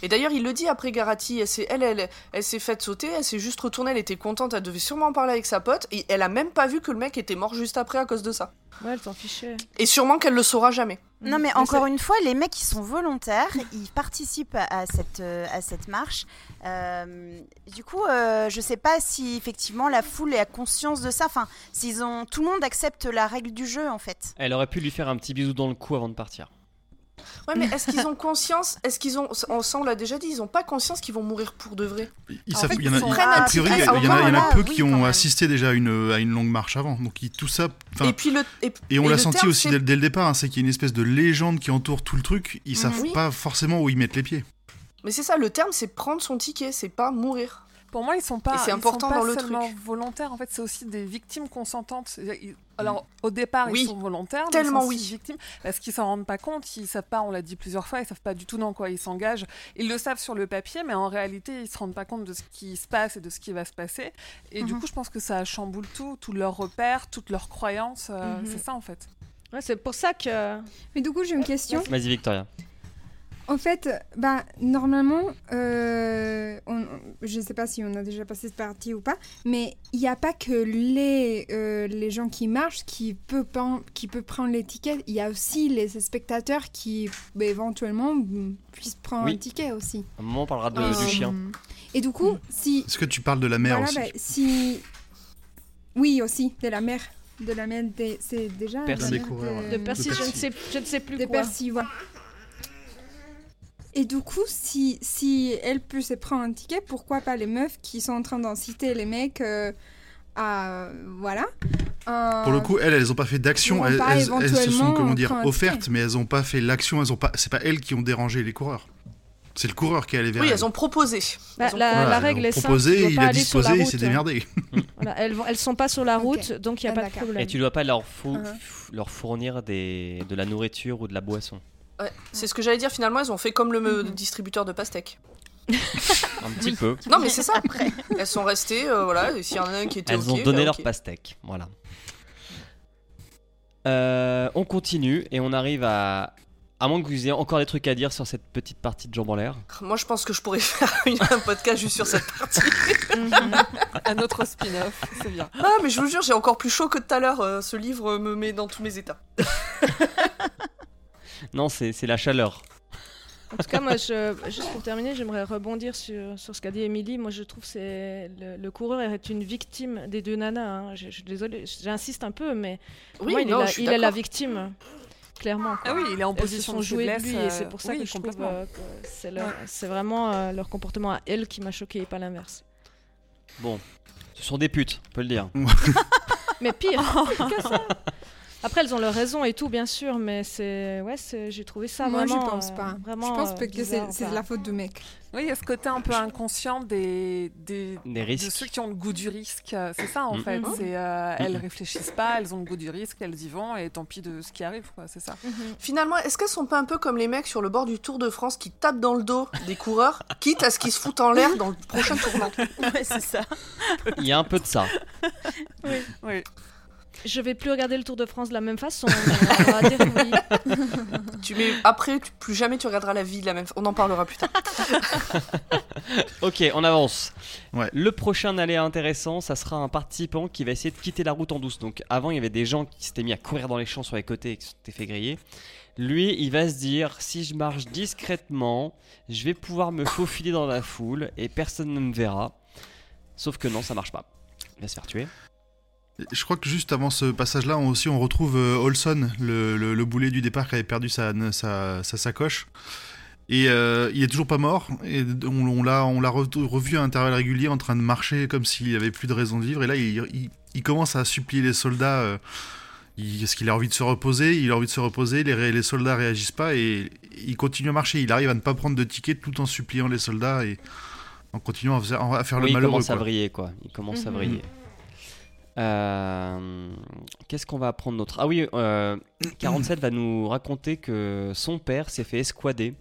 Et d'ailleurs, il le dit après Garati, elle s'est elle, elle, elle s'est faite sauter, elle s'est juste retournée, elle était contente, elle devait sûrement en parler avec sa pote, et elle a même pas vu que le mec était mort juste après à cause de ça. Ouais, elle s'en fichait. Et sûrement qu'elle le saura jamais. Non mais Mais encore c'est- une fois, les mecs ils sont volontaires, ils participent à, à cette euh, à cette marche. Euh, du coup, euh, je sais pas si effectivement la foule a conscience de ça. Enfin, s'ils ont tout le monde accepte la règle du jeu en fait. Elle aurait pu lui faire un petit bisou dans le cou avant de partir. Ouais, mais est-ce qu'ils ont conscience Est-ce qu'ils ont. on- l'a déjà dit, ils ont pas conscience qu'ils vont mourir pour de vrai. Ils En savent- il y en a, a priori, il y, en a, peu oui, qui ont assisté déjà à une, à une longue marche avant. Donc ils- tout ça. Et puis le. Et, Et on l'a senti terme, aussi dès, dès le départ, hein, c'est qu'il y a une espèce de légende qui entoure tout le truc. Ils savent Oui. pas forcément où ils mettent les pieds. Mais c'est ça, le terme, c'est prendre son ticket, c'est pas mourir. Pour moi, ils sont pas, ils important sont pas dans le seulement truc. volontaires. En fait, c'est aussi des victimes consentantes. Ils- Alors, au départ, Oui. ils sont volontaires, mais Tellement ils sont aussi oui. victimes parce qu'ils s'en rendent pas compte. Ils savent pas. On l'a dit plusieurs fois. Ils savent pas du tout dans quoi ils s'engagent. Ils le savent sur le papier, mais en réalité, ils se rendent pas compte de ce qui se passe et de ce qui va se passer. Et du Mhm. coup, je pense que ça chamboule tout, tous leurs repères, toutes leurs croyances. euh, Mhm. C'est ça en fait. Ouais, c'est pour ça que. Mais du coup, j'ai une question. Vas-y, Victoria. En fait, bah, normalement, euh, on- je je sais pas si on a déjà passé cette partie ou pas, mais il n'y a pas que les, euh, les gens qui marchent qui peuvent, pen- qui peuvent prendre les tickets. Il y a aussi les spectateurs qui bah, éventuellement puissent prendre Oui. un ticket aussi. À un moment, on parlera de- Euh, du chien. Et du coup, si Est-ce que tu parles de la mer voilà, aussi bah, si oui aussi de la mer, de la mer, c'est déjà Percy. coureurs, De De Percy, je ne sais, je ne sais plus de quoi. Percy, voilà. Et du coup, si, si elle peut se prendre un ticket, pourquoi pas les meufs qui sont en train d'inciter les mecs euh, à. Voilà. Euh, Pour le coup, elles, elles ont pas fait d'action. Elles, pas elles- elles se sont, comment dire, offertes, mais elles ont pas fait l'action. Elles ont pas. C'est pas elles qui ont dérangé les coureurs. C'est le coureur qui est allé vers Oui, elles. elles ont proposé. Bah, Elles ont la, Voilà, la elles règle ont est simple. proposé, dois il a disposé, il s'est démerdé. Voilà, elles, vont- elles sont pas sur la route, donc il n'y a Ah, pas de problème. Et tu dois pas leur, fou- leur fournir des, de la nourriture ou de la boisson. Ouais, c'est ce que j'allais dire finalement, elles ont fait comme le Mhm. distributeur de pastèques. Un petit peu. Non mais c'est ça. Elles sont restées, euh, voilà, et s'il y en a un qui était Elles ont donné bah, leur pastèque. Voilà. Euh, on continue et on arrive à. À moins que vous ayez encore des trucs à dire sur cette petite partie de jambes en l'air. Moi je pense que je pourrais faire un podcast juste sur cette partie. Mhm. Un autre spin-off, c'est bien. Ah mais je vous jure, j'ai encore plus chaud que tout à l'heure. euh, ce livre me met dans tous mes états. Non, c'est c'est la chaleur. En tout cas, moi, je, juste pour terminer, j'aimerais rebondir sur, sur ce qu'a dit Émilie. Moi, je trouve que c'est le, le coureur est une victime des deux nanas. hein. Je, je suis désolée, j'insiste un peu, mais Oui, moi, il, non, est, la, suis il est la d'accord. victime, clairement. quoi. Ah oui, il est en position de jouées de lui, et c'est euh, pour ça oui, que je trouve euh, que c'est c'est vraiment euh, leur comportement à elles qui m'a choqué et pas l'inverse. Bon, ce sont des putes, on peut le dire. Mais pire, pire que ça. Après, elles ont leur raison et tout, bien sûr, mais c'est ouais, j'ai trouvé ça Moi, je vraiment. pense euh, pas. Vraiment, je pense euh, que c'est de la faute du mec. Oui, il y a ce côté un peu inconscient des, des, Des de ceux qui ont le goût du risque. euh, C'est ça, en fait. Mhm. C'est, euh, elles réfléchissent pas, elles ont le goût du risque, elles y vont, et tant pis de ce qui arrive, quoi. C'est ça. Mhm. Finalement, est-ce qu'elles sont pas un peu comme les mecs sur le bord du Tour de France qui tapent dans le dos des coureurs, quitte à ce qu'ils se foutent en l'air dans le prochain tournant? Ouais, c'est ça. Il y a un peu de ça. Oui. Je vais plus regarder le Tour de France de la même façon. mais on va dire oui. Tu mets après, tu- plus jamais tu regarderas la vie de la même. On en parlera plus tard. Ok, on avance. Ouais. Le prochain aléa intéressant, ça sera un participant qui va essayer de quitter la route en douce. Donc avant, il y avait des gens qui s'étaient mis à courir dans les champs sur les côtés et qui s'étaient fait griller. Lui, il va se dire si je marche discrètement, je vais pouvoir me faufiler dans la foule et personne ne me verra. Sauf que non, ça marche pas. Il va se faire tuer. Je crois que juste avant ce passage-là, on, aussi, on retrouve euh, Olson, le, le- le boulet du départ qui avait perdu sa, sa, sa sacoche. Et euh, il est toujours pas mort. Et on, on l'a, on l'a re- revu à intervalles réguliers en train de marcher comme s'il avait plus de raison de vivre. Et là, il, il- il commence à supplier les soldats. euh, il- Est-ce qu'il a envie de se reposer? Il a envie de se reposer. Les, les soldats réagissent pas et il continue à marcher. Il arrive à ne pas prendre de ticket tout en suppliant les soldats et en continuant à faire, à faire Oui, le il malheureux. commence à vriller, quoi. Il commence à Mhm. vriller. Euh, Qu'est-ce qu'on va apprendre d'autre? Ah oui, euh, 47 va nous raconter que son père s'est fait esquader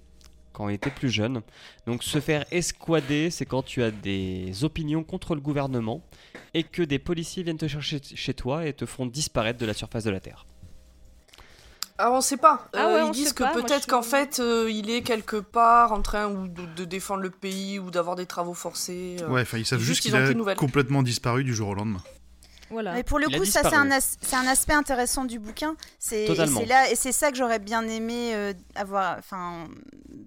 quand il était plus jeune. Donc se faire esquader, c'est quand tu as des opinions contre le gouvernement et que des policiers viennent te chercher chez toi et te font disparaître de la surface de la Terre. Ah, on sait pas. Ah Euh, ouais, ils on disent que peut-être qu'en fait, euh, il est quelque part en train ou de, de défendre le pays ou d'avoir des travaux forcés. euh. Ouais, enfin, ils savent Juste, a complètement disparu du jour au lendemain. Voilà. Mais pour le coup, ça c'est un, as- c'est un aspect intéressant du bouquin. C'est et Totalement. c'est là et c'est ça que j'aurais bien aimé euh, avoir, enfin,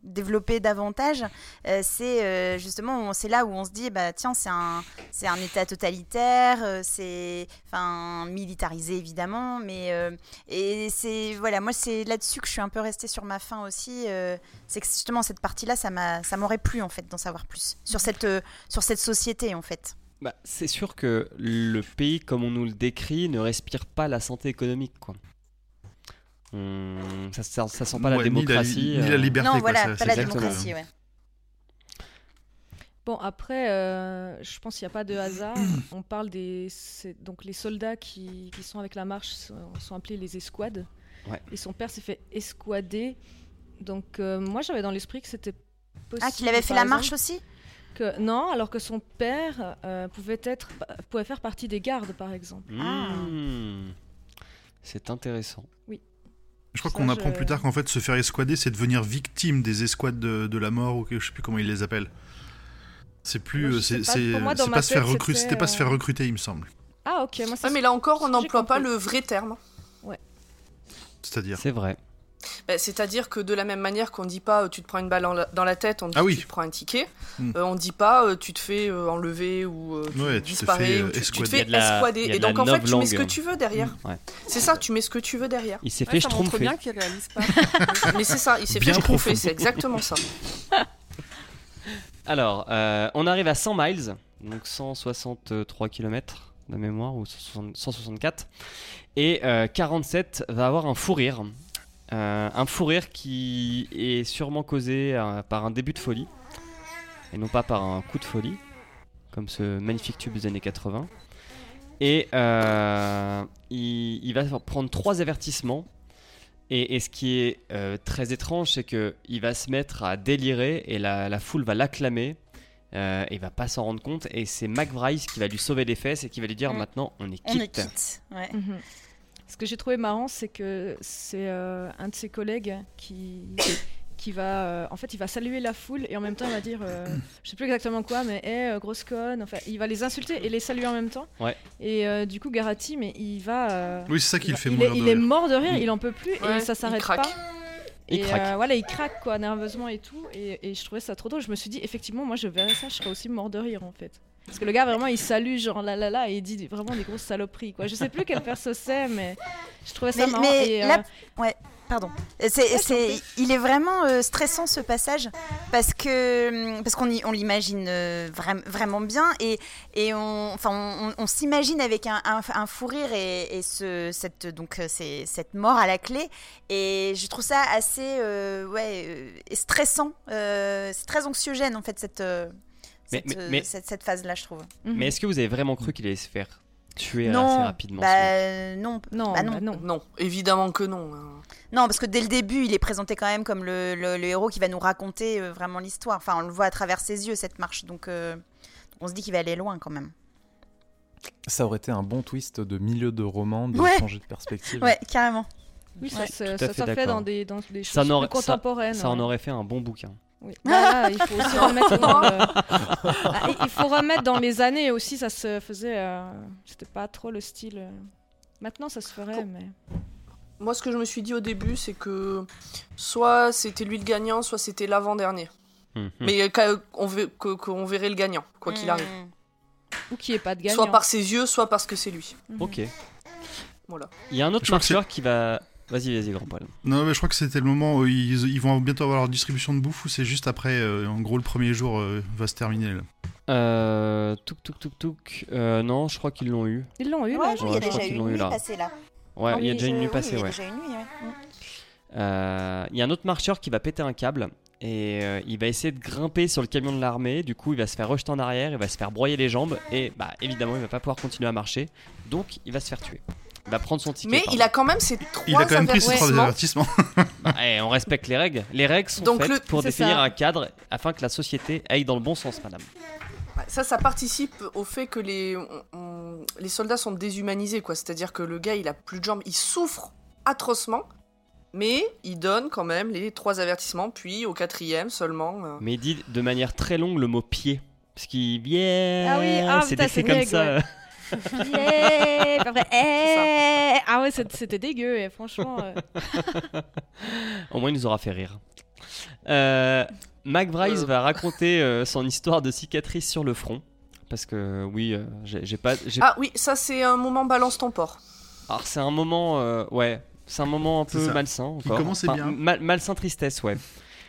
développer davantage. Euh, c'est euh, justement, on- c'est là où on se dit, bah tiens, c'est un, c'est un État totalitaire, euh, c'est, enfin, militarisé évidemment, mais euh, et c'est voilà, moi c'est là-dessus que je suis un peu restée sur ma faim aussi. euh, c'est que justement cette partie-là, ça m'a, ça m'aurait plu en fait d'en savoir plus sur cette, euh, sur cette société en fait. Bah, c'est sûr que le pays, comme on nous le décrit, ne respire pas la santé économique. Quoi. On- Ça, ça, ça sent pas la Ouais, ni démocratie. Ni la, euh, liberté. non, quoi, voilà, ça- pas c'est la exactement. démocratie, ouais. Bon, après, euh, je pense qu'il n'y a pas de hasard. On parle des. c'est- Donc, les soldats qui, qui sont avec la marche sont, sont appelés les escouades. Ouais. Et son père s'est fait esquader. Donc, euh, moi, j'avais dans l'esprit que c'était possible. Ah, qu'il avait fait la marche aussi? Que, Non, alors que son père euh, pouvait, être, pouvait faire partie des gardes, par exemple. hmm. C'est intéressant. Je crois qu'on je- apprend plus tard qu'en fait, se faire esquader, c'est devenir victime des escouades de, de la mort ou que je sais plus comment ils les appellent. C'est plus. Euh, c'est pas, moi, se faire recruter, c'était, pas se faire euh, recruter, il me semble. Ah, ok. Moi, Ouais, mais là encore, on n'emploie pas le vrai terme. C'est-à-dire. C'est vrai. Bah, C'est-à-dire que de la même manière qu'on dit pas euh, tu te prends une balle la- dans la tête, on dit Ah oui. tu te prends un ticket. Hmm. Euh, on dit pas euh, tu te fais euh, enlever ou euh, tu Ouais, tu te disparais fais, ou euh, tu, tu te escouader. fais la- escouader. Et donc en fait tu mets ce que tu veux derrière. Ouais. C'est ça, tu mets ce que tu veux derrière. Il s'est Ouais, fait schtroumpfer. bien qu'il réalise pas. Mais c'est ça, il s'est Bien fait tromper, c'est exactement ça. Alors, euh, on arrive à 100 miles, donc 163 km de mémoire, ou 160 164. Et euh, 47 va avoir un fou rire. Euh, un fou rire qui est sûrement causé euh, par un début de folie, et non pas par un coup de folie, comme ce magnifique tube des années 80. Et euh, il, il va prendre trois avertissements. Et, et ce qui est euh, très étrange, c'est que il va se mettre à délirer et la, la foule va l'acclamer. Euh, et il va pas s'en rendre compte. Et c'est McBryce qui va lui sauver les fesses et qui va lui dire Mm. maintenant on est On est quitte. quitte. Ouais. Mhm. Ce que j'ai trouvé marrant, c'est que c'est euh, un de ses collègues qui, qui va. euh, en fait, il va saluer la foule et en même temps, il va dire. euh, je sais plus exactement quoi, mais hé, grosse conne. Enfin, il va les insulter et les saluer en même temps. Ouais. Et euh, du coup, Garati, mais il va. euh, Oui, c'est ça qui il le fait il mourir est, de il est mort de rire, Mm. il en peut plus Ouais, et ça il s'arrête craque. pas. Il et craque. euh, voilà, il craque quoi, nerveusement et tout. Et, et je trouvais ça trop drôle. Je me suis dit, effectivement, moi je verrais ça, je serais aussi mort de rire en fait. Parce que le gars, vraiment, il salue, genre là là là, et il dit vraiment des grosses saloperies quoi. Je sais plus quel perso c'est, mais je trouvais ça Mais- marrant. mais et, euh, là- Pardon. C'est, c'est, il est vraiment euh, stressant ce passage parce que hum, parce qu'on y- on l'imagine euh, vraim- vraiment bien et, et on, enfin, on, on s'imagine avec un, un, un fou rire et, et ce, cette, donc, euh, c'est, cette mort à la clé. Et je trouve ça assez ouais, stressant. C'est très anxiogène en fait cette, Mais- cette, mais- euh, cette, cette phase-là, je trouve. mhm. Mais est-ce que vous avez vraiment cru qu'il allait se faire tuer assez rapidement bah, non, non, bah non. bah non. Non, évidemment que non. hein. Non, parce que dès le début, il est présenté quand même comme le, le- le héros qui va nous raconter euh, vraiment l'histoire. Enfin, on le voit à travers ses yeux, cette marche. Donc, euh, on se dit qu'il va aller loin quand même. Ça aurait été un bon twist de milieu de roman de Ouais. changer de perspective. Ouais, carrément. Oui, ça, Ouais. fait ça fait d'accord. dans des, dans des Ça choses n'aurait- plus ça- contemporaines. Ça en aurait fait un bon bouquin. Oui. Bah, là, il faut aussi remettre dans le- Ah, il faut remettre dans les années aussi, ça se faisait. euh, C'était pas trop le style. euh. Maintenant, ça se ferait, mais. Moi, ce que je me suis dit au début, c'est que soit c'était lui le gagnant, soit c'était l'avant-dernier. Mhm. Mais qu'a- qu'on qu'on verrait le gagnant, quoi qu'il arrive. Mmh. Ou qu'il n'y ait pas de gagnant. Soit par ses yeux, soit parce que c'est lui. Mhm. Ok. Voilà. Il y a un autre marqueur qui va. Vas-y, vas-y, grand poil. Non, mais je crois que c'était le moment où ils, ils vont bientôt avoir leur distribution de bouffe ou c'est juste après, euh, en gros, le premier jour euh, va se terminer. Là. Euh. Touk touk touk touk. Euh, non, je crois qu'ils l'ont eu. Ils l'ont eu, Ouais, là. Ouais, a je crois déjà qu'ils une l'ont eu nuit là. passée là. Ouais, il y a déjà une nuit passée, il y a ouais. déjà une nuit, ouais. Mmh. Euh, Il y a un autre marcheur qui va péter un câble et euh, il va essayer de grimper sur le camion de l'armée. Du coup, il va se faire rejeter en arrière, il va se faire broyer les jambes et bah évidemment, il va pas pouvoir continuer à marcher. Donc, il va se faire tuer. Il va prendre son ticket. Mais pardon. il a quand même ses trois Il a quand même pris ses trois avertissements. Bah, on respecte les règles. Les règles sont Donc faites le- pour définir ça. un cadre afin que la société aille dans le bon sens, madame. Ça, ça participe au fait que les, on- on- les soldats sont déshumanisés, quoi. C'est-à-dire que le gars, il a plus de jambes, il souffre atrocement, mais il donne quand même les trois avertissements, puis au quatrième seulement. euh, Mais il dit de manière très longue le mot pied. Parce qu'il vient. Ah oui, ah, c'est comme ça. ouais. Yeah Puis après, eh Ah ouais, c'était dégueu, et franchement. euh, Au moins, il nous aura fait rire. Euh, McBryce Euh. va raconter euh, son histoire de cicatrice sur le front. Parce que, oui, euh, j'ai pas. Ah oui, ça c'est un moment balance ton porc. Alors, c'est un moment. euh, ouais. C'est un moment un peu malsain encore. commençait bien. mal- malsain tristesse, ouais.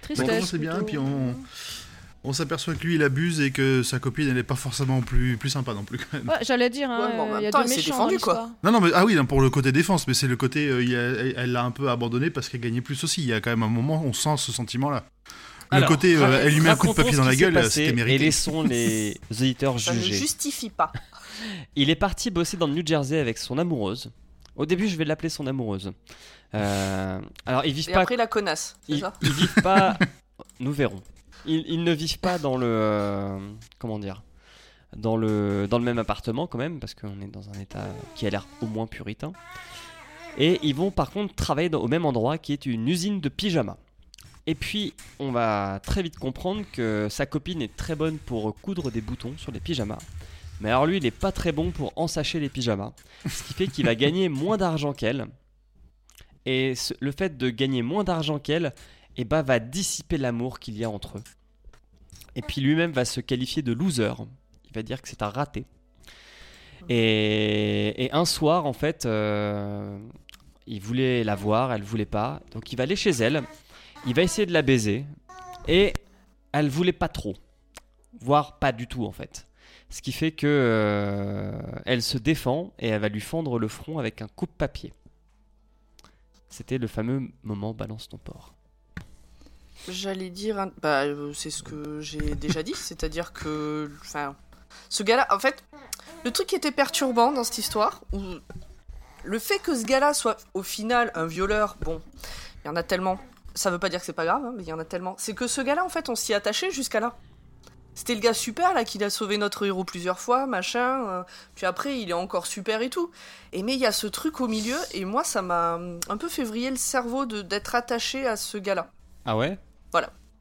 Tristesse. commençait bien, plutôt. puis on, on s'aperçoit que lui il abuse et que sa copine elle est pas forcément plus, plus sympa non plus quand même. Ouais, j'allais dire, hein, Ouais, même il y a temps, deux elle s'est méchants défendue, dans quoi. Non, non, mais ah oui, pour le côté défense, mais c'est le côté. euh, il a- elle l'a un peu abandonné parce qu'elle gagnait plus aussi. Il y a quand même un moment, on sent ce sentiment-là. Le Alors, côté, euh, elle lui met un coup de papier dans la gueule, c'était Et mérité. laissons les auditeurs Ça ne juger. justifie pas. Il est parti bosser dans le New Jersey avec son amoureuse. Au début, je vais l'appeler son amoureuse. Euh, alors, ils vivent Et pas. après la connasse, c'est Ils, ça ils vivent pas. Nous verrons. Ils, ne vivent pas dans le. euh, comment dire dans le, dans le même appartement, quand même, parce qu'on est dans un état qui a l'air au moins puritain. Et ils vont par contre travailler dans- au même endroit qui est une usine de pyjamas. Et puis, on va très vite comprendre que sa copine est très bonne pour coudre des boutons sur les pyjamas. Mais alors lui, il n'est pas très bon pour ensacher les pyjamas. Ce qui fait qu'il va gagner moins d'argent qu'elle. Et le fait de gagner moins d'argent qu'elle, eh ben, va dissiper l'amour qu'il y a entre eux. Et puis lui-même va se qualifier de loser. Il va dire que c'est un raté. Et, et un soir, en fait, euh, il voulait la voir, elle voulait pas. Donc il va aller chez elle, il va essayer de la baiser. Et elle voulait pas trop. Voire pas du tout, en fait. Ce qui fait que euh, elle se défend et elle va lui fendre le front avec un coupe-papier. C'était le fameux moment balance ton porc. J'allais dire, bah, euh, c'est ce que j'ai déjà dit, c'est-à-dire que, enfin, ce gars-là, en fait, le truc qui était perturbant dans cette histoire, où le fait que ce gars-là soit au final un violeur, bon, il y en a tellement, ça veut pas dire que c'est pas grave, hein, mais il y en a tellement, c'est que ce gars-là, en fait, on s'y attachait jusqu'à là. C'était le gars super là qui a sauvé notre héros plusieurs fois, machin. euh, puis après, il est encore super et tout. Et mais il y a ce truc au milieu, et moi, ça m'a hum, un peu fait vriller le cerveau d'être attaché à ce gars-là. Ah ouais?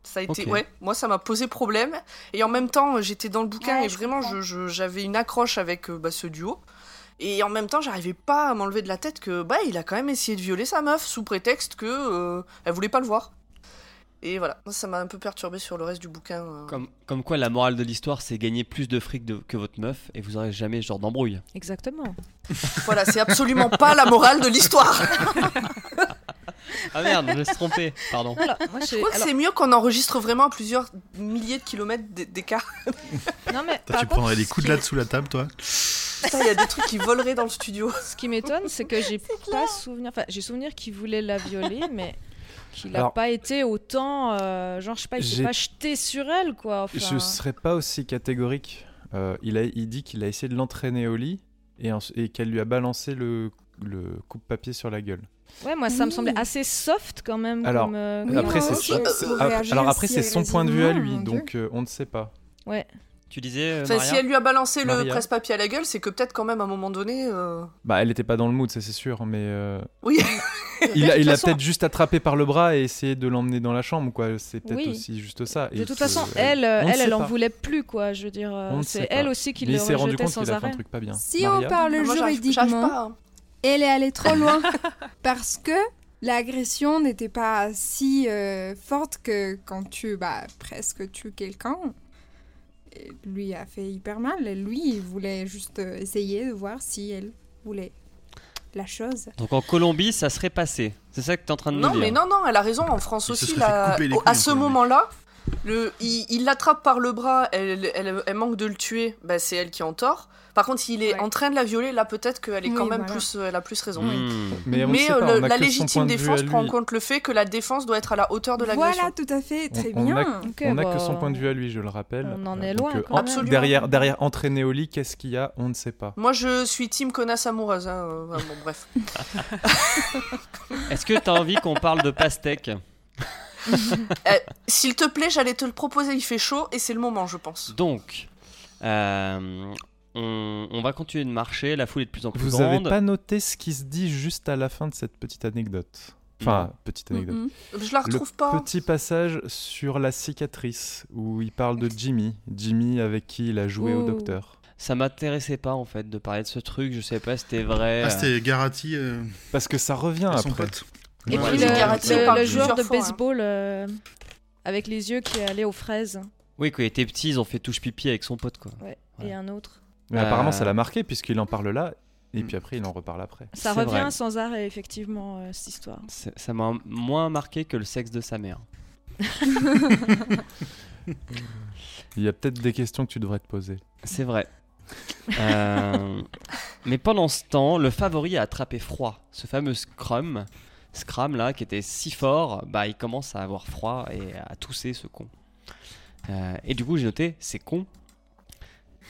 Ça a été, ouais, moi ça m'a posé problème. Et en même temps, j'étais dans le bouquin Ouais, et je vraiment, comprends. je- je- j'avais une accroche avec euh, bah, ce duo. Et en même temps, j'arrivais pas à m'enlever de la tête que bah il a quand même essayé de violer sa meuf sous prétexte que euh, elle voulait pas le voir. Et voilà, moi, ça m'a un peu perturbé sur le reste du bouquin. euh. comme, comme quoi la morale de l'histoire c'est gagner plus de fric de- que votre meuf et vous aurez jamais ce genre d'embrouille. Exactement. Voilà, c'est absolument pas la morale de l'histoire. Ah merde, je me suis trompé, pardon. Voilà, moi, Je crois que alors- c'est mieux qu'on enregistre vraiment à plusieurs milliers de kilomètres d'écart. non, mais tu contre, prendrais des coups de latte sous la table, toi Putain, il y a des trucs qui voleraient dans le studio. Ce qui m'étonne, c'est que j'ai pas souvenir. Enfin, j'ai souvenir qu'il voulait la violer, mais qu'il n'a pas été autant. euh, genre, je sais pas, il s'est pas jeté sur elle, quoi. Enfin, Je serais pas aussi catégorique. Euh, il, a, il dit qu'il a essayé de l'entraîner au lit et, qu'elle lui a balancé le, le coupe-papier sur la gueule. Ouais, moi, ça me semblait assez soft quand même. Alors, comme, euh, Oui, comme après, c'est son- alors après, si c'est son point de vue à lui, mon donc euh, on ne sait pas. Ouais. Tu disais, euh, Enfin, Maria si elle lui a balancé le presse-papier à la gueule, c'est que peut-être quand même à un moment donné. euh, Bah, elle n'était pas dans le mood, ça c'est sûr, mais euh, Oui. il a, a peut-être juste attrapé par le bras et essayé de l'emmener dans la chambre, quoi. C'est peut-être Oui. aussi juste ça. De Et toute façon, elle, euh, elle, sait elle en voulait plus, quoi. Je veux dire, euh, c'est elle pas. aussi qui le il s'est rendu rejetait compte qu'il sans a fait un arrêt. truc pas bien. Si Maria on parle j'arrive juridiquement, pas, hein. Elle est allée trop loin parce que l'agression n'était pas si euh, forte que quand tu bah, presque tues quelqu'un. Lui a fait hyper mal. Et lui, il voulait juste euh, essayer de voir si elle voulait la chose. Donc en Colombie, ça serait passé. C'est ça que tu es en train de Non, nous dire. mais non, non, elle a raison. En France Il aussi, là, à ce moment-là, le, il il l'attrape par le bras, elle, elle, elle manque de le tuer, bah, c'est elle qui est en tort. Par contre, s'il est Ouais. en train de la violer, là, peut-être qu'elle est quand Oui, même voilà. plus, euh, elle a plus raison. Hmm. Mais, euh, pas, le- la légitime défense prend en compte le fait que la défense doit être à la hauteur de l'agression. Voilà, tout à fait, très On- on a- bien. On n'a bah, que son point de vue à lui, je le rappelle. on en Euh, est donc, loin, quand en- même. Absolument. Derrière, derrière entraîné au lit, qu'est-ce qu'il y a? On ne sait pas. Moi, je suis team connasse amoureuse. hein, bon, bref. Est-ce que tu as envie qu'on parle de pastèque? S'il te plaît, j'allais te le proposer, il fait chaud et c'est le moment, je pense. Donc, euh, on, on va continuer de marcher, la foule est de plus en plus Vous n'avez grande. pas noté ce qui se dit juste à la fin de cette petite anecdote Enfin, petite anecdote. Je la Le retrouve pas. petit passage sur la cicatrice où il parle de Jimmy. Jimmy avec qui il a joué au docteur. Ça m'intéressait pas en fait de parler de ce truc, je sais pas si c'était vrai. Ah, c'était Garati euh, Parce que ça revient son après. pote. Et Ouais, puis le, le- le joueur de fois, hein. baseball euh, avec les yeux qui est allé aux fraises. Oui, quand il était petit, ils ont fait touche pipi avec son pote quoi. Ouais. Ouais. Et un autre. Mais Euh, apparemment, ça l'a marqué puisqu'il en parle là. Et puis après, il en reparle après. Ça revient vrai. sans arrêt, effectivement, euh, cette histoire. Ça m'a moins marqué que le sexe de sa mère. Il y a peut-être des questions que tu devrais te poser. C'est vrai. Euh, mais pendant ce temps, le favori a attrapé froid. Ce fameux Scrum, Scrum là, qui était si fort, bah il commence à avoir froid et à tousser ce con. Euh, et du coup, j'ai noté, c'est con.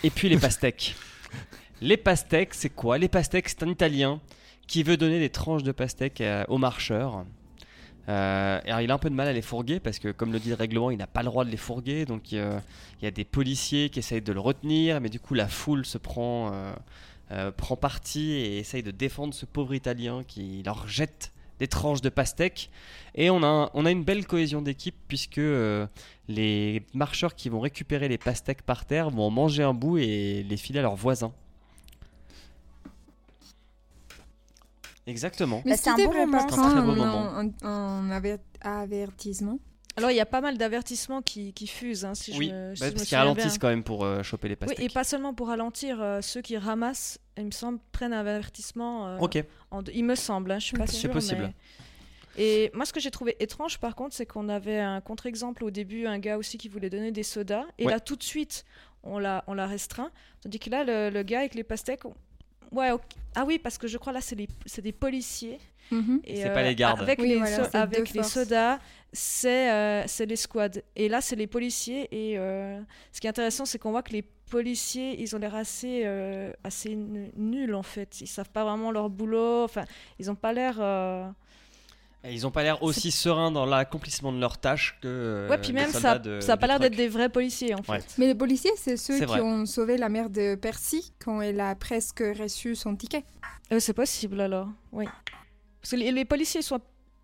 Et puis les pastèques. les pastèques, c'est quoi? Les pastèques, c'est un Italien qui veut donner des tranches de pastèques euh, aux marcheurs. Euh, alors il a un peu de mal à les fourguer parce que comme le dit le règlement, il n'a pas le droit de les fourguer. Donc euh, il y a des policiers qui essayent de le retenir, mais du coup la foule se prend, euh, euh, prend parti et essaye de défendre ce pauvre Italien qui leur jette des tranches de pastèque. Et on a, un- on a une belle cohésion d'équipe puisque euh, les marcheurs qui vont récupérer les pastèques par terre vont en manger un bout et les filer à leurs voisins. Exactement. Mais Bah, c'est un c'était bon moment. un un- avertissement. Alors, il y a pas mal d'avertissements qui, qui fusent, hein, si oui, je me, si bah, je me parce qu'ils ralentissent bien. quand même pour euh, choper les Oui, pastèques. et pas seulement pour ralentir, euh, ceux qui ramassent, il me semble, prennent un avertissement. euh, Ok, en Il me semble, hein, je suis pas Ok. C'est sûre. possible. mais- Et moi, ce que j'ai trouvé étrange, par contre, c'est qu'on avait un contre-exemple au début, un gars aussi qui voulait donner des sodas, et Ouais. là, tout de suite, on l'a, on l'a restreint. Tandis que là, le, le gars avec les pastèques, ouais, ah oui, parce que je crois là, c'est, les... c'est des policiers. Mhm. Et, C'est pas les gardes. Avec, Oui, les, voilà, so- avec les sodas, c'est, euh, c'est les squads. Et là, c'est les policiers. Et euh, ce qui est intéressant, c'est qu'on voit que les policiers, ils ont l'air assez, euh, assez n- nuls en fait. Ils savent pas vraiment leur boulot. Enfin, ils ont pas l'air. euh, Et ils ont pas l'air aussi sereins dans l'accomplissement de leurs tâches que. euh, Ouais, puis même, ça, de- ça a pas l'air d'être des vrais policiers en fait. Ouais. Mais les policiers, c'est ceux C'est qui vrai. ont sauvé la mère de Percy quand elle a presque reçu son ticket. Euh, c'est possible alors, oui. Parce que les, les policiers sont.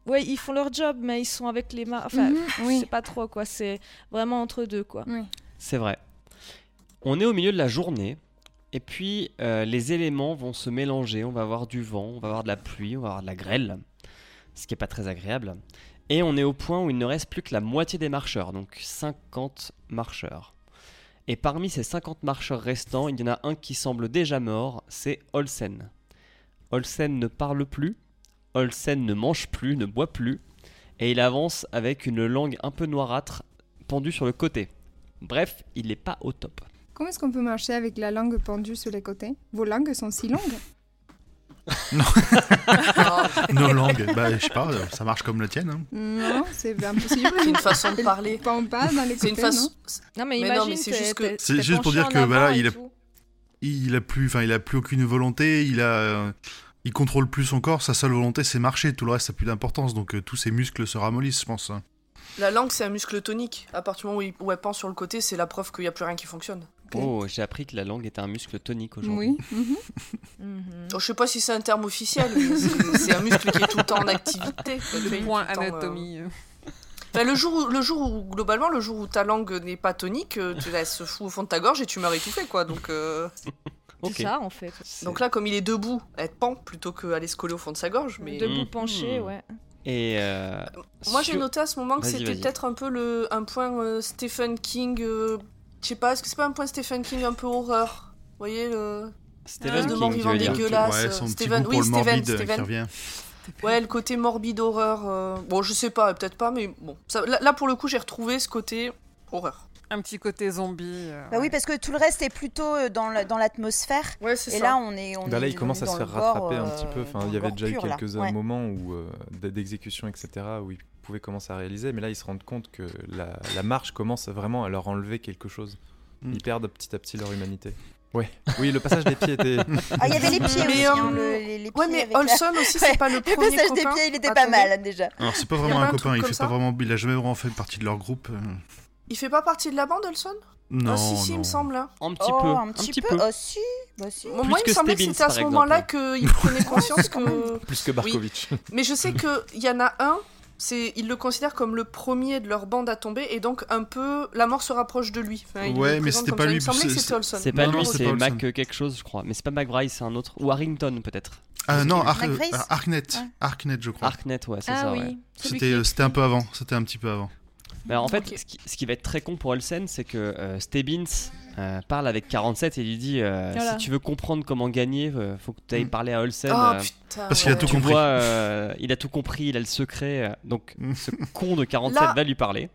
Ouais, ils font leur job, mais ils sont avec les mains. Enfin, Mhm, je oui. sais pas trop quoi. C'est vraiment entre deux quoi. Oui. C'est vrai. On est au milieu de la journée. Et puis, euh, les éléments vont se mélanger. On va avoir du vent, on va avoir de la pluie, on va avoir de la grêle. Ce qui n'est pas très agréable. Et on est au point où il ne reste plus que la moitié des marcheurs. Donc 50 marcheurs. Et parmi ces 50 marcheurs restants, il y en a un qui semble déjà mort. C'est Olsen. Olsen ne parle plus. Olsen ne mange plus, ne boit plus. Et il avance avec une langue un peu noirâtre pendue sur le côté. Bref, il n'est pas au top. Comment est-ce qu'on peut marcher avec la langue pendue sur les côtés? Vos langues sont si longues Nos langues, bah, je sais pas, ça marche comme la tienne. hein. Non, c'est impossible. C'est une façon de parler. pend pas dans les C'est côtés, une façon. Non, mais Mais non, imagine, mais c'est juste que- juste pour dire que, voilà, il a- tout. Il a plus, enfin, il a plus aucune volonté. Il a, euh, il contrôle plus son corps. Sa seule volonté, c'est marcher. Tout le reste, ça n'a plus d'importance. Donc euh, tous ses muscles se ramollissent, je pense. hein. La langue, c'est un muscle tonique. À partir du moment où il- où elle pend sur le côté, c'est la preuve qu'il n'y a plus rien qui fonctionne. Oh, j'ai appris que la langue était un muscle tonique aujourd'hui. Oui. Mhm. Oh, je sais pas si c'est un terme officiel, mais c'est un muscle qui est tout le temps en activité. Point le temps, euh, anatomie. Enfin, le jour, où, le jour où, globalement, le jour où ta langue n'est pas tonique, euh, tu la se fout au fond de ta gorge et tu meurs étouffé, quoi. Donc, euh, C'est ça en fait. Donc là, comme il est debout, elle pend plutôt qu'aller se coller au fond de sa gorge. Mais Debout Mhm. penché, ouais. Et euh, moi, j'ai noté à ce moment que c'était peut-être un peu le, un point euh, Stephen King. euh, je sais pas, est-ce que c'est pas un point Stephen King un peu horreur? Vous voyez le. Steven de King, vivant dégueulasse. Ouais, son petit Steven- goût oui, morbide euh, qui Steven. revient. Ouais, le côté morbide horreur. euh, Bon, je sais pas, peut-être pas, mais bon. Ça- là, là, pour le coup, j'ai retrouvé ce côté horreur. Un petit côté zombie. euh, Bah oui, parce que tout le reste est plutôt euh, dans la- dans l'atmosphère. Ouais, c'est Et ça. là, on est. On Bah là, est il commence à se faire le rattraper un euh, petit peu. Enfin, il y le avait déjà eu là. quelques Ouais. moments où euh, d'exécution, etc., où ils pouvaient commencer à réaliser, mais là, ils se rendent compte que la, la marche commence vraiment à leur enlever quelque chose. Mm. Ils perdent petit à petit leur humanité. Ouais. Oui, le passage des pieds était. Ah, il y avait les pieds Mais, aussi. euh, hein, le- les, les Ouais, mais la- Olson aussi, c'est pas le Le premier passage des pieds, il était pas mal déjà. Alors, c'est pas vraiment un un copain. Il fait pas vraiment. Il a jamais vraiment fait partie de leur groupe. Il fait pas partie de la bande, Olson Non. Ah, si, si, il me semble. hein. Un petit oh, peu. un petit, peu. Oh, si. Bah, si. Bon, Plus moi, il me semblait que c'était à ce moment-là qu'il prenait conscience que. Plus que Barkovitch. Mais je sais qu'il y en a un, c'est il le considère comme le premier de leur bande à tomber, et donc un peu la mort se rapproche de lui. Enfin, Ouais, mais c'était pas ça. lui, Il me semblait que c'est- c'était Olson. C'est pas Non, lui, c'est Mac quelque chose, je crois. Mais c'est pas McBride, c'est un autre. Ou Harrington peut-être. Ah non, Ar-. Ouais. Harknet, je crois. Harknet, ouais, c'est Ah ça. oui. ouais. C'était qui euh, c'était un peu avant. C'était un petit peu avant. Mais en fait, ce, qui, ce qui va être très con pour Olsen, c'est que euh, Stebbins euh, parle avec 47 et lui dit euh, Voilà. si tu veux comprendre comment gagner, euh, faut que tu ailles Mm. parler à Olsen. Oh euh, putain. Parce qu'il a tout tu compris. vois, euh, il a tout compris, il a le secret. donc Mm. ce con de 47 Là- va lui parler.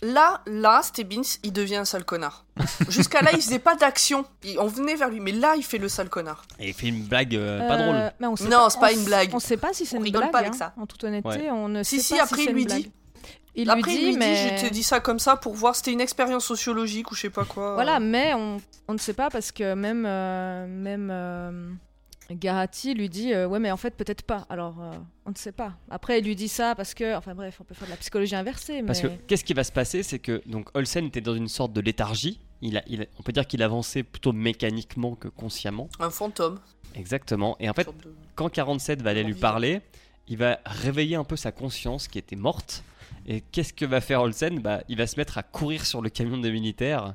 Là, là, Stebbins, il devient un sale connard. Jusqu'à là, il faisait pas d'action. On venait vers lui, mais là, il fait le sale connard. Et il fait une blague euh, pas Euh, drôle. mais on sait Non, c'est pas on une blague. On sait pas si c'est On une rigole blague. pas avec hein, ça. En toute honnêteté, Ouais. on ne Si, sait si, pas après, si il lui dit. Il Après, lui il dit, lui dit, mais je te dis ça comme ça pour voir, c'était une expérience sociologique ou je sais pas quoi. voilà, mais on, on ne sait pas parce que même euh, même euh, Garati lui dit euh, ouais mais en fait peut-être pas. Alors euh, on ne sait pas. Après il lui dit ça parce que enfin bref on peut faire de la psychologie inversée. Parce que qu'est-ce qui va se passer C'est que donc Olsen était dans une sorte de léthargie. Il a, il a- on peut dire qu'il avançait plutôt mécaniquement que consciemment. Un fantôme. Exactement. Et en fait, de- quand 47 va aller lui parler, il va réveiller un peu sa conscience qui était morte. Et qu'est-ce que va faire Olsen bah, Il va se mettre à courir sur le camion des militaires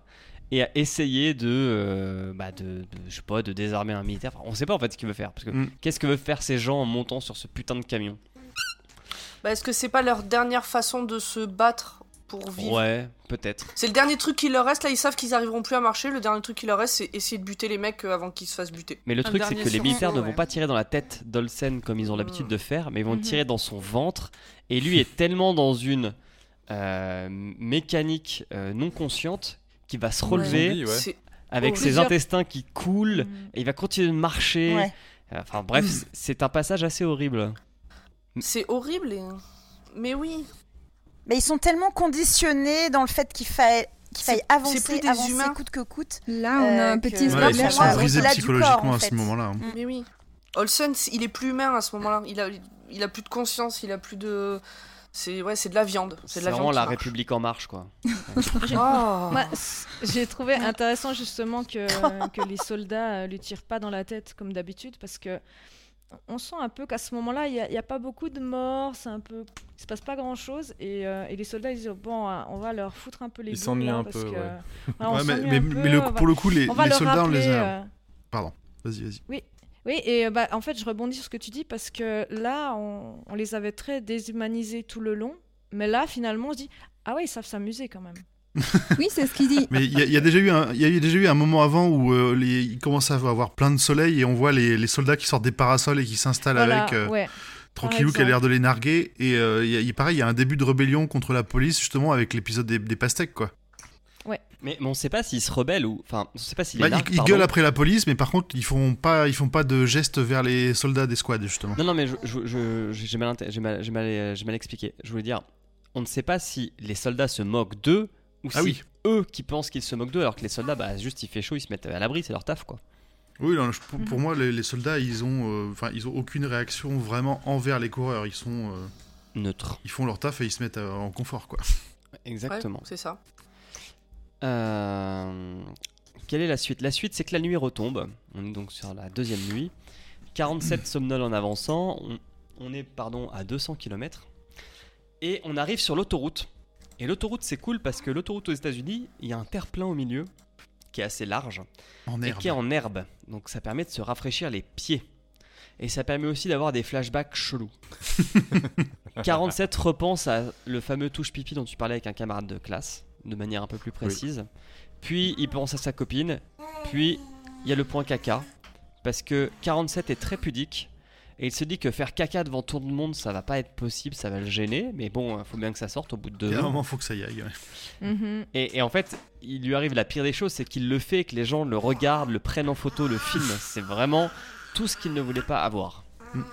et à essayer de, euh, bah, de, de- je sais pas, de désarmer un militaire. Enfin, on sait pas en fait ce qu'il veut faire. Parce que Mm. qu'est-ce que veulent faire ces gens en montant sur ce putain de camion? Bah, Est-ce que c'est pas leur dernière façon de se battre pour vivre Ouais, peut-être. C'est le dernier truc qui leur reste. Là, ils savent qu'ils arriveront plus à marcher. Le dernier truc qui leur reste, c'est essayer de buter les mecs euh, avant qu'ils se fassent buter. Mais le Un truc, c'est que les militaires ne vont pas tirer dans la tête d'Olsen comme ils ont l'habitude de faire, mais ils vont Mhm. tirer dans son ventre. Et lui est tellement dans une euh, mécanique euh, non consciente qu'il va se relever Zombie, ouais. C'est- avec ses intestins qui coulent. Mm. Et il va continuer de marcher. Ouais. Enfin bref, c'est un passage assez horrible. C'est horrible. et- Mais oui. Mais ils sont tellement conditionnés dans le fait qu'il faille, qu'il C'est- faille avancer, plus des avancer humains. coûte que coûte. Là, on a Euh, un que- petit Ouais, Ouais, ils sont brisés psychologiquement corps, en à ce moment-là. hein. Mais oui. Olsen, il est plus humain à ce moment-là. Il a, il a plus de conscience. Il a plus de. C'est ouais, c'est de la viande. C'est vraiment la marche. République en marche, quoi. Oh. J'ai trouvé intéressant justement que, que les soldats euh, lui tirent pas dans la tête comme d'habitude parce que on sent un peu qu'à ce moment-là, il n'y a, pas beaucoup de morts, c'est un peu, il se passe pas grand-chose et, euh, et les soldats ils disent bon, euh, on va leur foutre un peu les Ils s'ennuient un que, ouais. Ouais, mais, un peu, mais le- pour le coup, les, on soldats, on les a. euh, Pardon, vas-y, vas-y. oui, et euh, bah, en fait, je rebondis sur ce que tu dis parce que là, on, on les avait très déshumanisés tout le long, mais là, finalement, on se dit ah ouais, ils savent s'amuser quand même. Oui, c'est ce qu'il dit. Mais il y, a- y déjà eu un, il y a déjà eu un moment avant où euh, les, il commence à avoir plein de soleil et on voit les, les soldats qui sortent des parasols et qui s'installent Voilà, avec euh, ouais. tranquillou qui a l'air de les narguer et euh, il y a- il- pareil il y a un début de rébellion contre la police justement avec l'épisode des, des pastèques quoi. Mais, mais on sait pas s'ils se rebellent ou. Enfin, on sait pas s'ils Bah, les ils, narguent, ils pardon. gueulent après la police mais par contre ils font pas ils font pas de gestes vers les soldats des squads justement. Non, non, mais je- je- je- j'ai mal, mal, mal, j'ai mal expliqué. Je voulais dire, on ne sait pas si les soldats se moquent d'eux ou Ah oui. eux qui pensent qu'ils se moquent d'eux, alors que les soldats, bah, juste il fait chaud, ils se mettent à l'abri, c'est leur taf, quoi. Oui non, je- pour, pour moi les, les soldats ils ont euh, enfin ils ont aucune réaction vraiment envers les coureurs ils sont euh, Neutre. ils font leur taf et ils se mettent euh, en confort quoi. Exactement. Ouais, c'est ça. Euh, Quelle est la suite? La suite, c'est que la nuit retombe. On est donc sur la deuxième nuit. 47 somnoles en avançant. On, on est pardon à 200 km. Et on arrive sur l'autoroute. Et l'autoroute, c'est cool parce que l'autoroute aux États-Unis, il y a un terre-plein au milieu qui est assez large En et herbe. qui est en herbe. Donc ça permet de se rafraîchir les pieds. Et ça permet aussi d'avoir des flashbacks chelous. 47 repense à le fameux touche pipi dont tu parlais avec un camarade de classe, de manière un peu plus précise. Puis il pense à sa copine. Puis il y a le point caca. Parce que 47 est très pudique. Et il se dit que faire caca devant tout le monde, ça va pas être possible, ça va le gêner. Mais bon, il faut bien que ça sorte au bout de deux Il y a un ans. moment faut que ça y aille. ouais. Mhm. Et, et en fait, il lui arrive la pire des choses, c'est qu'il le fait, que les gens le regardent, le prennent en photo, le filment. C'est vraiment tout ce qu'il ne voulait pas avoir.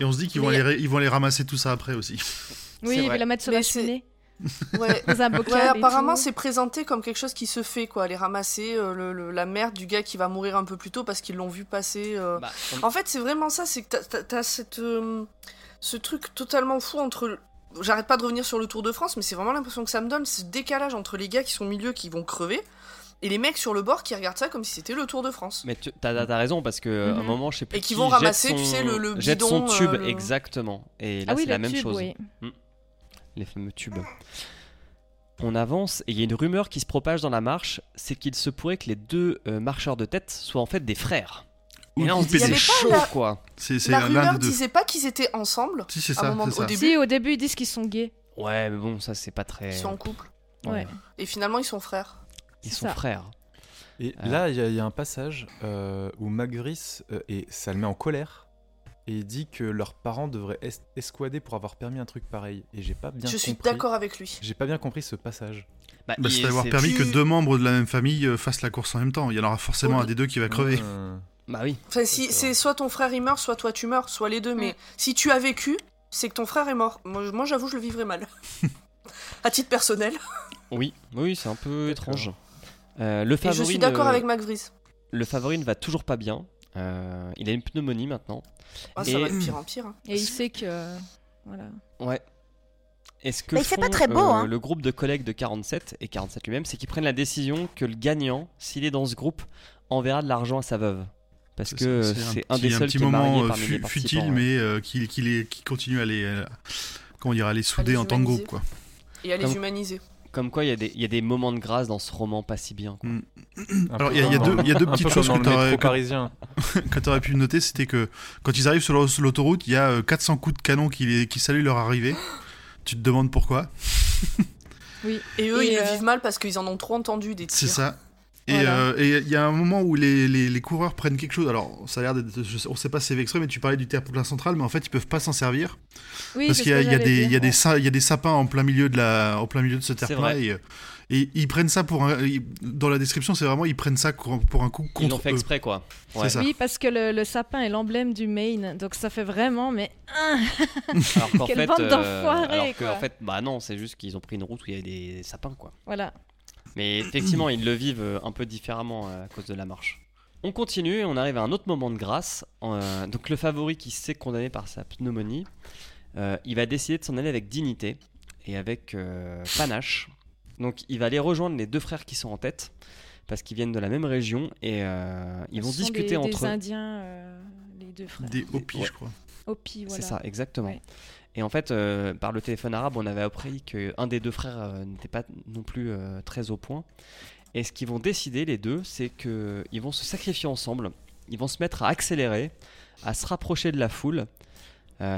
Et on se dit qu'ils vont, Mais- ils vont ramasser tout ça après aussi. Oui, il vrai. va la mettre sur la cheminée, Ouais. Ouais, apparemment, c'est présenté comme quelque chose qui se fait, quoi. Les ramasser, euh, le- le- la merde du gars qui va mourir un peu plus tôt parce qu'ils l'ont vu passer. euh. Bah, on- En fait, c'est vraiment ça, c'est que t'as- t'as- t'as cette, euh, ce truc totalement fou entre. J'arrête pas de revenir sur le Tour de France, mais c'est vraiment l'impression que ça me donne, ce décalage entre les gars qui sont au milieu qui vont crever et les mecs sur le bord qui regardent ça comme si c'était le Tour de France. Mais tu as, raison parce que à un Mhm. moment, je sais plus. Et qui qui vont ramasser, son- tu sais, le- le jette son bidon, tube euh, le- exactement. Et là, Ah oui, c'est la même tube, chose. oui. Les fameux tubes. On avance et il y a une rumeur qui se propage dans la marche, c'est qu'il se pourrait que les deux euh, marcheurs de tête soient en fait des frères. Ou et là, on se dit c'est chaud pas la- quoi. C'est c'est La rumeur disait pas qu'ils étaient ensemble. Si, c'est à un ça. moment- c'est au début. Si, au début, ils disent qu'ils sont gays. Ouais, mais bon, ça c'est pas très. Ils sont en couple. Ouais. Et finalement, ils sont frères. Ils sont ça. frères. Et Ah. là, il y, a- il y a un passage euh, où Magris, euh, et ça le met en colère, et il dit que leurs parents devraient es- escouader pour avoir permis un truc pareil. Et j'ai pas bien Je suis compris- d'accord avec lui. J'ai pas bien compris ce passage. Bah, Bah, c'est d'avoir permis que deux membres de la même famille euh, fassent la course en même temps. Il y en aura forcément Oui. un des deux qui va crever. Euh, Bah oui. Enfin, si, c'est soit ton frère il meurt, soit toi tu meurs, soit les deux. Mais si tu as vécu, c'est que ton frère est mort. Moi, j'avoue, je le vivrais mal. à titre personnel. Oui, oui, c'est un peu étrange. Euh, le Et favori je suis d'accord avec McVries. Le favori ne va toujours pas bien. Euh, il a une pneumonie maintenant. Ah, ça Et- va de pire en pire. hein. Et il sait que. euh, Voilà. Ouais. Est-ce que Mais il fait pas très beau, euh, hein. le groupe de collègues de 47 et 47 lui-même, c'est qu'ils prennent la décision que le gagnant, s'il est dans ce groupe, enverra de l'argent à sa veuve. Parce que c'est un, des seuls petit qui est marié moment fu- futile, ouais. mais euh, qui, qui, les- qui continue à les, euh, comment dire, à les souder les en tant que groupe, quoi. Et à les Comme- humaniser. Comme quoi, il y, a des- il y a des moments de grâce dans ce roman pas si bien. quoi. Mm. Alors, il y a- y deux- y a petites choses que parisien. tu aurais pu noter, c'était que quand ils arrivent sur l'au- sur l'autoroute, il y a euh, 400 coups de canon qui, les- qui saluent leur arrivée. Tu te demandes pourquoi. Et eux, Et, ils euh, le vivent mal parce qu'ils en ont trop entendu des tirs. C'est ça. Et Voilà. euh, et il y a un moment où les, les, les coureurs prennent quelque chose. Alors, ça a l'air d'être. je sais- On sait pas si c'est extrait, mais tu parlais du terre-plein central, mais en fait, ils peuvent pas s'en servir. Oui, parce c'est qu'il y, a- y des, y, ouais. y a sapins en plein milieu de, la, en plein milieu de ce terre-plein. Et, euh, et ils prennent ça pour un. Dans la description, c'est vraiment. Ils prennent ça pour un coup Ils l'ont contre fait eux. exprès, quoi. C'est Ouais. ça. Oui, parce que le, le sapin est l'emblème du Maine, donc ça fait vraiment, mais Alors qu'en Quelle fait, bande euh, d'enfoirés, alors que, quoi. en fait, bah non, c'est juste qu'ils ont pris une route où il y avait des sapins, quoi. voilà. Mais effectivement, ils le vivent euh, un peu différemment euh, à cause de la marche. On continue et on arrive à un autre moment de grâce. Euh, donc le favori qui s'est condamné par sa pneumonie, euh, il va décider de s'en aller avec dignité et avec euh, panache. Donc il va aller rejoindre les deux frères qui sont en tête parce qu'ils viennent de la même région et euh, ils vont discuter des, entre des eux. Indiens, euh, les deux frères. Des Hopis, Ouais. je crois. Hopi, voilà. C'est ça, exactement. Ouais. Et en fait, euh, par le téléphone arabe, on avait appris qu'un des deux frères euh, n'était pas non plus euh, très au point. Et ce qu'ils vont décider, les deux, c'est qu'ils vont se sacrifier ensemble. Ils vont se mettre à accélérer, à se rapprocher de la foule,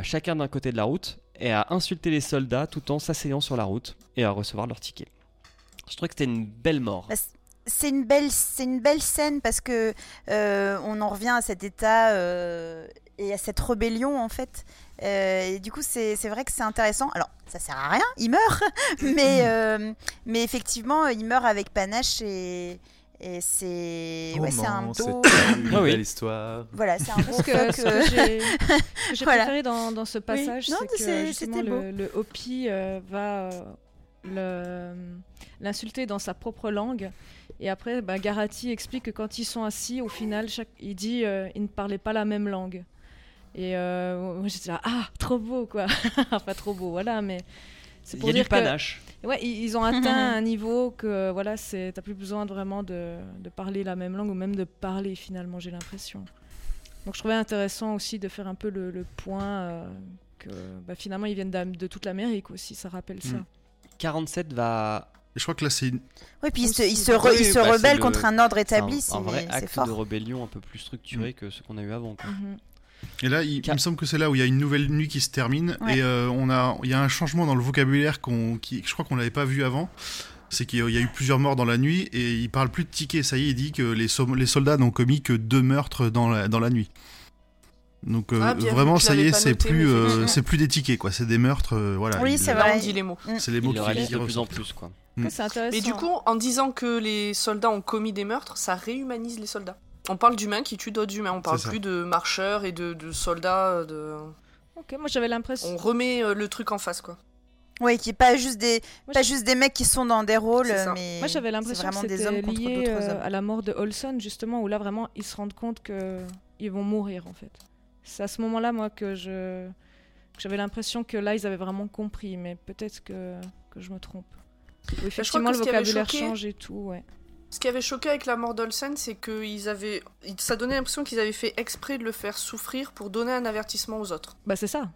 chacun d'un côté de la route, et à insulter les soldats tout en s'asseyant sur la route et à recevoir leur ticket. Je trouvais que c'était une belle mort. Bah, C'est une belle, c'est une belle scène parce que on en revient à cet état et à cette rébellion en fait. Euh, et du coup, c'est vrai que c'est intéressant. Alors, ça sert à rien, il meurt, mais euh, mais effectivement, il meurt avec panache et et c'est ouais, c'est un Roman, beau. c'est une Ah oui. belle histoire. Voilà, c'est un beau que que que j'ai Voilà. préféré dans, dans ce passage, Non, c'est que justement le, le Hopi euh, va euh, l'insulter dans sa propre langue. Et après, bah, Garati explique que quand ils sont assis, au final, chaque... il dit euh, ils ne parlaient pas la même langue. Et euh, moi j'étais là, ah, trop beau quoi. enfin, trop beau, voilà, mais c'est Il pour y a dire du que panache. Ouais, ils, ils ont atteint un niveau que voilà, c'est t'as plus besoin de vraiment de, de parler la même langue ou même de parler finalement, j'ai l'impression. Donc je trouvais intéressant aussi de faire un peu le, le point euh, que bah, finalement ils viennent d'Am- de toute l'Amérique aussi, ça rappelle ça. Mm. 47 va. Et je crois que là, c'est une- Ouais, puis il se, il se, re- Oui, il se bah, rebelle le- contre un ordre c'est un- établi, un, c'est vrai c'est acte fort. de rébellion un peu plus structuré que ce qu'on a eu avant. quoi. Mhm. Et là, il, me semble que c'est là où il y a une nouvelle nuit qui se termine Ouais. et euh, on a, il y a un changement dans le vocabulaire qu'on, qui, je crois qu'on l'avait pas vu avant. C'est qu'il y a eu plusieurs morts dans la nuit et il parle plus de tickets. Ça y est, il dit que les, soldats n'ont commis que deux meurtres dans la, dans la nuit. Donc euh, Ah, vraiment, ça y est, c'est noté, plus, euh, c'est plus des tickets quoi. C'est des meurtres, euh, voilà. Oui, c'est vrai. on dit les mots. C'est les mots qui, réalise qui de plus en plus. quoi. Mm. Ouais, C'est intéressant. Mais du coup, en disant que les soldats ont commis des meurtres, ça réhumanise les soldats. On parle d'humains qui tuent d'autres humains. On parle plus de marcheurs et de, de soldats. De... Ok, moi j'avais l'impression. On remet euh, le truc en face, quoi. Oui, qui est pas juste des Moi, pas je- juste des mecs qui sont dans des rôles, C'est ça. mais Moi j'avais l'impression que vraiment des c'était lié d'autres euh, hommes. à la mort de Olson justement où là vraiment ils se rendent compte que ils vont mourir en fait. C'est à ce moment-là moi que je j'avais l'impression que là ils avaient vraiment compris mais peut-être que, que je me trompe. Où effectivement que le vocabulaire choqué- change et tout ouais. Ce qui avait choqué avec la mort d'Olsen, c'est que ils avaient... ça donnait l'impression qu'ils avaient fait exprès de le faire souffrir pour donner un avertissement aux autres. Bah c'est ça.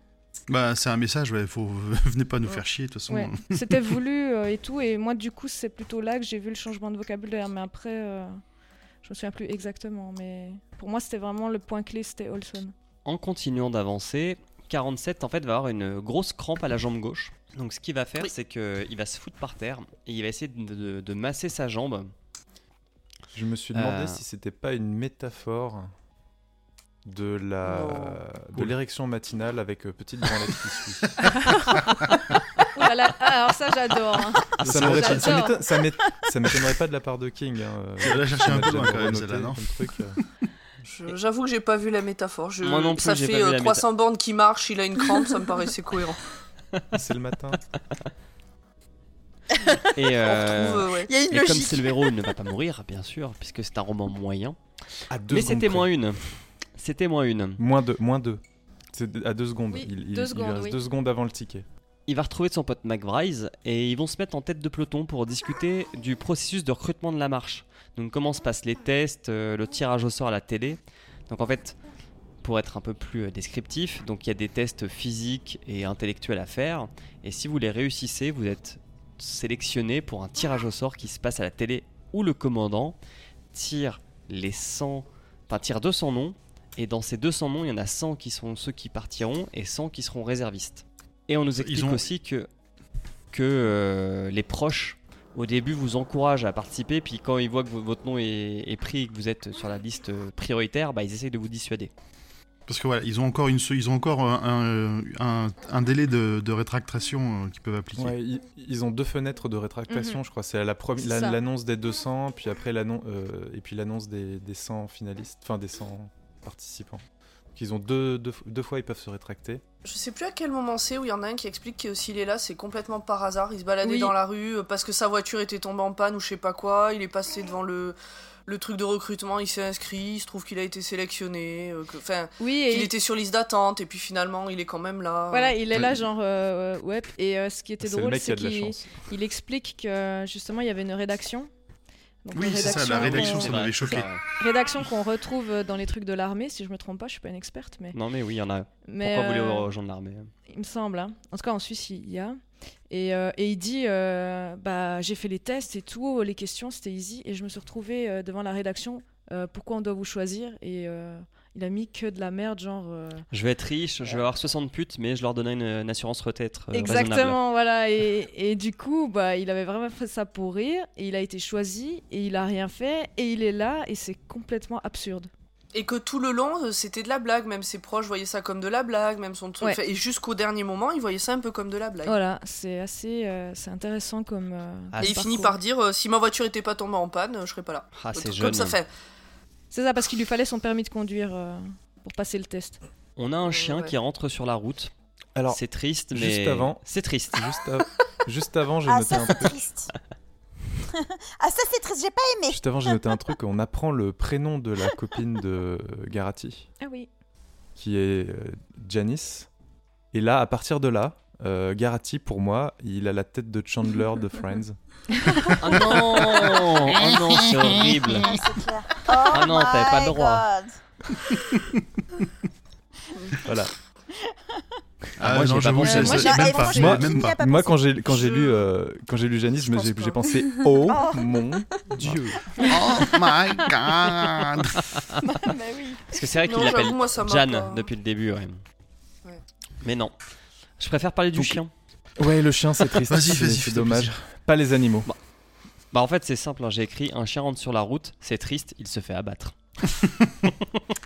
Bah, c'est un message. Ouais, faut venez pas nous faire chier de toute façon. Ouais. C'était voulu euh, et tout et moi du coup c'est plutôt là que j'ai vu le changement de vocabulaire mais après euh, je me souviens plus exactement mais pour moi c'était vraiment le point clé c'était Olson. En continuant d'avancer, 47 en fait va avoir une grosse crampe à la jambe gauche. Donc ce qu'il va faire, Oui. c'est qu'il va se foutre par terre et il va essayer de, de- de masser sa jambe. Je me suis demandé Euh. si c'était pas une métaphore de la Non. de l'érection matinale avec euh, petite branlette qui suit. Ah, alors ça j'adore. hein. ça ça m'étonnerait pas de la part de King. Hein, Tu vas la chercher un peu J'avais loin, quand même, renoté celle-là, non comme truc, euh. Je- J'avoue que j'ai pas vu la métaphore. Je... Moi non plus, ça fait pas vu euh, la 300 bandes qui marchent, il a une crampe, ça me paraissait cohérent. C'est le matin. Et, euh, retrouve, euh, ouais. Il y a une et comme c'est le héros, il ne va pas mourir, bien sûr, puisque c'est un roman moyen. À deux Mais secondes c'était près. moins une. C'était moins une. Moins deux. Moins deux. C'est à deux secondes. Oui, il, il- deux il secondes, reste oui. deux secondes avant le ticket. Il va retrouver son pote McBride et ils vont se mettre en tête de peloton pour discuter du processus de recrutement de la marche. Donc comment se passent les tests, euh, le tirage au sort à la télé. Donc en fait, pour être un peu plus euh, descriptif, donc il y a des tests physiques et intellectuels à faire, et si vous les réussissez, vous êtes sélectionné pour un tirage au sort qui se passe à la télé où le commandant tire les 100, enfin tire 200 noms, et dans ces 200 noms, il y en a 100 qui sont ceux qui partiront et 100 qui seront réservistes. Et on nous explique ont- aussi que, que euh, les proches au début vous encouragent à participer, puis quand ils voient que vo- votre nom est, est pris et que vous êtes sur la liste euh, prioritaire, bah, ils essayent de vous dissuader. Parce que voilà, ils ont encore, une, ils ont encore un, un, un délai de, de rétractation euh, qu'ils peuvent appliquer. Ouais, ils, ils ont deux fenêtres de rétractation, Mhm. je crois. C'est à la l'annonce des 200, puis après l'annonce euh, et puis l'annonce des, des 100 finalistes, enfin des 100 participants. Donc, ils ont deux, deux, deux fois ils peuvent se rétracter. Je sais plus à quel moment c'est où il y en a un qui explique que s'il est là, c'est complètement par hasard. Il se baladait Oui. dans la rue euh, parce que sa voiture était tombée en panne ou je sais pas quoi. Il est passé devant le, le truc de recrutement, il s'est inscrit. Il se trouve qu'il a été sélectionné. euh, Enfin, Oui, qu'il et était sur liste d'attente et puis finalement, il est quand même là. voilà, il est là, genre, euh, ouais. Et euh, ce qui était drôle, c'est qu'il il explique que justement, il y avait une rédaction. Donc, Oui, c'est ça, la rédaction, ça m'avait choqué. rédaction qu'on retrouve dans les trucs de l'armée, si je me trompe pas, je suis pas une experte, mais. Non mais oui, il y en a. mais Pourquoi vous euh, voulez rejoindre l'armée Il me semble. hein. En tout cas, en Suisse, il y a. Et, euh, et il dit euh, bah, J'ai fait les tests et tout, les questions, c'était easy. Et je me suis retrouvée euh, devant la rédaction Pourquoi on doit vous choisir? Et il a mis que de la merde, genre. Je vais être riche, je vais avoir 60 putes, mais je leur donnais une, une assurance retraite. Exactement, voilà. Et, et du coup, bah, il avait vraiment fait ça pour rire. Et il a été choisi. Et il a rien fait. Et il est là. Et c'est complètement absurde. Et que tout le long, euh, c'était de la blague. Même ses proches voyaient ça comme de la blague. Même son truc. Ouais. Et jusqu'au dernier moment, ils voyaient ça un peu comme de la blague. Voilà, c'est assez euh, c'est intéressant comme. euh, Ah, Et il parcours. finit par dire euh, si ma voiture était pas tombée en panne, je serais pas là. Ah, c'est. Comme ça fait. C'est ça, parce qu'il lui fallait son permis de conduire euh, pour passer le test. On a un chien ouais. qui rentre sur la route. Alors, c'est triste, mais juste avant- c'est triste. juste, av- juste avant, j'ai Ah, noté ça, un c'est truc. triste. ah, ça, c'est triste, j'ai pas aimé. Juste avant, j'ai noté un truc. On apprend le prénom de la copine de Garati, Ah oui. qui est euh, Janice. Et là, à partir de là, euh, Garati, pour moi, il a la tête de Chandler de Friends. Ah non Oh non, c'est horrible. Clair. Oh Ah non, t'avais pas le my droit. God. Voilà. Ah, moi, non, pas pensé. même pas. pas quand j'ai quand j'ai Je- lu euh, quand j'ai lu Janice, j'ai pensé oh Oh. mon dieu. Oh my god bah oui. Parce que c'est vrai qu'il l'appelle Jan pas- depuis le début, ouais. Ouais. Mais non. Je préfère parler du Donc, chien. Ouais, le chien c'est triste. Vas-y, c'est- vas-y, c'est dommage. Pas les animaux. Bah en fait c'est simple, hein, j'ai écrit un chien rentre sur la route, c'est triste, il se fait abattre.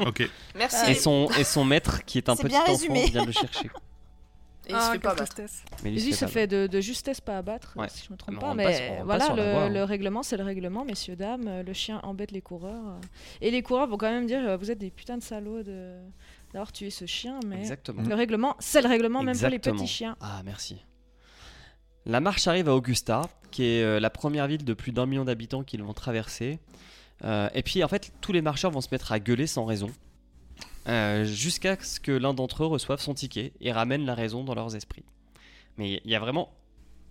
Ok. Merci. Et son, et son maître qui est un petit bien enfant résumé. vient le chercher. Et il se fait pas quelle battre. tristesse. Mais lui, se fait de, de justesse pas abattre, Ouais. si je me trompe Mais pas. Mais passe- voilà, le, voie, hein. le règlement, c'est le règlement, messieurs, dames. Le chien embête les coureurs. Et les coureurs vont quand même dire euh, Vous êtes des putains de salauds de- d'avoir tué ce chien. Mais Exactement. le règlement, c'est le règlement, même pour les petits chiens. Ah merci. La marche arrive à Augusta, qui est euh, la première ville de plus d'un million d'habitants qu'ils vont traverser. Euh, et puis en fait, tous les marcheurs vont se mettre à gueuler sans raison, euh, jusqu'à ce que l'un d'entre eux reçoive son ticket et ramène la raison dans leurs esprits. Mais il y a vraiment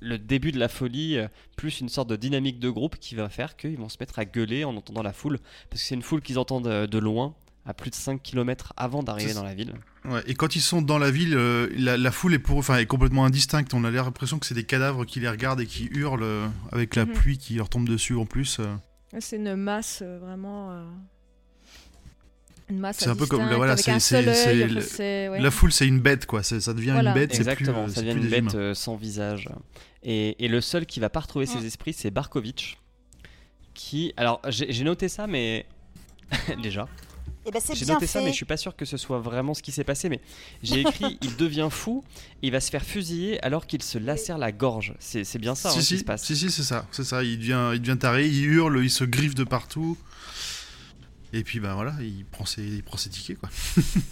le début de la folie, euh, plus une sorte de dynamique de groupe qui va faire qu'ils vont se mettre à gueuler en entendant la foule, parce que c'est une foule qu'ils entendent euh, de loin, à plus de 5 km avant d'arriver dans la ville. Ouais, et quand ils sont dans la ville, euh, la, la foule est, pour, enfin, est complètement indistincte. On a l'impression que c'est des cadavres qui les regardent et qui hurlent euh, avec la Mhm. pluie qui leur tombe dessus en plus. euh. C'est une masse euh, vraiment. Une masse C'est un peu comme- voilà, c'est- ouais. La foule, c'est une bête, quoi. Ça devient Voilà. une bête, c'est plus, Exactement, euh, ça devient plus une bête euh, sans visage. Et, et le seul qui va pas retrouver Mm. ses esprits, c'est Barkovitch. Qui. Alors, j'ai noté ça, mais. Déjà. Et ben J'ai noté ça, mais je suis pas sûr que ce soit vraiment ce qui s'est passé. Mais j'ai écrit il devient fou et il va se faire fusiller alors qu'il se lacère la gorge. C'est bien ça hein, si, qui si, se passe. si, si, c'est ça, c'est ça. Il devient, il devient taré, il hurle, il se griffe de partout. Et puis, ben voilà, il prend ses, il prend ses tickets, quoi.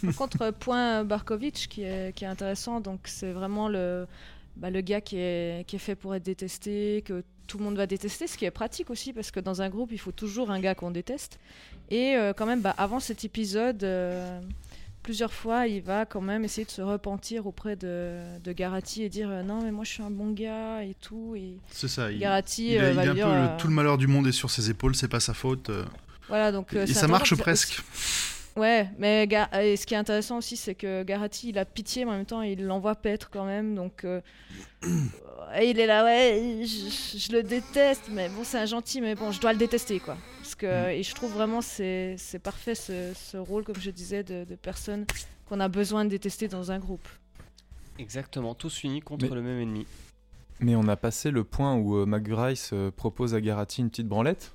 Par contre, euh, point Barkovitch qui est, qui est intéressant, donc c'est vraiment le, bah, le gars qui est, qui est fait pour être détesté, que tout le monde va détester, ce qui est pratique aussi parce que dans un groupe, il faut toujours un gars qu'on déteste. Et euh, quand même, bah, avant cet épisode, euh, plusieurs fois, il va quand même essayer de se repentir auprès de, de Garati et dire euh, non, mais moi je suis un bon gars et tout. Et C'est ça. Garati il a, il va a un peu dire, le- euh, tout le malheur du monde est sur ses épaules, c'est pas sa faute. Voilà, donc, euh, et ça marche presque. Ouais, mais et ce qui est intéressant aussi, c'est que Garati, il a pitié, mais en même temps, il l'envoie paître quand même. Donc, euh, et il est là, ouais, je, je le déteste, mais bon, c'est un gentil, mais bon, je dois le détester, quoi. Parce que, et je trouve vraiment c'est c'est parfait ce, ce rôle, comme je disais, de, de personne qu'on a besoin de détester dans un groupe. Exactement, tous unis contre Mais- le même ennemi. Mais on a passé le point où euh, McGrice euh, propose à Garati une petite branlette.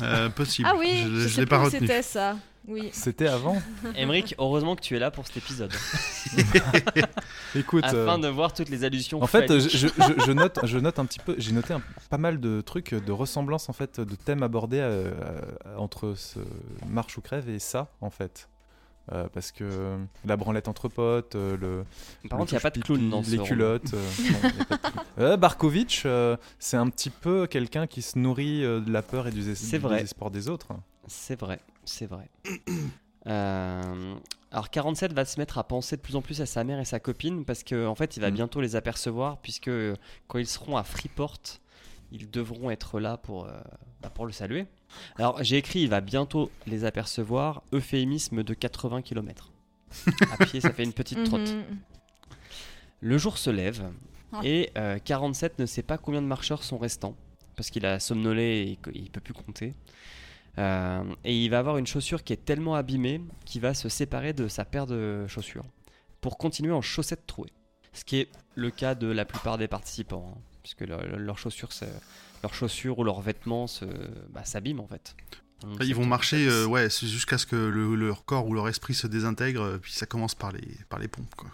Euh, possible. Ah oui, je, je, l'ai pas retenu. c'était ça. Oui. C'était avant. Emric, heureusement que tu es là pour cet épisode, Écoute. euh, afin de voir toutes les allusions. En fait, euh, je, je- je note, je note un petit peu, j'ai noté un- pas mal de trucs, de ressemblances en fait, de thèmes abordés euh, euh, entre ce marche ou crève et ça en fait. Euh, parce que la branlette entre potes, euh, le. Par contre, il n'y a pas de clown dans ce Les culottes. euh. Euh, Barkovitch, euh, c'est un petit peu quelqu'un qui se nourrit euh, de la peur et du, dés- désespoir des autres. C'est vrai, c'est vrai. Euh, alors 47 va se mettre à penser de plus en plus à sa mère et sa copine parce qu'en en fait il va Mm. bientôt les apercevoir puisque euh, quand ils seront à Freeport, ils devront être là pour, euh, bah, pour le saluer. Alors j'ai écrit il va bientôt les apercevoir, euphémisme de 80 km. À pied ça fait une petite trotte. Mhm. Le jour se lève et euh, 47 ne sait pas combien de marcheurs sont restants parce qu'il a somnolé et qu'il peut plus compter. Euh, et il va avoir une chaussure qui est tellement abîmée qu'il va se séparer de sa paire de chaussures pour continuer en chaussettes trouées. Ce qui est le cas de la plupart des participants, hein, puisque leur- leur- leurs chaussures, se- leurs chaussures ou leurs vêtements bah, s'abîment en fait. Donc, ils vont marcher, euh, ouais, jusqu'à ce que le- leur corps ou leur esprit se désintègre, puis ça commence par les, par les pompes, quoi.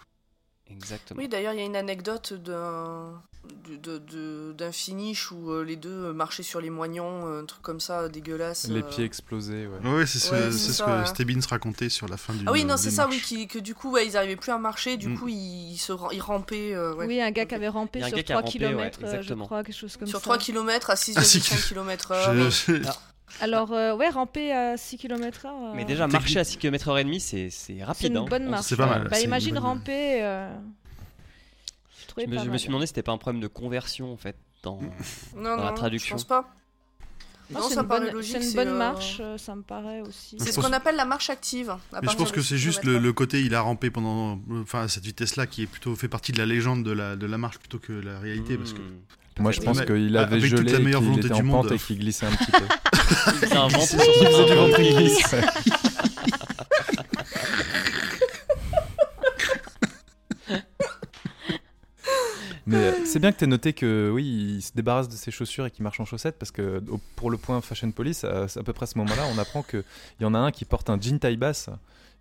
Exactement. Oui, d'ailleurs, il y a une anecdote d'un du- de- de- d'un finish où euh, les deux marchaient sur les moignons, un truc comme ça, dégueulasse. Les euh. pieds explosés, ouais. Ouais, c'est ce, Ouais, que ouais. Stebbins racontait sur la fin du Ah oui, non, c'est ça, oui, qui- que du coup, ouais, ils arrivaient plus à marcher, du Mm. coup, ils, ils se, ils rampaient euh, ouais. Oui, un gars qui avait rampé sur gars qui a 3 rampé, km, ouais, je crois, quelque chose comme sur ça. 3 km à Ah, si. 6,5 km heure. Je- je- Alors, euh, ouais, ramper à 6 km h Mais déjà, marcher à 6 km h 30 c'est c'est c'est rapide. une hein. bonne On- marche. c'est pas mal, Bah, imagine bonne- ramper. euh, Je, me, je suis demandé si c'était pas un problème de conversion en fait. Dans... Non, Dans la non, traduction. je pense pas. Non, Non, c'est une paraît bonne, logique. c'est une bonne euh, marche, euh, ça me paraît aussi. C'est ce qu'on appelle la marche active. à Mais je pense que 6 c'est juste le côté, il a rampé pendant, enfin, cette vitesse-là qui est plutôt fait partie de la légende de la, de la marche plutôt que la réalité, parce que Hmm. Moi, je pense qu'il avait avec gelé, la meilleure qu'il était du en monde. pente et qu'il glissait un petit peu. Il faisait du ventre, il glisse. Mais euh, c'est bien que tu aies noté que oui, il se débarrasse de ses chaussures et qu'il marche en chaussettes parce que au- pour le point Fashion Police, à, à peu près à ce moment-là, on apprend qu'il y en a un qui porte un jean taille basse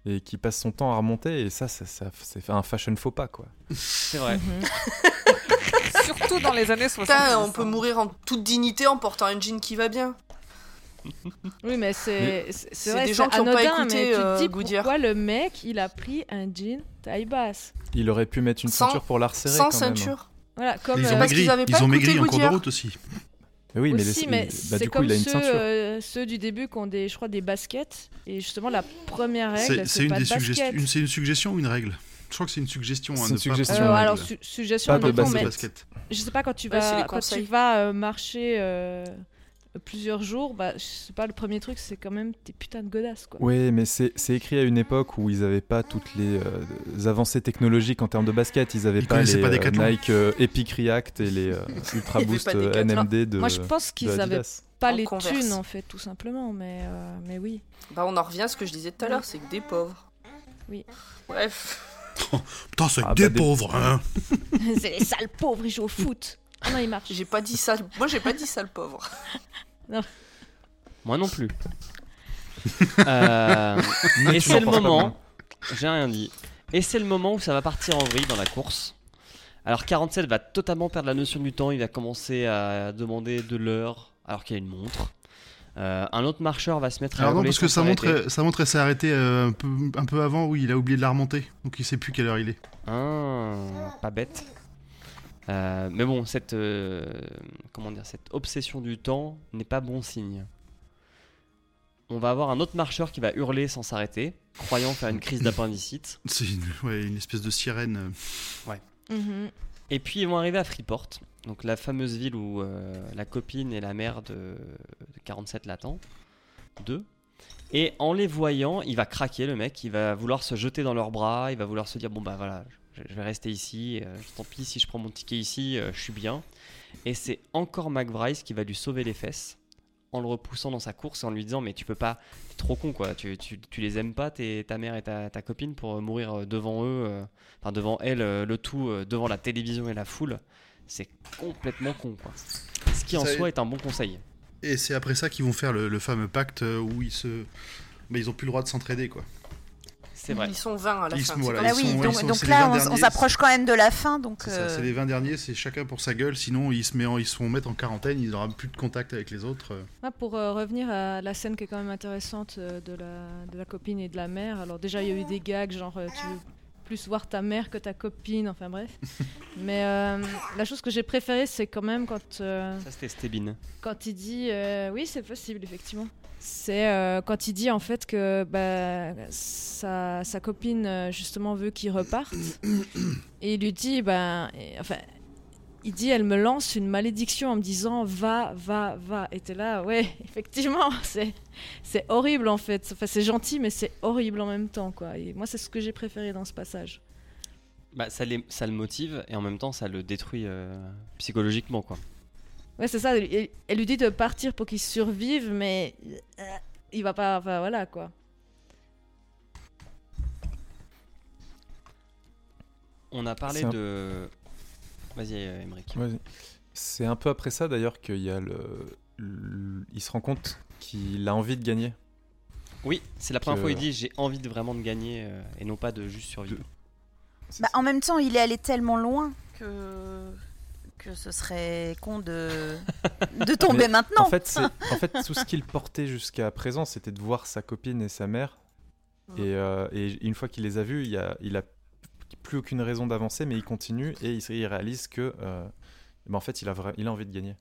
et qui passe son temps à remonter et ça, ça, ça- c'est un fashion faux pas quoi. C'est vrai. Mhm. Surtout dans les années 60. Putain, on peut mourir en toute dignité en portant un jean qui va bien. Oui, mais c'est c'est- des c'est gens qui ont pas écouté, mais tu te euh, dis pourquoi le mec, il a pris un jean taille basse? Il aurait pu mettre une Sans- ceinture pour la resserrer Sans quand même. ceinture. Voilà, comme ils euh, ont parce maigri, qu'ils avaient pas ils ont maigri en cours de route aussi. Mais oui, mais, aussi, les- mais bah, c'est du coup, comme il a une ceux, ceinture. euh, ceux du début qui ont des, je crois, des baskets. Et justement, la première règle, c'est une pas des de suggestions, basket. une- c'est une suggestion ou une règle? Je crois que c'est une suggestion. Hein, une de pas suggestion, porter Euh, alors, su- suggestion, Pas de basket. mais je sais pas, quand tu quand vas euh, marcher euh, plusieurs jours, bah, je sais pas, le premier truc, c'est quand même tes putains de godasses, quoi. Oui, mais c'est c'est écrit à une époque où ils n'avaient pas toutes les euh, avancées technologiques en termes de basket. Ils n'avaient pas les pas euh. Nike euh, Epic React et les euh, Ultra Il Boost. NMD de, Moi, je pense qu'ils avaient Adidas. pas En les Converse. thunes, en fait, tout simplement, mais, euh, mais oui. Bah, on en revient à ce que je disais tout à l'heure, c'est que des pauvres. Oui. Bref. Putain, c'est Ah, des bah, des- pauvres, hein c'est les sales pauvres, ils jouent au foot. Ah non, ils marchent. J'ai pas dit ça. Moi, j'ai pas dit ça, le pauvre. Moi non plus. Euh, et c'est le moment. J'ai rien dit. Et c'est le moment où ça va partir en vrille dans la course. Alors 47 va totalement perdre la notion du temps. Il va commencer à demander de l'heure alors qu'il y a une montre. Euh, un autre marcheur va se mettre à Alors non, parce que ça montre, elle s'est arrêtée euh, un, peu, un peu avant, oui, il a oublié de la remonter, donc il sait plus quelle heure il est. Ah, pas bête. Euh, mais bon, cette euh, comment dire, cette obsession du temps n'est pas bon signe. On va avoir un autre marcheur qui va hurler sans s'arrêter, croyant faire une crise d'appendicite. C'est une, ouais, une espèce de sirène. Mhm. Et puis ils vont arriver à Freeport, donc la fameuse ville où euh, la copine et la mère de, de 47 l'attendent. Deux. Et en les voyant, il va craquer le mec, il va vouloir se jeter dans leurs bras, il va vouloir se dire bon bah voilà, je, vais rester ici, euh, tant pis si je prends mon ticket ici, euh, je suis bien. Et c'est encore McBryce qui va lui sauver les fesses en le repoussant dans sa course et en lui disant mais tu peux pas, t'es trop con quoi, tu, tu, tu les aimes pas, tes- ta mère et ta, ta copine pour mourir euh, devant eux, euh, enfin devant elle, le tout devant la télévision et la foule, c'est complètement con quoi. Ce qui en Ça- soi est un bon conseil. Et c'est après ça qu'ils vont faire le, le fameux pacte où ils se. Mais ils ont plus le droit de s'entraider, quoi. C'est vrai. Ils sont 20 à la Ils fin. sont- voilà, Ah oui, sont- donc, sont- là, 20 on, s'approche quand même de la fin. Donc, C'est ça, euh, c'est les 20 derniers, c'est chacun pour sa gueule, sinon ils se, met en- ils se font mettre en quarantaine, ils n'auront plus de contact avec les autres. euh. Ah, pour euh, revenir à la scène qui est quand même intéressante de, la, de la copine et de la mère, alors déjà il y a eu des gags, genre tu veux plus voir ta mère que ta copine, enfin bref. Mais euh, la chose que j'ai préférée, c'est quand même quand, euh, Ça c'était Stébine. quand il dit. euh, oui, c'est possible, effectivement. C'est euh, quand il dit en fait que bah, sa, sa copine euh, justement veut qu'il reparte. et il lui dit, ben, enfin, il dit, elle me lance une malédiction en me disant va, va, va. Et t'es là, ouais, effectivement, c'est c'est horrible en fait. Enfin, c'est gentil, mais c'est horrible en même temps, quoi. Et moi, c'est ce que j'ai préféré dans ce passage. Bah, ça, les- ça le motive et en même temps ça le détruit euh, psychologiquement quoi. Ouais, c'est ça. Elle, lui dit de partir pour qu'il survive, mais euh, il va pas. Enfin, voilà, quoi. On a parlé un- de. Vas-y, euh, Emmerich. Vas-y. C'est un peu après ça d'ailleurs qu'il y a le, le- il se rend compte qu'il a envie de gagner. Oui, c'est la première Que- fois où il dit j'ai envie de vraiment de gagner euh, et non pas de juste survivre. Bah, en même temps, il est allé tellement loin que que ce serait con de de tomber Mais maintenant. En fait, c'est en fait tout ce qu'il portait jusqu'à présent, c'était de voir sa copine et sa mère. Et, euh, et une fois qu'il les a vus, il a, il a plus aucune raison d'avancer, mais il continue et il, il réalise que, euh, ben, en fait, il a, vra- il a envie de gagner.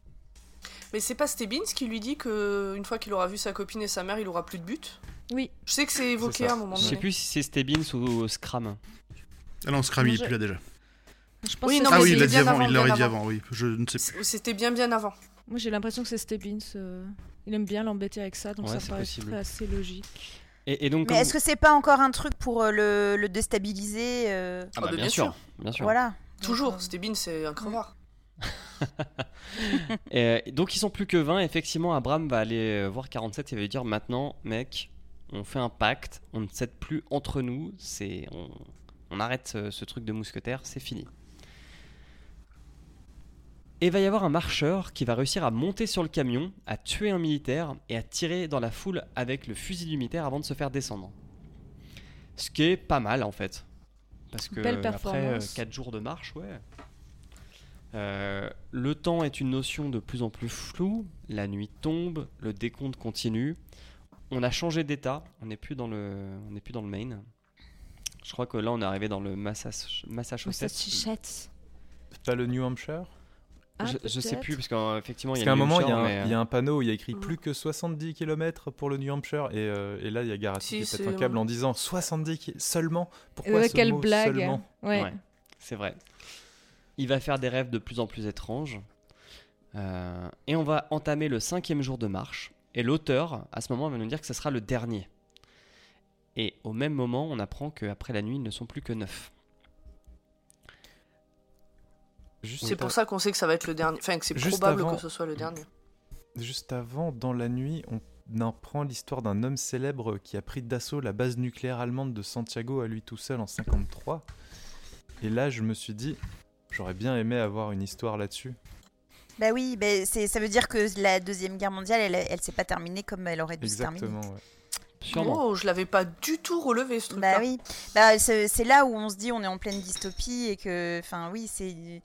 Mais c'est pas Stebbins qui lui dit que une fois qu'il aura vu sa copine et sa mère, il aura plus de but? Oui. Je sais que c'est évoqué à un moment Je sais donné. plus si c'est Stebbins ou Scram. Ah non, Scram, il est plus là déjà. Je pense Oui, que non, ah mais oui, il l'a dit avant, avant, il l'aurait bien dit avant. avant, oui. Je ne sais plus. C'était bien bien avant. Moi, j'ai l'impression que c'est Stebbins. euh, Il aime bien l'embêter avec ça, donc Ouais, ça c'est paraît assez logique. Et, et donc, Mais comme- est-ce que c'est pas encore un truc pour euh, le, le déstabiliser euh, Ah bah, Ah bah, bien, bien sûr, sûr. bien sûr. Voilà. Toujours, euh, Stebbins c'est un crevard. Et, donc ils sont plus que 20. Effectivement, Abraham va aller voir 47 et va lui dire maintenant, mec, on fait un pacte, on ne cède plus entre nous, c'est on, on arrête ce, ce truc de mousquetaire, c'est fini. Et il va y avoir un marcheur qui va réussir à monter sur le camion, à tuer un militaire et à tirer dans la foule avec le fusil du militaire avant de se faire descendre. Ce qui est pas mal en fait. Parce que Belle après performance. 4 jours de marche, ouais. Euh, le temps est une notion de plus en plus floue. La nuit tombe, le décompte continue. On a changé d'état. On n'est plus dans le, on n'est plus dans le Maine. Je crois que là, on est arrivé dans le Massach- Massachusetts. Massachusetts. C'est pas le New Hampshire? Ah, je, je sais plus parce qu'effectivement, il y a qu'à un moment, il y, a mais, euh, il y a un panneau où il y a écrit Mm. plus que 70 km pour le New Hampshire. Et, euh, et là, il y a Garati Si, qui pète c'est- un câble en disant 70 ki- seulement Pourquoi Ouais, ce quelle mot blague. seulement Ouais. Ouais, c'est vrai. Il va faire des rêves de plus en plus étranges. Euh, et on va entamer le cinquième jour de marche. Et l'auteur, à ce moment, va nous dire que ce sera le dernier. Et au même moment, on apprend qu'après la nuit, ils ne sont plus que neuf. C'est pour ça qu'on sait que ça va être le dernier. Enfin, que c'est Juste probable avant- que ce soit le dernier. Juste avant, dans la nuit, on apprend l'histoire d'un homme célèbre qui a pris d'assaut la base nucléaire allemande de Santiago à lui tout seul en 53. Et là, je me suis dit, j'aurais bien aimé avoir une histoire là-dessus. Bah oui, bah c'est, ça veut dire que la Deuxième Guerre mondiale, elle, elle s'est pas terminée comme elle aurait dû se terminer. Exactement, ouais. Sûrement. Oh, je l'avais pas du tout relevé ce truc-là. Bah oui, bah, c'est, c'est là où on se dit on est en pleine dystopie et que, enfin oui, c'est...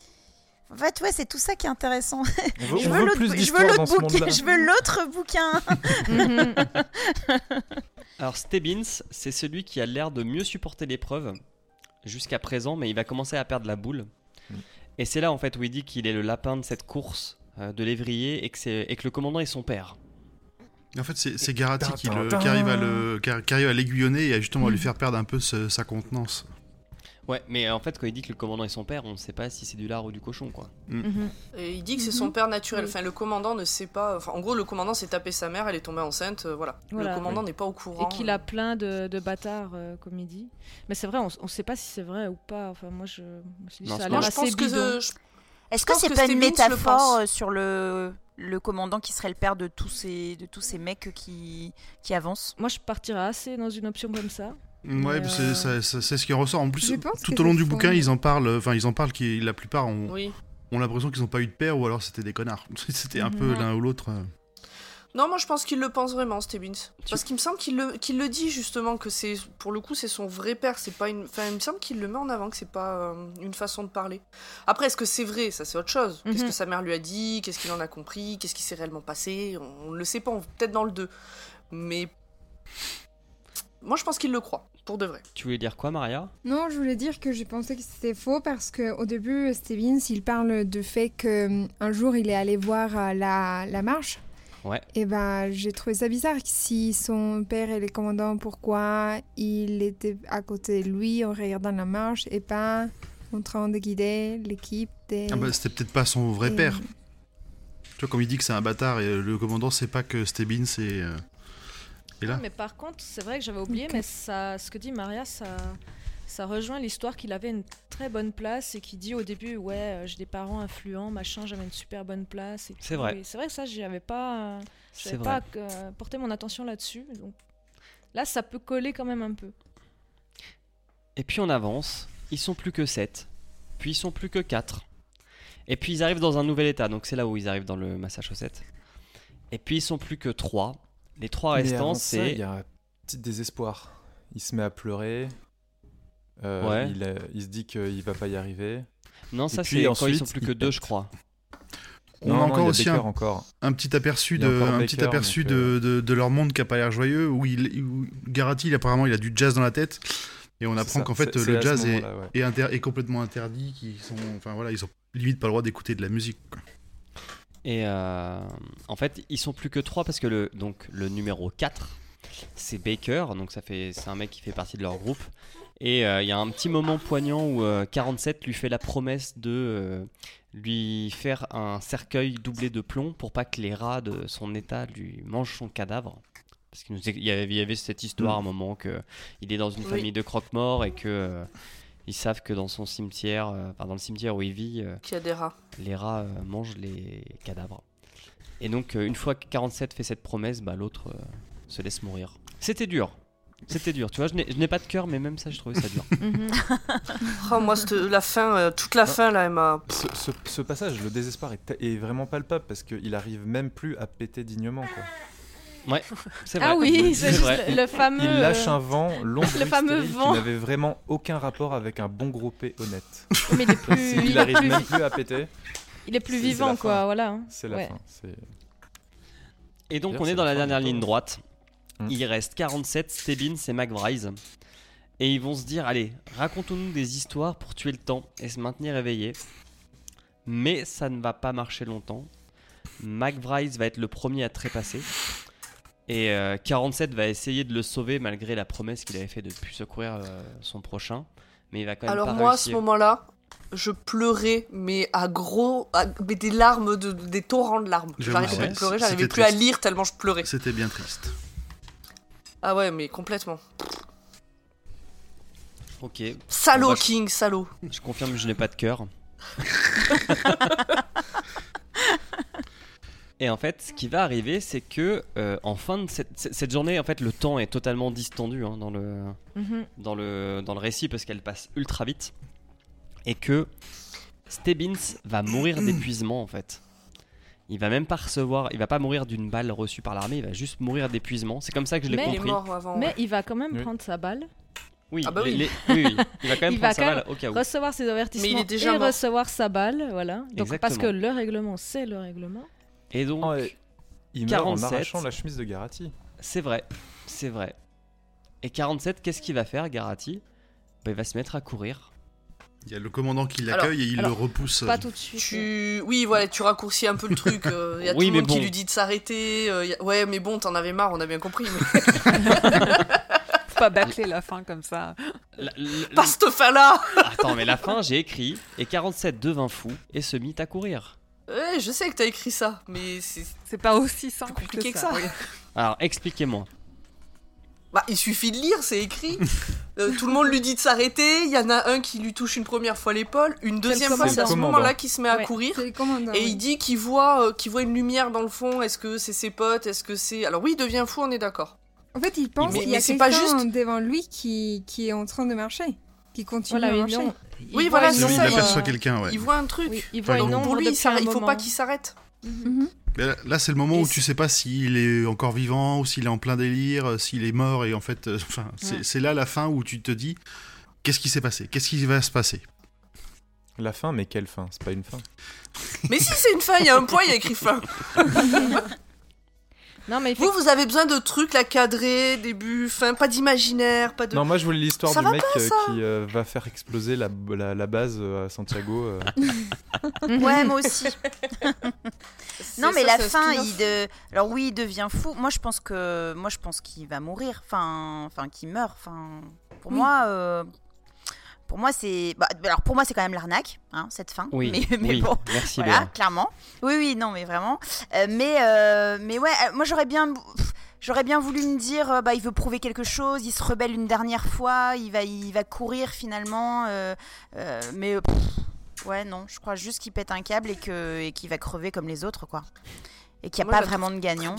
En fait, ouais, c'est tout ça qui est intéressant. Veut, je, veux veut l'autre, je veux bouquin, monde-là. je veux l'autre bouquin. Alors Stebbins, c'est celui qui a l'air de mieux supporter l'épreuve jusqu'à présent, mais il va commencer à perdre la boule. Mm. Et c'est là en fait où il dit qu'il est le lapin de cette course euh, de l'évrier et que, c'est- et que le commandant est son père. En fait, c'est Garati qui, le- Tintin. qui arrive à l'aiguillonner et à justement à lui Mm. faire perdre un peu ce- sa contenance. Ouais, mais en fait, quand il dit que le commandant est son père, on ne sait pas si c'est du lard ou du cochon, quoi. Mhm. Et il dit que c'est Mhm. son père naturel. Oui. Enfin, le commandant ne sait pas. Enfin, en gros, le commandant s'est tapé sa mère, elle est tombée enceinte, euh, voilà. Voilà. Le commandant n'est pas au courant. Et qu'il a plein de, de bâtards, euh, comme il dit. Mais c'est vrai, on, on sait pas si c'est vrai ou pas. Enfin, moi, je Non, ça a l'air assez pense que bidon. je- Est-ce que c'est pas une le métaphore euh, sur le, le commandant qui serait le père de tous ces, de tous ces mecs qui, qui avancent? Moi, je partirais assez dans une option comme ça. Ouais, euh, ça- ça- c'est ce qui ressort. En plus, tout au long du bouquin, ils en parlent. Enfin, ils en parlent. Qui, la plupart ont, Oui. ont l'impression qu'ils n'ont pas eu de père ou alors c'était des connards. C'était un peu Mhm. l'un ou l'autre. euh. Non, moi je pense qu'il le pense vraiment, Stebbins. Parce qu'il me semble qu'il le, qu'il le dit justement que c'est, pour le coup, c'est son vrai père. C'est pas une. Enfin, il me semble qu'il le met en avant, que c'est pas euh, une façon de parler. Après, est-ce que c'est vrai? Ça, c'est autre chose. Qu'est-ce Mhm. que sa mère lui a dit? Qu'est-ce qu'il en a compris? Qu'est-ce qui s'est réellement passé? On, on le sait pas. on- Peut-être dans le 2. Mais moi, je pense qu'il le croit, pour de vrai. Tu voulais dire quoi, Maria? Non, je voulais dire que j'ai pensé que c'était faux parce qu'au début, Stevens, il parle du fait qu'un jour, il est allé voir euh, la, la marche. Ouais. Et ben, j'ai trouvé ça bizarre. Si son père est le commandant, pourquoi il était à côté de lui en regardant la marche et pas en train de guider l'équipe des... Ah bah, c'était peut-être pas son vrai Et- père. Tu vois, comme il dit que c'est un bâtard et euh, le commandant sait pas que Stebbins est, là. Mais par contre, c'est vrai que j'avais oublié, mais ça, ce que dit Maria, ça, ça rejoint l'histoire qu'il avait une très bonne place et qui dit au début, ouais, euh, j'ai des parents influents, machin, j'avais une super bonne place. C'est vrai. C'est vrai que ça, j'y avais pas, euh, j'avais pas euh, porté mon attention là-dessus. Donc là, ça peut coller quand même un peu. Et puis on avance, ils sont plus que 7, puis ils sont plus que 4. Et puis ils arrivent dans un nouvel état, donc c'est là où ils arrivent dans le Massachusetts. Et puis ils sont plus que 3. Les trois restants, c'est. Il y a un petit désespoir. Il se met à pleurer. Euh, Ouais. il, il se dit qu'il va pas y arriver. Non, ça c'est quand ils sont plus que 2, je crois. On Non, a encore a aussi un, encore. un petit aperçu de, encore un Baker, petit aperçu donc, de, de, de leur monde qui a pas l'air joyeux, où, il, où Garati, il, apparemment, il a du jazz dans la tête. Et on apprend qu'en fait, le jazz est, moment-là, ouais. est, inter- est complètement interdit, qu'ils sont, enfin voilà, ils ont limite pas le droit d'écouter de la musique. quoi. Et euh, en fait, ils sont plus que 3 parce que le, donc, le numéro 4, c'est Baker, donc ça fait, c'est un mec qui fait partie de leur groupe. Et euh, il y a un petit moment poignant où euh, 47 lui fait la promesse de euh, lui faire un cercueil doublé de plomb pour pas que les rats de son état lui mangent son cadavre. Parce qu'il y avait, cette histoire à un moment que il est dans une Oui. famille de croque-morts et que ils savent que dans son cimetière, euh, enfin dans le cimetière où il vit, euh, Qui a des rats. les rats euh, mangent les cadavres. Et donc, euh, une fois que 47 fait cette promesse, bah, l'autre euh, se laisse mourir. C'était dur. C'était dur. Tu vois, je n'ai pas de cœur, mais même ça, je trouvais ça dur. Mhm. Oh, moi, la fin, euh, toute la fin, là, elle m'a. Ce, ce- ce passage, le désespoir est vraiment palpable parce qu'il arrive même plus à péter dignement. Quoi. C'est vrai. Ah oui, c'est vrai. le, le fameux. Il lâche euh, un vent long, le fameux vent. qui n'avait vraiment aucun rapport avec un bon gros P honnête. mais il est plus, il il arrive plus, même plus à péter, il est plus vivant, quoi. fin. Voilà. c'est la Ouais. fin. C'est- Et donc, on est dans la dernière ligne droite. Hmm. Il reste 47, Stebbins et McBride. Et ils vont se dire allez, racontons-nous des histoires pour tuer le temps et se maintenir éveillé. Mais ça ne va pas marcher longtemps. McBride va être le premier à trépasser. Et euh, 47 va essayer de le sauver malgré la promesse qu'il avait fait de ne plus secourir euh, son prochain. Mais il va quand même Alors, pas moi, à ce moment-là, je pleurais, mais à gros. à- mais des larmes, de, des torrents de larmes. Ouais. pas de pleurer, j'arrivais plus à lire tellement je pleurais. C'était bien triste. Ah ouais, mais complètement. Ok, Salaud, va- King, salaud. je confirme que je n'ai pas de cœur. Et en fait, ce qui va arriver, c'est que euh, en fin de cette, journée, en fait, le temps est totalement distendu hein, dans le Mhm. dans le dans le récit parce qu'elle passe ultra vite et que Stebbins va mourir d'épuisement en fait. Il va même pas recevoir, il va pas mourir d'une balle reçue par l'armée, il va juste mourir d'épuisement. C'est comme ça que je l'ai Mais- Il est compris. mort avant. Mais il va quand même Oui. prendre sa balle, Oui, Ah bah les- oui. les- oui, oui, il va quand même Il prendre va sa quand balle au cas où. recevoir ses avertissements Mais il est déjà et mort. recevoir sa balle, voilà. Donc parce que le règlement, c'est le règlement. Et donc, Oh, et il meurt en 47. arrachant la chemise de Garati. C'est vrai, c'est vrai. Et 47, qu'est-ce qu'il va faire, Garati? Bah, Il va se mettre à courir. Il y a le commandant qui l'accueille et il alors, le repousse. Pas tout de suite. Tu... Oui, voilà, tu raccourcis un peu le truc. euh, Il y a Oui, tout le monde qui lui dit de s'arrêter. euh, a- Ouais, mais bon, t'en avais marre, on a bien compris. mais- Faut pas bâcler la fin comme ça. La- la- Pas cette fin-là Attends, mais la fin, j'ai écrit et 47 devint fou et se mit à courir. Ouais, je sais que t'as écrit ça, mais c'est. C'est pas aussi simple compliqué que que ça. ça. oui. Alors, expliquez-moi. Bah, il suffit de lire, c'est écrit. Euh, tout le monde lui dit de s'arrêter. Il y en a un qui lui touche une première fois l'épaule, une deuxième fois, c'est à ce moment-là qu'il se met à Ouais. courir. Et oui. il dit qu'il voit, euh, qu'il voit une lumière dans le fond. Est-ce que c'est ses potes? Est-ce que c'est. Alors oui, il devient fou, on est d'accord. En fait, il pense qu'il y a quelqu'un juste. devant lui qui, qui est en train de marcher, qui continue Voilà, à Oui, voit voilà, c'est il ça, aperçoit euh, quelqu'un, ouais. Il voit un truc. Oui, il voit Donc, une ombre Pour lui, il, il faut pas qu'il s'arrête. Mhm. Mais là, là, c'est le moment Et où tu sais pas s'il est encore vivant ou s'il est en plein délire, euh, s'il est mort et en fait, euh, enfin, c'est Ouais. c'est là la fin où tu te dis qu'est-ce qui s'est passé, qu'est-ce qui va se passer? La fin, mais quelle fin? C'est pas une fin. Mais si c'est une fin, il y a un point, il y a écrit fin. Non, mais Vous, vous avez besoin de trucs là cadrés, début, fin, pas d'imaginaire, pas de. Non, moi je voulais l'histoire du mec pas, euh, qui euh, va faire exploser la, la, la base euh, à Santiago. euh. Ouais, moi aussi. Non, mais ça, la fin, il de... alors oui, il devient fou. Moi, je pense que, moi, je pense qu'il va mourir. Enfin, enfin, qu'il meurt. Enfin, pour Oui. moi, euh, pour moi, c'est, bah, alors pour moi, c'est quand même l'arnaque, hein, cette fin. Oui, mais, mais oui. bon. Merci Voilà, clairement. Oui, oui, non, mais vraiment. Euh, mais, euh, mais ouais, euh, moi j'aurais bien, j'aurais bien voulu me dire, bah, il veut prouver quelque chose, il se rebelle une dernière fois, il va, il va courir finalement. euh, euh, mais pff, ouais, non, je crois juste qu'il pète un câble et que, et qu'il va crever comme les autres, quoi. Et qu'il n'y a Moi, pas vraiment de gagnant.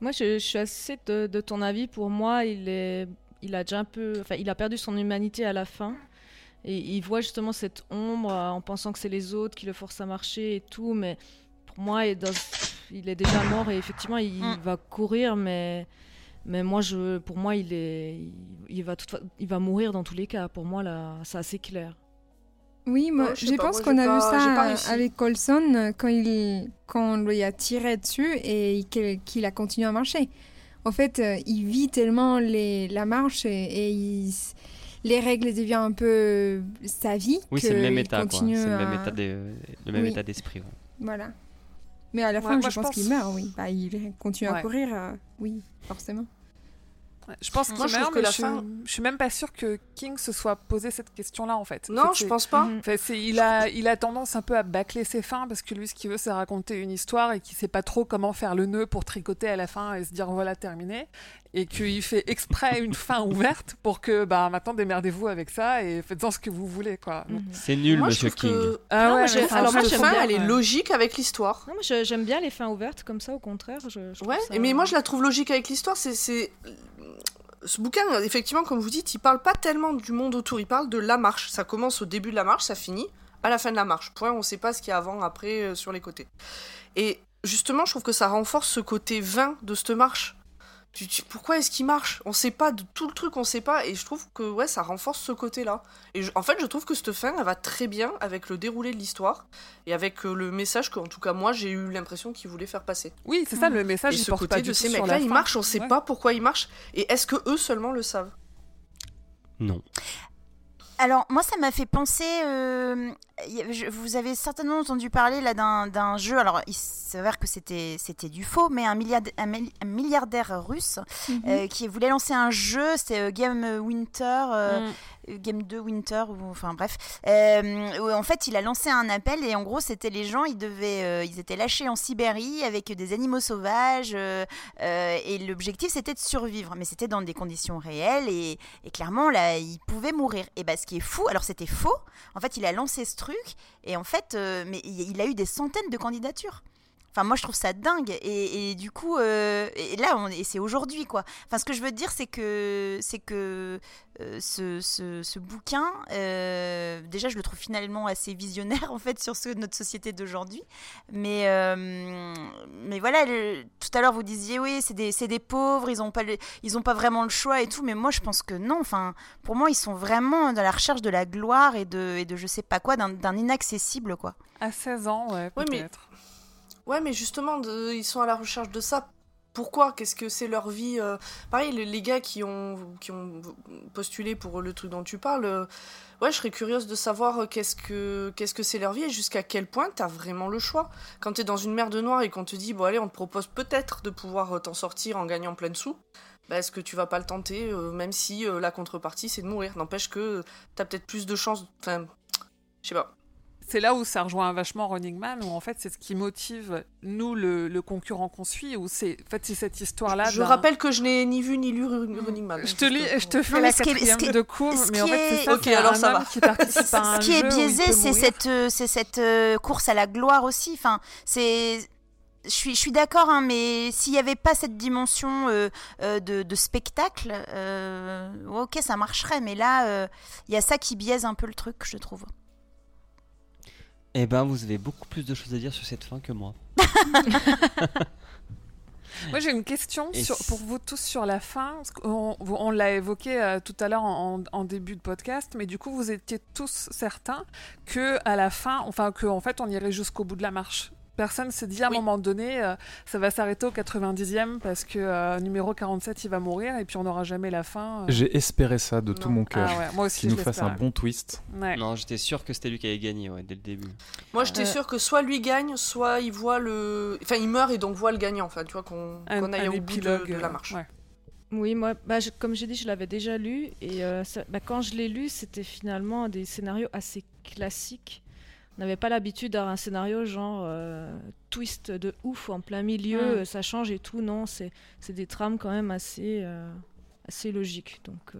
Moi, je, je suis assez de, de ton avis. Pour moi, il est, il a déjà un peu, enfin, il a perdu son humanité à la fin, et il voit justement cette ombre euh, en pensant que c'est les autres qui le forcent à marcher et tout. Mais pour moi, il est, dans- il est déjà mort et effectivement, il Mm. va courir, mais, mais moi, je, pour moi, il est, il, il va toute fa- il va mourir dans tous les cas. Pour moi, là, c'est assez clair. Oui, moi, Ouais, je sais je pas, pense qu'on a vu pas- ça avec Colson euh, quand, il, quand on lui a tiré dessus et qu'il qu'il a continué à marcher. En fait, euh, il vit tellement les, la marche et, et il s- les règles deviennent un peu sa vie. Oui, c'est le même état, quoi. C'est continue le même à- état des- le même Oui. état d'esprit. ouais. Voilà. Mais à la Ouais, fin, moi, je je pense, pense- qu'il meurt, oui. Bah, il continue Ouais. à courir, euh, oui, forcément. Je pense Moi, trouve que la je, suis- fin- je suis même pas sûre que King se soit posé cette question-là en fait. En Non, fait, je pense pas. Enfin, c'est- il, a, il a tendance un peu à bâcler ses fins parce que lui, ce qu'il veut, c'est raconter une histoire et qu'il sait pas trop comment faire le nœud pour tricoter à la fin et se dire voilà, terminé. Et qu'il fait exprès une fin ouverte pour que bah, maintenant démerdez-vous avec ça et faites-en ce que vous voulez. quoi. Mhm. C'est nul, Moi, monsieur King. que. Ah Non, ouais, moi, enfin, alors, moi, cette j'aime fin, bien, elle est logique avec l'histoire. Non, moi, je- j'aime bien les fins ouvertes comme ça. Au contraire, je, je Ouais, ça- mais moi je la trouve logique avec l'histoire. C'est, c'est... Ce bouquin, effectivement, comme vous dites, il parle pas tellement du monde autour, il parle de la marche. Ça commence au début de la marche, ça finit à la fin de la marche. Point, on sait pas ce qu'il y a avant, après, euh, sur les côtés. Et justement, je trouve que ça renforce ce côté vain de cette marche. Tu- tu- pourquoi est-ce qu'il marche? On sait pas de tout le truc, on sait pas. Et je trouve que ouais, ça renforce ce côté-là. Et je- en fait, je trouve que cette fin, elle va très bien avec le déroulé de l'histoire et avec euh, le message que, en tout cas, moi, j'ai eu l'impression qu'il voulait faire passer. Oui, c'est ça le message. Et il ce porte côté pas de du ces mecs-là, ils marchent, on sait Ouais. pas pourquoi ils marchent. Et est-ce que eux seulement le savent? Non. Alors, moi, ça m'a fait penser. euh, je- vous avez certainement entendu parler là d'un jeu. Alors, il s'avère que c'était c'était du faux, mais un, milliardaire, un, russe Mhm. euh, qui voulait lancer un jeu. C'était euh, Game Winter. Mm. euh, Game 2 Winter, ou enfin bref. Euh, en fait, il a lancé un appel et en gros, c'était les gens, ils devaient, euh, ils étaient lâchés en Sibérie avec des animaux sauvages euh, et l'objectif c'était de survivre, mais c'était dans des conditions réelles et, et clairement là, ils pouvaient mourir. Et bah, ce qui est fou, alors c'était faux. En fait, il a lancé ce truc et en fait, mais il a eu des centaines de candidatures. Enfin, moi, je trouve ça dingue. Et, et du coup, euh, et là, on, et c'est aujourd'hui, quoi. Enfin, ce que je veux dire, c'est que, c'est que euh, ce, ce, ce bouquin, euh, déjà, je le trouve finalement assez visionnaire, en fait, sur ce, notre société d'aujourd'hui. Mais, euh, mais voilà, le- tout à l'heure, vous disiez, oui, c'est des, c'est des pauvres, ils n'ont pas, le- ils ont pas vraiment le choix et tout. Mais moi, je pense que non. Enfin, pour moi, ils sont vraiment dans la recherche de la gloire et de, et de je sais pas quoi, d'un inaccessible, quoi. À 16 ans, ouais, Ouais, mais- peut-être. Ouais, mais justement, ils sont à la recherche de ça. Pourquoi? Qu'est-ce que c'est leur vie euh, Pareil, les, gars qui ont, qui ont postulé pour le truc dont tu parles, euh, ouais, je serais curieuse de savoir euh, qu'est-ce que que c'est leur vie et jusqu'à quel point t'as vraiment le choix. Quand t'es dans une mer de noire et qu'on te dit, bon allez, on te propose peut-être de pouvoir t'en sortir en gagnant plein de sous, bah, est-ce que tu vas pas le tenter, même si la contrepartie c'est de mourir? N'empêche que t'as peut-être plus de chances. Enfin, je sais pas. C'est là où ça rejoint vachement Running Man, où en fait c'est ce qui motive nous, le, le concurrent qu'on suit, où c'est en fait, c'est cette histoire-là. Je rappelle que je n'ai ni vu ni lu Ru- Running Man. Je te, lis, je te fais Non, la mais ce qui est- quatrième de cours, mais en fait c'est est- ça. Ok, alors un ça homme va. qui participe à un Ce qui est biaisé, peut c'est cette, euh, c'est cette euh, course à la gloire aussi. Enfin, c'est. Je suis, je suis d'accord, hein, mais s'il n'y avait pas cette dimension euh, euh, de, de spectacle, euh, ok, ça marcherait. Mais là, euh, il y a ça qui biaise un peu le truc, je trouve. Eh ben, vous avez beaucoup plus de choses à dire sur cette fin que moi. Moi j'ai une question sur- pour vous tous sur la fin. on l'a évoqué euh, tout à l'heure en, en début de podcast, mais du coup vous étiez tous certains que à la fin, enfin que en fait on irait jusqu'au bout de la marche. Personne s'est dit à un Oui. moment donné, euh, ça va s'arrêter au 90e parce que euh, numéro 47 il va mourir et puis on n'aura jamais la fin. euh. J'ai espéré ça de tout mon Ah cœur. ouais, moi aussi Qu'il je nous fasse un bon twist. Ouais. Non, j'étais sûr que c'était lui qui allait gagner ouais, dès le début. Moi, j'étais Euh. sûr que soit lui gagne, soit il voit le. Enfin, il meurt et donc voit le gagnant. Enfin, tu vois, qu'on Un, qu'on aille un au bout de, la marche. ouais. Oui, moi, bah, je- comme j'ai dit, je l'avais déjà lu. Et euh, ça- bah, quand je l'ai lu, c'était finalement des scénarios assez classiques. N'avait pas l'habitude d'avoir un scénario genre euh, twist de ouf en plein milieu, ça change et tout. Non, c'est c'est des trames quand même assez, euh, assez logiques. Donc, euh,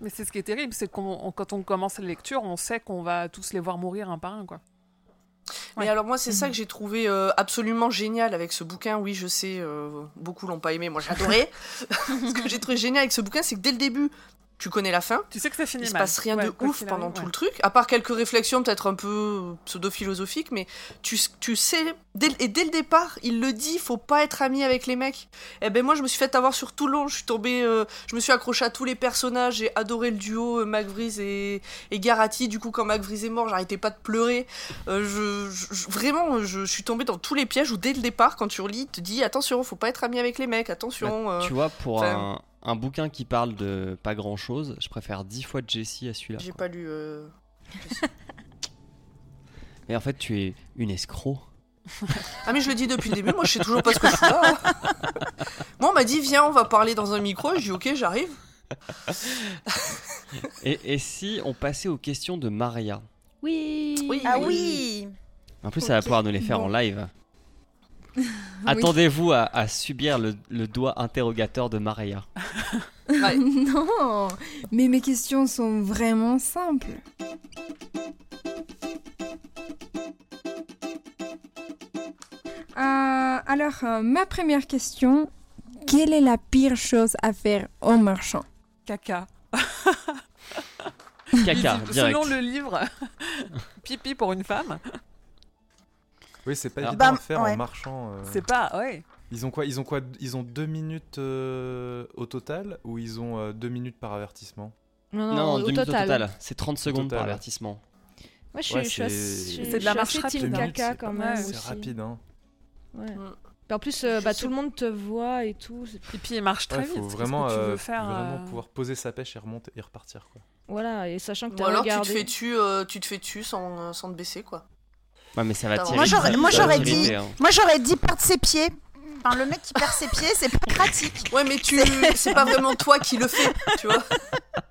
Mais c'est ce qui est terrible, c'est que quand on commence la lecture, on sait qu'on va tous les voir mourir un par un. Quoi. Mais Ouais. alors moi c'est ça Mhm. que j'ai trouvé euh, absolument génial avec ce bouquin. Oui je sais, euh, beaucoup l'ont pas aimé, moi j'ai adoré. ce que j'ai trouvé génial avec ce bouquin c'est que dès le début tu connais la fin, Tu sais que ça finit il se mal. passe rien Ouais, de ouf pendant arrive, tout ouais. le truc, à part quelques réflexions peut-être un peu pseudo-philosophiques, mais tu, tu sais, dès, et dès le départ, il le dit, faut pas être ami avec les mecs. Et ben moi je me suis fait avoir sur tout le long, je suis tombée, euh, je me suis accrochée à tous les personnages, j'ai adoré le duo euh, McVries et, et Garati, du coup quand McVries est mort, j'arrêtais pas de pleurer. Euh, je, vraiment, je, je suis tombée dans tous les pièges où dès le départ, quand tu relis, tu te dis attention, faut pas être ami avec les mecs, attention. euh, Tu vois, pour un, un bouquin qui parle de pas grand chose, je préfère dix fois Jessie à celui-là. j'ai quoi. pas lu. euh, Mais en fait, tu es une escroc. Ah mais je le dis depuis le début, moi je sais toujours pas ce que je fais là. hein. Moi on m'a dit viens on va parler dans un micro, je dis ok j'arrive. Et, et si on passait aux questions de Maria? Oui. Oui. Ah oui En plus, ça va pouvoir nous les faire bon. en live. Attendez-vous à, à subir le, le doigt interrogateur de Maria. Ouais. non, mais mes questions sont vraiment simples. Euh, alors, euh, ma première question, quelle est la pire chose à faire en marchant? Caca. Caca, Selon direct. le livre, pipi pour une femme, Oui, c'est pas Alors- évident Bah, à faire ouais. en marchant. euh. c'est pas. Ouais. Ils ont quoi Ils ont quoi Ils ont deux minutes euh, au total ou ils ont euh, deux minutes par avertissement? Non, non, Non, au deux minutes au total. total. C'est 30 secondes par total. avertissement. Moi, je suis, Ouais, c'est- de la marche rapide, deux caca c'est quand pas même. C'est rapide, hein. Ouais. Mm. En plus, euh, bah, tout le monde te voit et tout. Et puis il marche très Ouais, vite. faut vraiment, que tu veux faire vraiment euh, pouvoir poser sa pêche et remonter et repartir quoi. Voilà, et sachant que Ou t'as alors tu te regardé. fais tu, euh, tu te fais tu sans, sans te baisser quoi. Ouais, mais ça va Moi, j'aurais- moi, dit- hein. Moi j'aurais dit perdre ses pieds. Enfin, le mec qui perd ses pieds, c'est pas pratique. Ouais mais tu, c'est pas vraiment toi qui le fais, tu vois.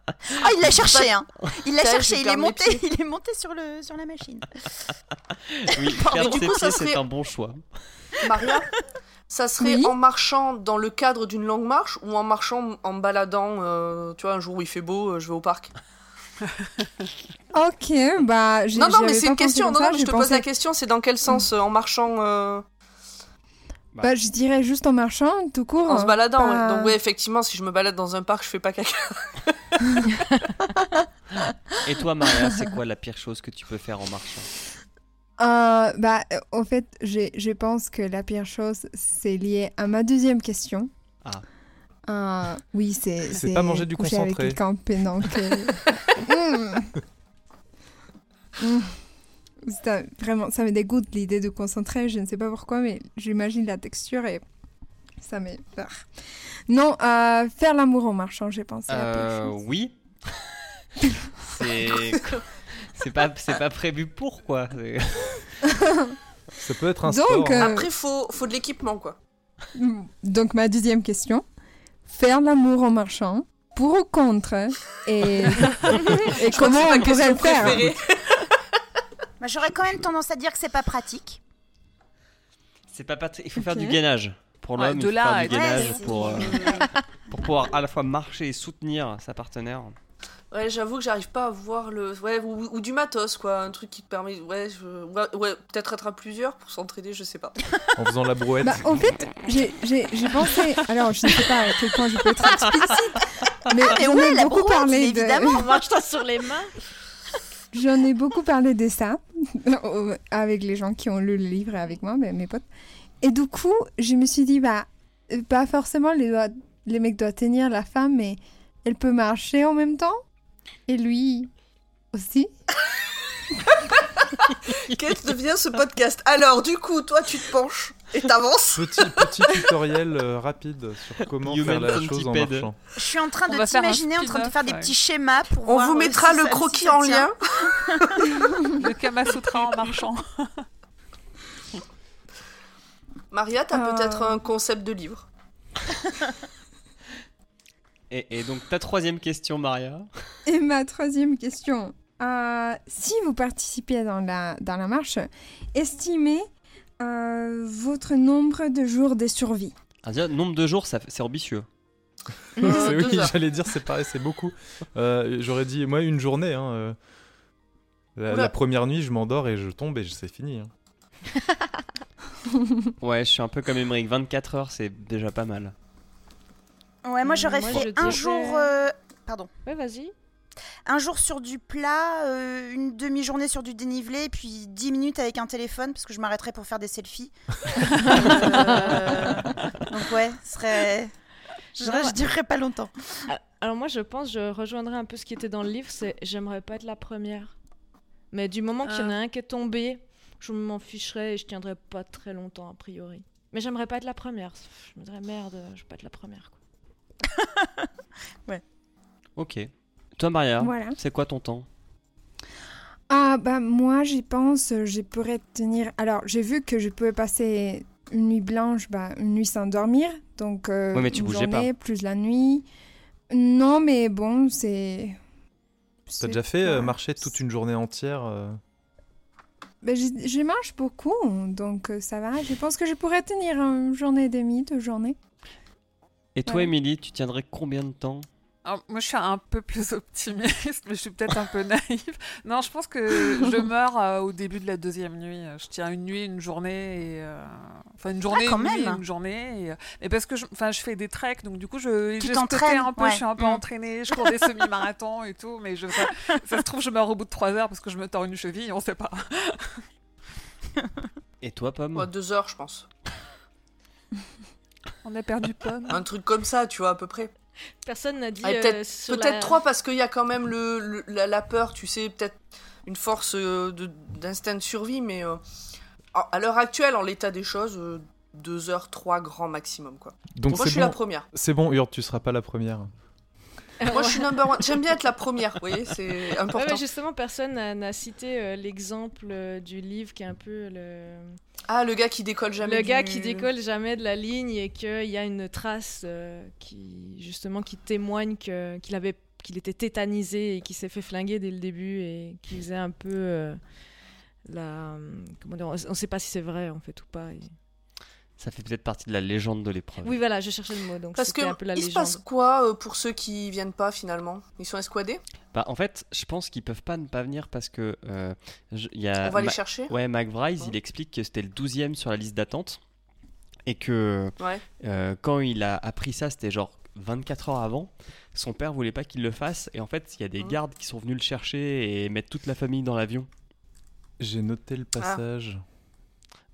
Ah, il l'a cherché, hein. Il l'a Ça, cherché, il est monté, pieds. il est monté sur, le, sur la machine. Oui, perdre du ses coup, ça pieds, c'est un bon choix. Maria, ça serait Oui. en marchant dans le cadre d'une longue marche ou en marchant en baladant, euh, tu vois, un jour où il fait beau, euh, je vais au parc? Ok, bah. j'ai- Non, non, mais c'est une question. Non, ça, non, mais je te pose la question, c'est dans quel sens euh, En marchant, euh, Bah, je dirais juste en marchant, tout court. en se baladant. ouais. Donc, ouais, effectivement, si je me balade dans un parc, je fais pas caca. Et toi, Maria, c'est quoi la pire chose que tu peux faire en marchant? Euh, bah, en fait, je pense que la pire chose, c'est lié à ma deuxième question. Ah. Euh, oui, c'est. C'est pas manger du coucher avec concentré. quelqu'un pendant que- Mm. Mm. Ça, vraiment, ça me dégoûte l'idée de concentrer. Je ne sais pas pourquoi, mais j'imagine la texture et ça me peur. Non, euh, faire l'amour en marchant, j'ai pensé à la Euh, chose. oui. c'est c'est pas c'est pas prévu pour quoi. Ça peut être un Donc, sport. hein. euh, Après, faut, faut de l'équipement, quoi. Donc, ma deuxième question. Faire l'amour en marchant Pour ou contre Et, comment on pourrait le faire. Bah, J'aurais quand même tendance à dire que c'est pas pratique. C'est pas patri- Il faut faire du gainage. Pour Ouais, l'homme, il faut faire là du gainage pour, euh, pour pouvoir à la fois marcher et soutenir sa partenaire. Ouais, j'avoue que j'arrive pas à voir le. Ouais, ou, ou du matos, quoi. Un truc qui te permet. Ouais, je- ouais, ouais, peut-être être à plusieurs pour s'entraider, je sais pas. En faisant la brouette. Bah, en fait, j'ai- pensé. Alors, je ne sais pas à quel point je peux être explicite, mais Mais j'en ouais, ai la beaucoup brouette, parlé de. évidemment. En marchant sur les mains. J'en ai beaucoup parlé de ça avec les gens qui ont lu le livre et avec moi, mes mes potes. Et du coup, je me suis dit, bah, euh, pas forcément les, doigts- les mecs doivent tenir la femme, mais elle peut marcher en même temps. Et lui aussi. Qu'est-ce que devient ce podcast? Alors, du coup, toi, tu te penches et t'avances. Petit, petit tutoriel euh, rapide sur comment Human faire la chose en marchant. Je suis en train On de t'imaginer en train de faire des ouais. petits schémas pour On voir, vous mettra si le croquis en lien. Le Kamasutra en marchant. Maria, t'as Euh. peut-être un concept de livre. Et, et donc, ta troisième question, Maria. Et ma troisième question. Euh, si vous participez dans la, dans la marche, estimez euh, votre nombre de jours de survie. Ah, déjà, nombre de jours, c'est ambitieux. Oui, j'allais dire c'est pareil, c'est beaucoup. Euh, J'aurais dit moi une journée. hein, euh. La première nuit, je m'endors et je tombe et c'est fini. hein. Ouais, je suis un peu comme Emmerich. 24 heures, c'est déjà pas mal. Ouais, moi j'aurais Moi, fait un jour. euh, Pardon. Ouais, vas-y. Un jour sur du plat, euh, une demi-journée sur du dénivelé, et puis 10 minutes avec un téléphone, parce que je m'arrêterais pour faire des selfies. Euh, Donc ouais, ce serait... Je, Non, je dirais pas longtemps. Ah, Alors moi, je pense, je rejoindrai un peu ce qui était dans le livre, c'est j'aimerais pas être la première. Mais du moment qu'il y en a un qui est tombé, je m'en ficherais et je tiendrais pas très longtemps a priori. Mais j'aimerais pas être la première. Je me dirais merde, je veux pas être la première. Quoi. Ok. Toi, Maria, Voilà. c'est quoi ton temps? Ah bah moi j'y pense, euh, je pourrais tenir. Alors j'ai vu que je pouvais passer une nuit blanche, bah, une nuit sans dormir, donc euh, Ouais, mais tu une bougeais pas. journée plus la nuit. Non mais bon c'est. T'as déjà fait euh, marcher toute une journée entière euh, Bah, je, je marche beaucoup, donc euh, ça va. Je pense que je pourrais tenir une journée et demie, deux journées. Et toi, Ouais. Émilie, tu tiendrais combien de temps Alors, moi, je suis un peu plus optimiste, mais je suis peut-être un peu naïve. Non, je pense que je meurs euh, au début de la deuxième nuit. Je tiens une nuit, une journée, et, euh, enfin une journée, Ah, quand une nuit, même. une journée. Et, euh, mais parce que je, enfin, je fais des treks, donc du coup, je, Tu j'ai ce côté t'entraînes, un peu, ouais. je suis un peu Mm. entraînée, je cours des semi-marathons et tout, mais je, ça, ça se trouve, je meurs au bout de trois heures parce que je me tords une cheville, on sait pas. Et toi, Pomme Ouais, deux heures, je pense. On a perdu pomme. Un truc comme ça, tu vois, à peu près. Personne n'a dit. Euh, peut-être sur peut-être la- trois parce qu'il y a quand même le, le- la, la peur, tu sais, peut-être une force euh, de- d'instinct de, survie, mais euh, à l'heure actuelle, en l'état des choses, euh, deux heures, trois grand maximum, quoi. Donc Moi, je suis la première. c'est bon, Urde, tu seras pas la première. Moi, je suis number one. J'aime bien être la première, vous voyez, c'est important. mais justement, personne n'a cité euh, l'exemple euh, du livre qui est un peu le, Ah, le gars qui décolle jamais. le gars qui décolle jamais de la ligne et qu'il y a une trace euh, qui justement qui témoigne que- qu'il avait qu'il était tétanisé et qu'il s'est fait flinguer dès le début et qui faisait un peu la comment dire on on sait pas si c'est vrai en fait ou pas et- Ça fait peut-être partie de la légende de l'épreuve. oui voilà je cherchais le mot donc Parce que un peu la il se passe quoi euh, pour ceux qui viennent pas finalement? Ils sont esquadés Bah, en fait, je pense qu'ils peuvent pas ne pas venir parce que euh, je- y a On va les Ma- chercher? Ouais, McBride, Ouais. il explique que c'était le 12e sur la liste d'attente et que Ouais. euh, quand il a appris ça, c'était genre 24 heures avant. Son père voulait pas qu'il le fasse et en fait, il y a des Mhm. gardes qui sont venus le chercher et mettre toute la famille dans l'avion. J'ai noté le passage.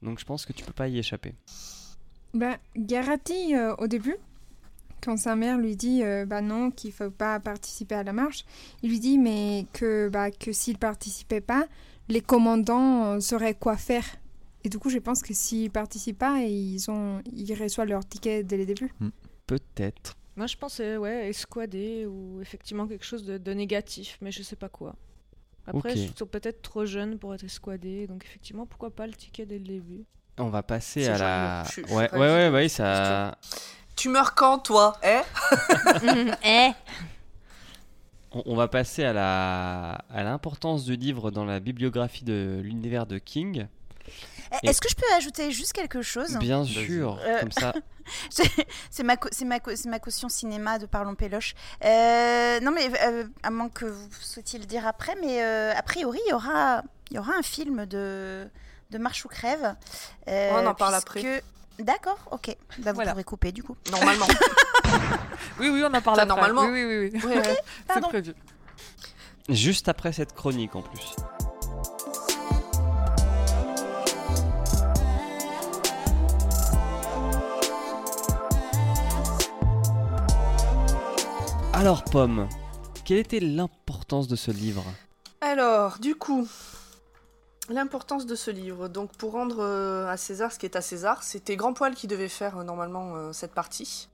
Donc je pense que tu peux pas y échapper. Bah, Garati, euh, au début, quand sa mère lui dit euh, bah non, qu'il faut pas participer à la marche, il lui dit mais que, bah, que s'il participait pas, les commandants euh, sauraient quoi faire. Et du coup, je pense que s'ils participent pas, ils, ont, ils reçoivent leur ticket dès le début. Peut-être. moi je pensais ouais escouader ou effectivement quelque chose de, de négatif mais je sais pas quoi après Ok. ils sont peut-être trop jeunes pour être escouadés donc effectivement pourquoi pas le ticket dès le début On va passer à la. joli, je je ouais, ouais, ouais, du- ouais, ça. Tu meurs quand, toi? Eh? Eh? On, on va passer à la à l'importance du livre dans la bibliographie de l'univers de King. Et- Est-ce que je peux ajouter juste quelque chose? Bien sûr, Euh, comme ça. C'est ma, ma, ma caution cinéma de Parlons Péloche. Euh, non, mais euh, à moins que vous souhaitiez le dire après, mais euh, a priori, il y aura, il y aura un film de, de Marche ou Crève. euh, On en parle puisque- D'accord, ok. Bah, vous Voilà. pourrez couper du coup. Normalement. Oui, oui, on en parle après. normalement. Oui, oui, oui. oui. Ouais, ouais. C'est prévu. Juste après cette chronique en plus. Alors Pomme, quelle était l'importance de ce livre? Alors, du coup, l'importance de ce livre. Donc, pour rendre euh, à César ce qui est à César, c'était Grand Poil qui devait faire euh, normalement euh, cette partie.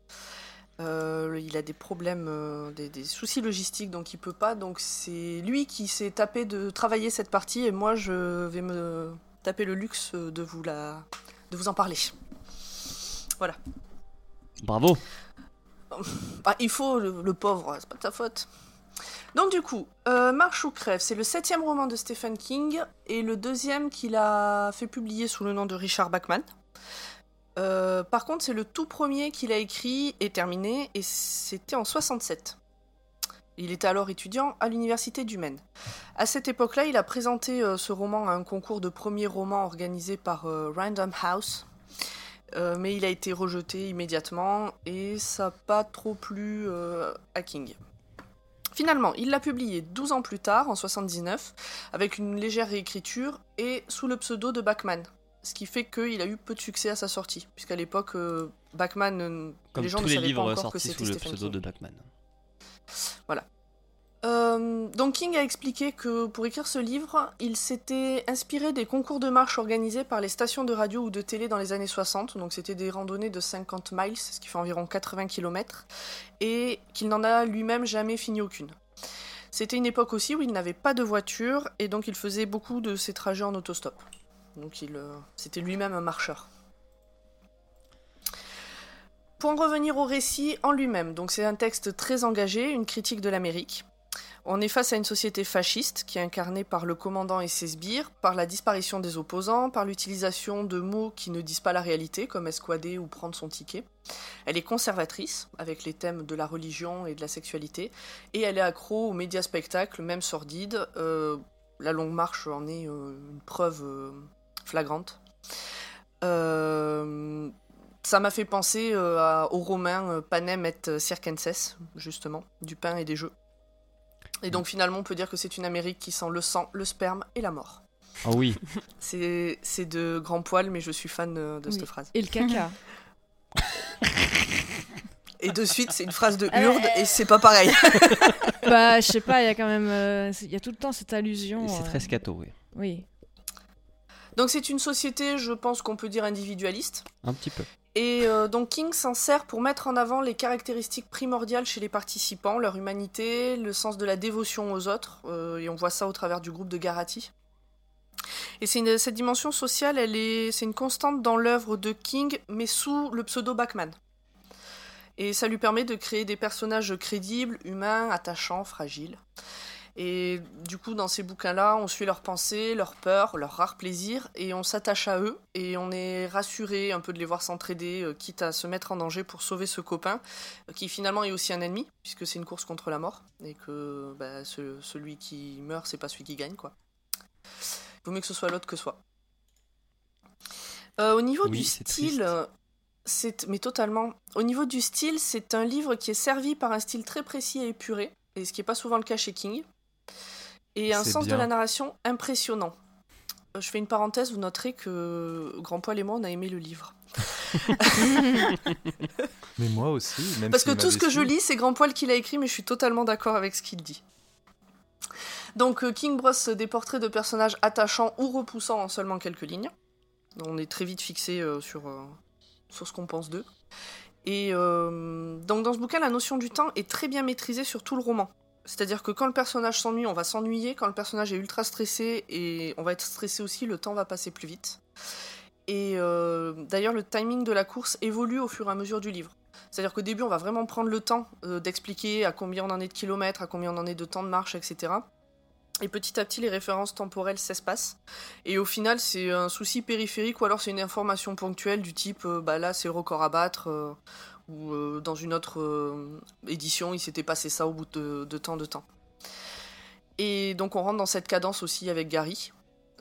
Euh, il a des problèmes, euh, des, des soucis logistiques, donc il peut pas. Donc, c'est lui qui s'est tapé de travailler cette partie, et moi, je vais me taper le luxe de vous la, de vous en parler. Bravo Ah, il faut, le, le pauvre, c'est pas de sa faute. Donc du coup, euh, Marche ou crève, c'est le septième roman de Stephen King et le deuxième qu'il a fait publier sous le nom de Richard Bachman. Euh, par contre, c'est le tout premier qu'il a écrit et terminé, et c'était en 67. Il était alors étudiant à l'université du Maine. À cette époque-là, il a présenté euh, ce roman à un concours de premier roman organisé par euh, Random House, euh, mais il a été rejeté immédiatement et ça n'a pas trop plu euh, à King. Finalement, il l'a publié 12 ans plus tard, en 79, avec une légère réécriture et sous le pseudo de Bachman. Ce qui fait qu'il a eu peu de succès à sa sortie, puisqu'à l'époque, euh, Bachman, euh, Comme les gens tous ne les savaient pas livres encore que c'était sous le pseudo King. de Bachman. Euh, donc King a expliqué que pour écrire ce livre, il s'était inspiré des concours de marche organisés par les stations de radio ou de télé dans les années 60, donc c'était des randonnées de 50 miles, ce qui fait environ 80 km, et qu'il n'en a lui-même jamais fini aucune. C'était une époque aussi où il n'avait pas de voiture, et donc il faisait beaucoup de ses trajets en autostop. Donc il, euh, c'était lui-même un marcheur. Pour en revenir au récit en lui-même, donc c'est un texte très engagé, une critique de l'Amérique. On est face à une société fasciste qui est incarnée par le commandant et ses sbires, par la disparition des opposants, par l'utilisation de mots qui ne disent pas la réalité, comme escouader ou prendre son ticket. Elle est conservatrice, avec les thèmes de la religion et de la sexualité, et elle est accro aux médias spectacles, même sordides. Euh, la longue marche en est euh, une preuve euh, flagrante. Ça m'a fait penser aux Romains panem et circenses, justement, du pain et des jeux. Et donc finalement, on peut dire que c'est une Amérique qui sent le sang, le sperme et la mort. Ah oui, C'est c'est de grand poil, mais je suis fan euh, de Oui. cette phrase. Et le caca. Et de suite, c'est une phrase de Hurde, et c'est pas pareil. bah, je sais pas, il y a quand même. euh, Il y a tout le temps cette allusion. c'est euh, très scato, oui. Oui. Donc c'est une société, je pense qu'on peut dire individualiste. Un petit peu. Et euh, donc King s'en sert pour mettre en avant les caractéristiques primordiales chez les participants, leur humanité, le sens de la dévotion aux autres, euh, et on voit ça au travers du groupe de Garati. Et une- cette dimension sociale, elle est, c'est une constante dans l'œuvre de King, mais sous le pseudo Bachman. Et ça lui permet de créer des personnages crédibles, humains, attachants, fragiles. Et du coup, dans ces bouquins-là, on suit leurs pensées, leurs peurs, leurs rares plaisirs, et on s'attache à eux, et on est rassuré un peu de les voir s'entraider, euh, quitte à se mettre en danger pour sauver ce copain, euh, qui finalement est aussi un ennemi, puisque c'est une course contre la mort, et que bah, ce- celui qui meurt, c'est pas celui qui gagne, quoi. Il vaut mieux que ce soit l'autre que soi. Euh, au niveau Oui, du style, mais totalement. Au niveau du style, c'est un livre qui est servi par un style très précis et épuré, et ce qui est pas souvent le cas chez King, et un sens bien. de la narration impressionnant. Euh, Je fais une parenthèse, vous noterez que Grand Poil et moi, on a aimé le livre. Mais moi aussi. Même Parce que tout ce que je lis, c'est Grand Poil qui l'a écrit, mais je suis totalement d'accord avec ce qu'il dit. Donc euh, King brosse des portraits de personnages attachants ou repoussants en seulement quelques lignes. On est très vite fixé euh, sur, euh, sur ce qu'on pense d'eux. Et euh, donc dans ce bouquin, la notion du temps est très bien maîtrisée sur tout le roman. C'est-à-dire que quand le personnage s'ennuie, on va s'ennuyer. Quand le personnage est ultra stressé, et on va être stressé aussi, le temps va passer plus vite. Et euh, d'ailleurs, le timing de la course évolue au fur et à mesure du livre. C'est-à-dire qu'au début, on va vraiment prendre le temps euh, d'expliquer à combien on en est de kilomètres, à combien on en est de temps de marche, etc. Et petit à petit, les références temporelles s'espacent. Et au final, c'est un souci périphérique ou alors c'est une information ponctuelle du type euh, bah là, c'est le record à battre. Ou euh, dans une autre euh, édition, il s'était passé ça au bout de, de tant de temps. Et donc, on rentre dans cette cadence aussi avec Gary.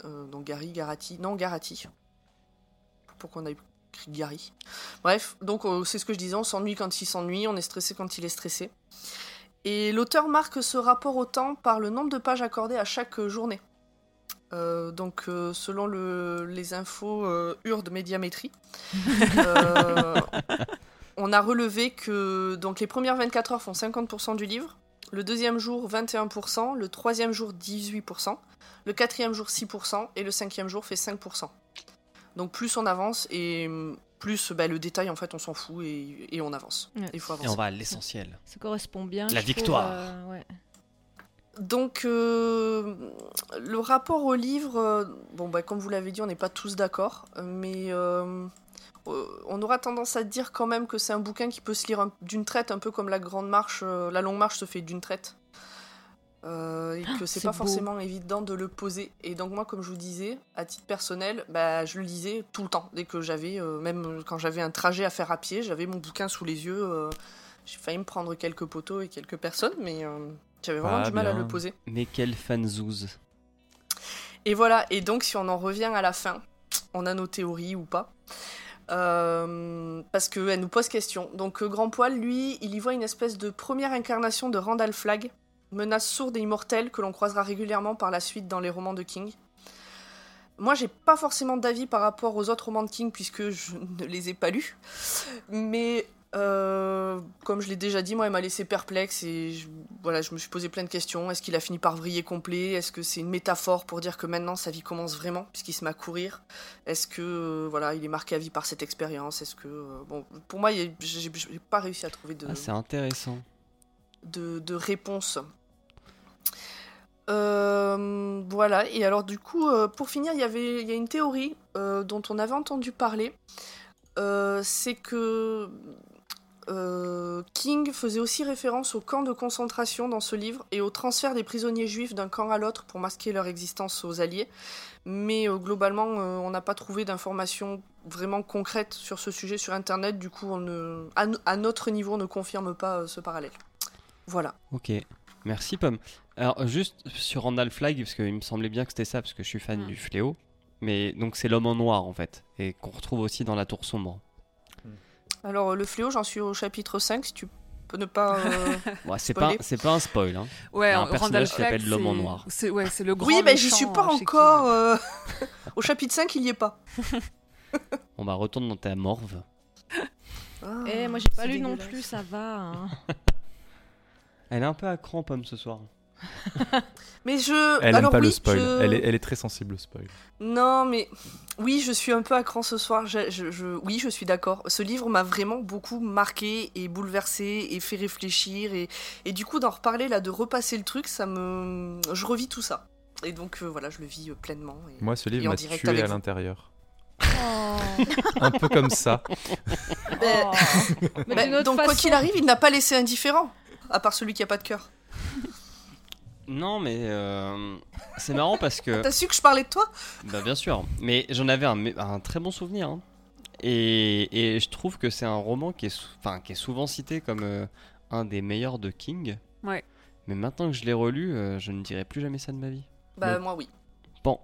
Euh, donc, Gary, Garati. Non, Garati. Pourquoi on a écrit Gary? Bref, donc c'est ce que je disais, on s'ennuie quand il s'ennuie, on est stressé quand il est stressé. Et l'auteur marque ce rapport au temps par le nombre de pages accordées à chaque journée. Euh, donc, euh, selon le- les infos euh, URD Médiamétrie, on a relevé que donc, les premières 24 heures font 50% du livre, le deuxième jour 21%, le troisième jour 18%, le quatrième jour 6% et le cinquième jour fait 5%. Donc plus on avance et plus bah, le détail en fait on s'en fout et, et on avance. Ouais. Il faut Et on va à l'essentiel. Ça correspond bien. La trouve, victoire. euh, ouais. Donc, euh, le rapport au livre, euh, bon, bah, comme vous l'avez dit, on n'est pas tous d'accord, mais euh, on aura tendance à dire quand même que c'est un bouquin qui peut se lire un- d'une traite, un peu comme la grande marche, euh, la longue marche se fait d'une traite. Euh, et que c'est pas beau. forcément évident de le poser. Et donc moi, comme je vous disais, à titre personnel, bah, je le lisais tout le temps. Dès que j'avais, euh, même quand j'avais un trajet à faire à pied, j'avais mon bouquin sous les yeux. euh, j'ai failli me prendre quelques poteaux et quelques personnes, mais euh, j'avais vraiment Ah, du mal à le poser. Mais quel fanzouze. Et voilà, et donc si on en revient à la fin, on a nos théories ou pas. Euh, parce qu'elle nous pose question. Donc euh, Grand Poil, lui, il y voit une espèce de première incarnation de Randall Flagg, menace sourde et immortelle que l'on croisera régulièrement par la suite dans les romans de King. Moi, j'ai pas forcément d'avis par rapport aux autres romans de King puisque je ne les ai pas lus. Mais euh, comme je l'ai déjà dit, moi, elle m'a laissé perplexe et je, voilà, je me suis posé plein de questions. Est-ce qu'il a fini par vriller complet? Est-ce que c'est une métaphore pour dire que maintenant sa vie commence vraiment puisqu'il se met à courir? Est-ce que euh, voilà, il est marqué à vie par cette expérience? Est-ce que euh, bon, pour moi, j'ai pas réussi à trouver de Ah, c'est intéressant. de, de réponse. Voilà, et alors du coup, pour finir, il y avait il y a une théorie dont on avait entendu parler. Euh, c'est que euh, King faisait aussi référence au camp de concentration dans ce livre et au transfert des prisonniers juifs d'un camp à l'autre pour masquer leur existence aux Alliés. Mais euh, globalement, euh, on n'a pas trouvé d'informations vraiment concrètes sur ce sujet sur Internet. Du coup, on ne, à, no- à notre niveau, on ne confirme pas euh, ce parallèle. Voilà. Ok. Merci, Pomme. Alors, juste sur Randall Flag, parce qu'il me semblait bien que c'était ça, parce que je suis fan Mm. du fléau. Mais donc, c'est l'homme en noir, en fait. Et qu'on retrouve aussi dans la tour sombre. Alors, le fléau, j'en suis au chapitre 5, si tu peux ne pas... euh, c'est pas, c'est pas un spoil. Hein. Ouais, Il y a un personnage qui s'appelle l'homme en noir. C'est ouais, c'est le grand Oui, mais j'y suis pas encore... euh, au chapitre 5, il y est pas. On va retourner dans ta morve. Ah, Eh, moi j'ai pas lu non plus, ça va. hein. Elle est un peu à cran, Pomme, ce soir. Mais je... Elle Alors aime pas oui, le spoil. je- Elle, est, elle est très sensible au spoil. Non, mais oui, je suis un peu à cran ce soir. Je, je- je- Oui, je suis d'accord. Ce livre m'a vraiment beaucoup marqué et bouleversé et fait réfléchir. Et, et du coup, d'en reparler, là, de repasser le truc, ça me... Je revis tout ça. Et donc, euh, voilà, je le vis euh, pleinement. et- Moi, ce livre en m'a direct tué avec à l'intérieur. Oh. Un peu comme ça. Ben, Mais ben, donc, quoi qu'il arrive, il n'a pas laissé indifférent. À part celui qui a pas de cœur. Non, mais euh, c'est marrant parce que. T'as su que je parlais de toi? Bah bien sûr, mais j'en avais un, un très bon souvenir. hein. Et, et je trouve que c'est un roman qui est, sou- enfin, qui est souvent cité comme euh, un des meilleurs de King. Ouais. Mais maintenant que je l'ai relu, euh, je ne dirai plus jamais ça de ma vie. Bah, Mais- moi, oui. Bon,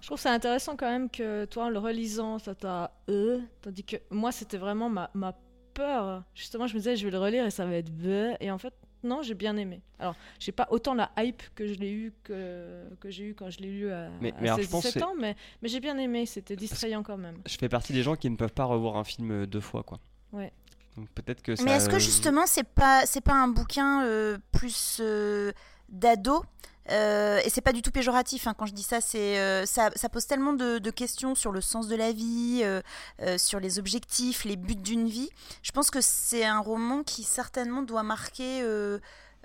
Je trouve ça intéressant quand même que toi, en le relisant, ça t'a euh, tandis que moi, c'était vraiment ma, ma peur. Justement, je me disais, je vais le relire et ça va être bleu. Et en fait, non, j'ai bien aimé. Alors, j'ai pas autant la hype que je l'ai eu que, que j'ai eu quand je l'ai lu à, Mais- à mais alors, je pense 16-17 c'est- ans, mais, mais j'ai bien aimé. C'était distrayant quand même. je fais partie des gens qui ne peuvent pas revoir un film deux fois, quoi. Ouais. Donc peut-être que ça. Mais est-ce que justement, c'est pas, c'est pas un bouquin euh, plus euh, d'ado euh, et c'est pas du tout péjoratif hein, quand je dis ça, c'est euh, ça, ça pose tellement de, de questions sur le sens de la vie, euh, euh, sur les objectifs, les buts d'une vie. Je pense que c'est un roman qui certainement doit marquer euh,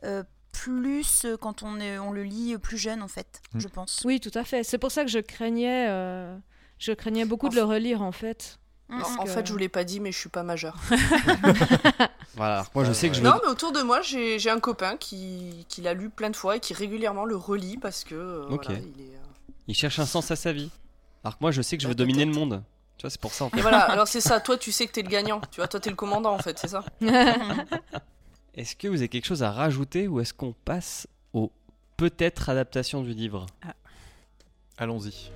euh, plus quand on, est, on le lit plus jeune en fait, Mm. je pense. Oui, tout à fait. C'est pour ça que je craignais, euh, je craignais beaucoup de le relire en fait. En- Parce En que- fait, je vous l'ai pas dit, mais je suis pas majeure. Voilà. alors que Moi, je sais que je veux. Non, mais autour de moi, j'ai j'ai un copain qui, qui l'a lu plein de fois et qui régulièrement le relit parce que. euh, Ok. voilà, il est, euh, Il cherche un sens à sa vie. Alors que moi, je sais que je veux dominer le monde. Tu vois, c'est pour ça. En fait. Et voilà, alors c'est ça, toi tu sais que t'es le gagnant, tu vois, toi t'es le commandant en fait, c'est ça Est-ce que vous avez quelque chose à rajouter ou est-ce qu'on passe au peut-être adaptation du livre? Allons-y.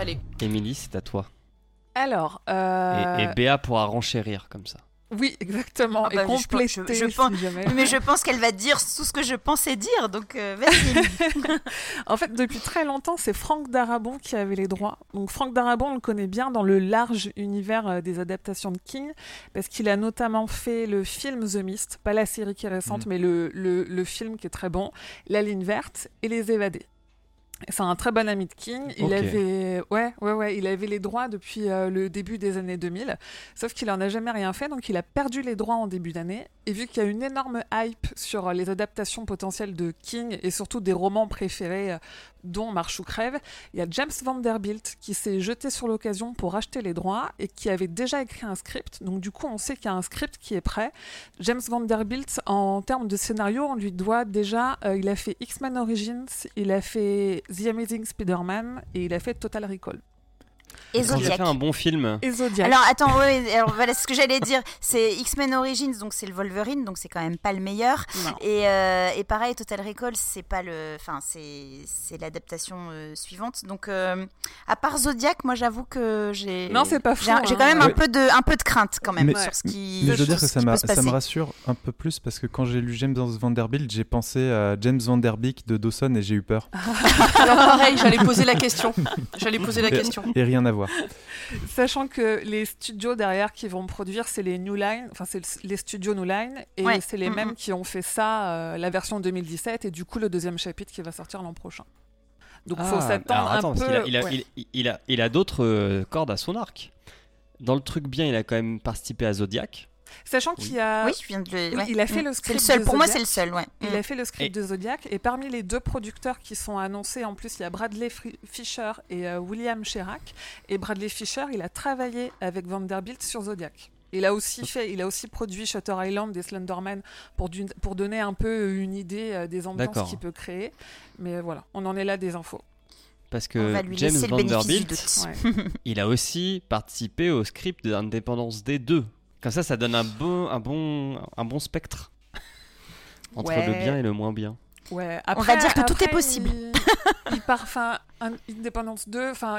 Allez, Émilie, c'est à toi. Alors, Et, euh, et Béa pourra renchérir comme ça. oui, exactement, Ah bah, et je pense- compléter je- je pense- jamais. Mais je pense qu'elle va dire tout ce que je pensais dire, donc euh, vas-y. En fait, depuis très longtemps, c'est Franck Darabon qui avait les droits. Donc Franck Darabon, on le connaît bien dans le large univers euh, des adaptations de King, parce qu'il a notamment fait le film The Mist, pas la série qui est récente, Mhm. mais le, le, le film qui est très bon, La ligne verte et Les évadés. C'est un très bon ami de King. Il Ok. avait, ouais, ouais, ouais, il avait les droits depuis euh, le début des années 2000. Sauf qu'il en a jamais rien fait, donc il a perdu les droits en début d'année. Et vu qu'il y a une énorme hype sur euh, les adaptations potentielles de King et surtout des romans préférés, euh, dont Marche crève, il y a James Vanderbilt qui s'est jeté sur l'occasion pour acheter les droits et qui avait déjà écrit un script. Donc du coup, on sait qu'il y a un script qui est prêt. James Vanderbilt, en termes de scénario, on lui doit déjà, euh, il a fait X-Men Origins, il a fait The Amazing Spider-Man et il a fait Total Recall. Et Zodiac. fait un bon film. Et Zodiac. Alors attends, ouais, alors voilà ce que j'allais dire. C'est X-Men Origins, donc c'est le Wolverine, donc c'est quand même pas le meilleur. Et, euh, et pareil, Total Recall, c'est pas le, enfin c'est c'est l'adaptation euh, suivante. Donc euh, à part Zodiac, moi j'avoue que j'ai Non, c'est pas j'ai fou, j'ai hein. quand même un Ouais. peu de un peu de crainte quand même Mais- sur ce qui. Mais je dois dire que ça, ça me rassure un peu plus parce que quand j'ai lu James Vanderbilt, j'ai pensé à James Vanderbeek de Dawson et j'ai eu peur. alors pareil, j'allais poser la question. J'allais poser la Et- question. Et rien à voir. Sachant que les studios derrière qui vont produire, c'est les New Line, enfin c'est le- les studios New Line, et Ouais. c'est les Mm, mêmes mm. qui ont fait ça, euh, la version 2017, et du coup le deuxième chapitre qui va sortir l'an prochain. Donc faut Ah, s'attendre un peu. a- il a, ouais. il, il a, il a d'autres euh, cordes à son arc. Dans le truc bien, il a quand même participé à Zodiac. Sachant qu'il a, Oui, je viens de le. Oui, ouais. il a fait le Mm. C'est le script seul. de Pour moi, Zodiac. c'est le seul, ouais. il Mm. a fait le script Et- de Zodiac, et parmi les deux producteurs qui sont annoncés, en plus il y a Bradley Fisher et euh, William Sherak. Et Bradley Fisher, il a travaillé avec Vanderbilt sur Zodiac. Il a aussi fait, il a aussi produit Shutter Island et Slenderman pour, du- pour donner un peu une idée euh, des ambiances qu'il peut créer. Mais voilà, on en est là des infos. Parce que James le Vanderbilt. Ouais. il a aussi participé au script d'Indépendance des deux. Comme ça, ça donne un bon, un bon, un bon spectre entre Ouais. le bien et le moins bien. Ouais, On va dire que tout est après, possible. Il, il part, enfin, un- Independence 2, enfin,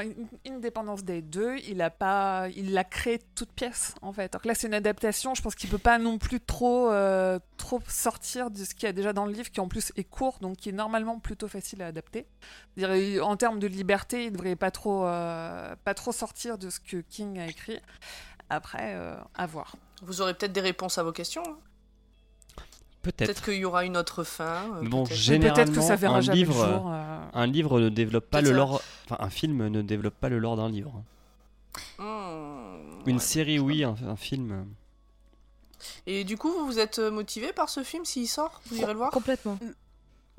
Day 2, il a pas, il l'a créé toute pièce en fait. Alors que là, c'est une adaptation. Je pense qu'il peut pas non plus trop, euh, trop sortir de ce qu'il y a déjà dans le livre, qui en plus est court, donc qui est normalement plutôt facile à adapter. En termes de liberté, il devrait pas trop, euh, pas trop sortir de ce que King a écrit. Après, euh, à voir. Vous aurez peut-être des réponses à vos questions. hein. Peut-être. Peut-être qu'il y aura une autre fin. euh, bon, peut-être. j'ai- Peut-être que Généralement, ça verra un jamais livre, le jour. euh, Un livre ne développe pas le lore. Enfin, un film ne développe pas le lore d'un livre. Hmm, Une ouais, série, oui. Un, un film. Et du coup, vous vous êtes motivé par ce film s'il sort? Vous irez le voir? Complètement.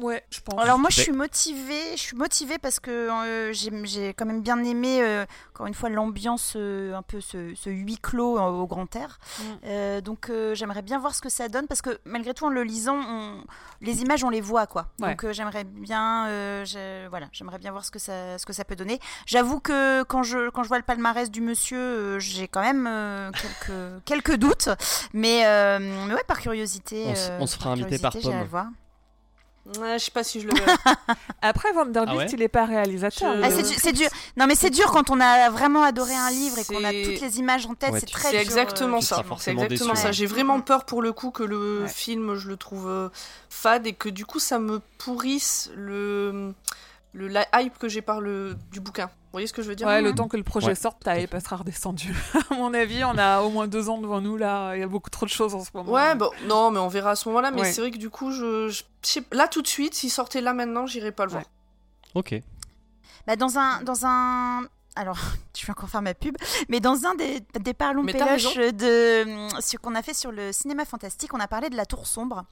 Ouais, je pense. Alors moi je suis motivée, je suis motivée parce que euh, j'ai quand même bien aimé euh, encore une fois l'ambiance euh, un peu ce, ce huis clos euh, au grand air. Mm. Euh, donc euh, j'aimerais bien voir ce que ça donne parce que malgré tout en le lisant, on- les images on les voit quoi. Ouais. Donc euh, j'aimerais bien, euh, voilà, j'aimerais bien voir ce que ça, ce que ça peut donner. J'avoue que quand je quand je vois le palmarès du monsieur, euh, j'ai quand même euh, quelques quelques doutes, mais mais, euh, mais ouais par curiosité. On euh, on se fera inviter par Pomme. Ouais, je sais pas si je le verrai. Après, Vanderbilt, Ah ouais il est pas réalisateur. Je- Ah, est c'est du- c'est dur. Non, mais c'est dur quand on a vraiment adoré un livre et qu'on a toutes les images en tête. Ouais, c'est très C'est dur. exactement euh, ça. C'est exactement déçu. ça. J'ai vraiment peur pour le coup que le Ouais. film, je le trouve euh, fade et que du coup ça me pourrisse le, le la hype que j'ai par le du bouquin. Vous voyez ce que je veux dire Ouais, le temps que le projet Ouais, sorte, ta hype sera redescendue. à mon avis, on a au moins deux ans devant nous là. Il y a beaucoup trop de choses en ce moment. Ouais, bon, non, mais on verra à ce moment-là. Mais Ouais. c'est vrai que du coup, je, je- je sais- là tout de suite, s'il sortait là maintenant, j'irais pas le voir. Ok. Bah, dans un dans un alors, je vais encore faire ma pub, mais dans un des, des parlons péloches de ce qu'on a fait sur le cinéma fantastique, on a parlé de la Tour sombre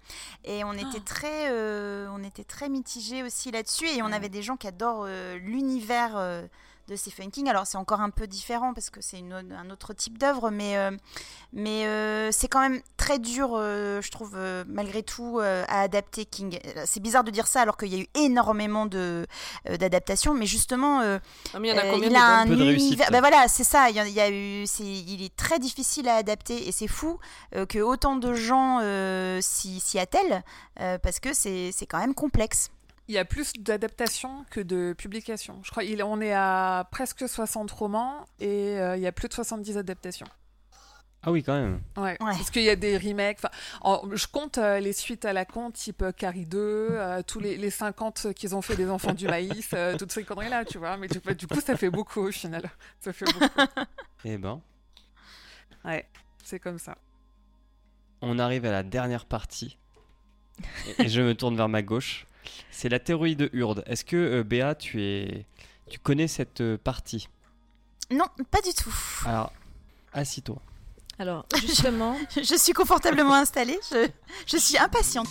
et on était très, euh, on était très mitigés aussi là-dessus et on avait des gens qui adorent euh, l'univers euh, de Stephen King. Alors c'est encore un peu différent parce que c'est un autre type d'œuvre, mais euh, mais euh, c'est quand même très dur, euh, je trouve euh, malgré tout euh, à adapter King. C'est bizarre de dire ça alors qu'il y a eu énormément de euh, d'adaptations, mais justement. euh, Ah, mais il y en a euh, combien il a un bonnes Peu de réussite. univers. Bah voilà, c'est ça. Il y, a- il y a eu, c'est, il est très difficile à adapter et c'est fou euh, que autant de gens euh, s'y, attellent euh, parce que c'est, c'est quand même complexe. Il y a plus d'adaptations que de publications. Je crois qu'on est à presque 60 romans et euh, il y a plus de 70 adaptations. Ah oui, quand même. Ouais, Ouais. parce qu'il y a des remakes. En- je compte euh, les suites à la con, type euh, Carrie 2, euh, tous les, les 50 qu'ils ont fait des enfants du maïs, euh, toutes ces conneries-là, tu vois. Mais du, du coup, ça fait beaucoup au final. Ça fait beaucoup. Eh ben, Ouais, c'est comme ça. on arrive à la dernière partie. Et, et je me tourne vers ma gauche. C'est la théorie de Hurde. Est-ce que, euh, Béa, tu, es... tu connais cette euh, partie? Non, pas du tout. Alors, assis-toi. Alors, justement, Je suis confortablement installée. Je, je suis impatiente.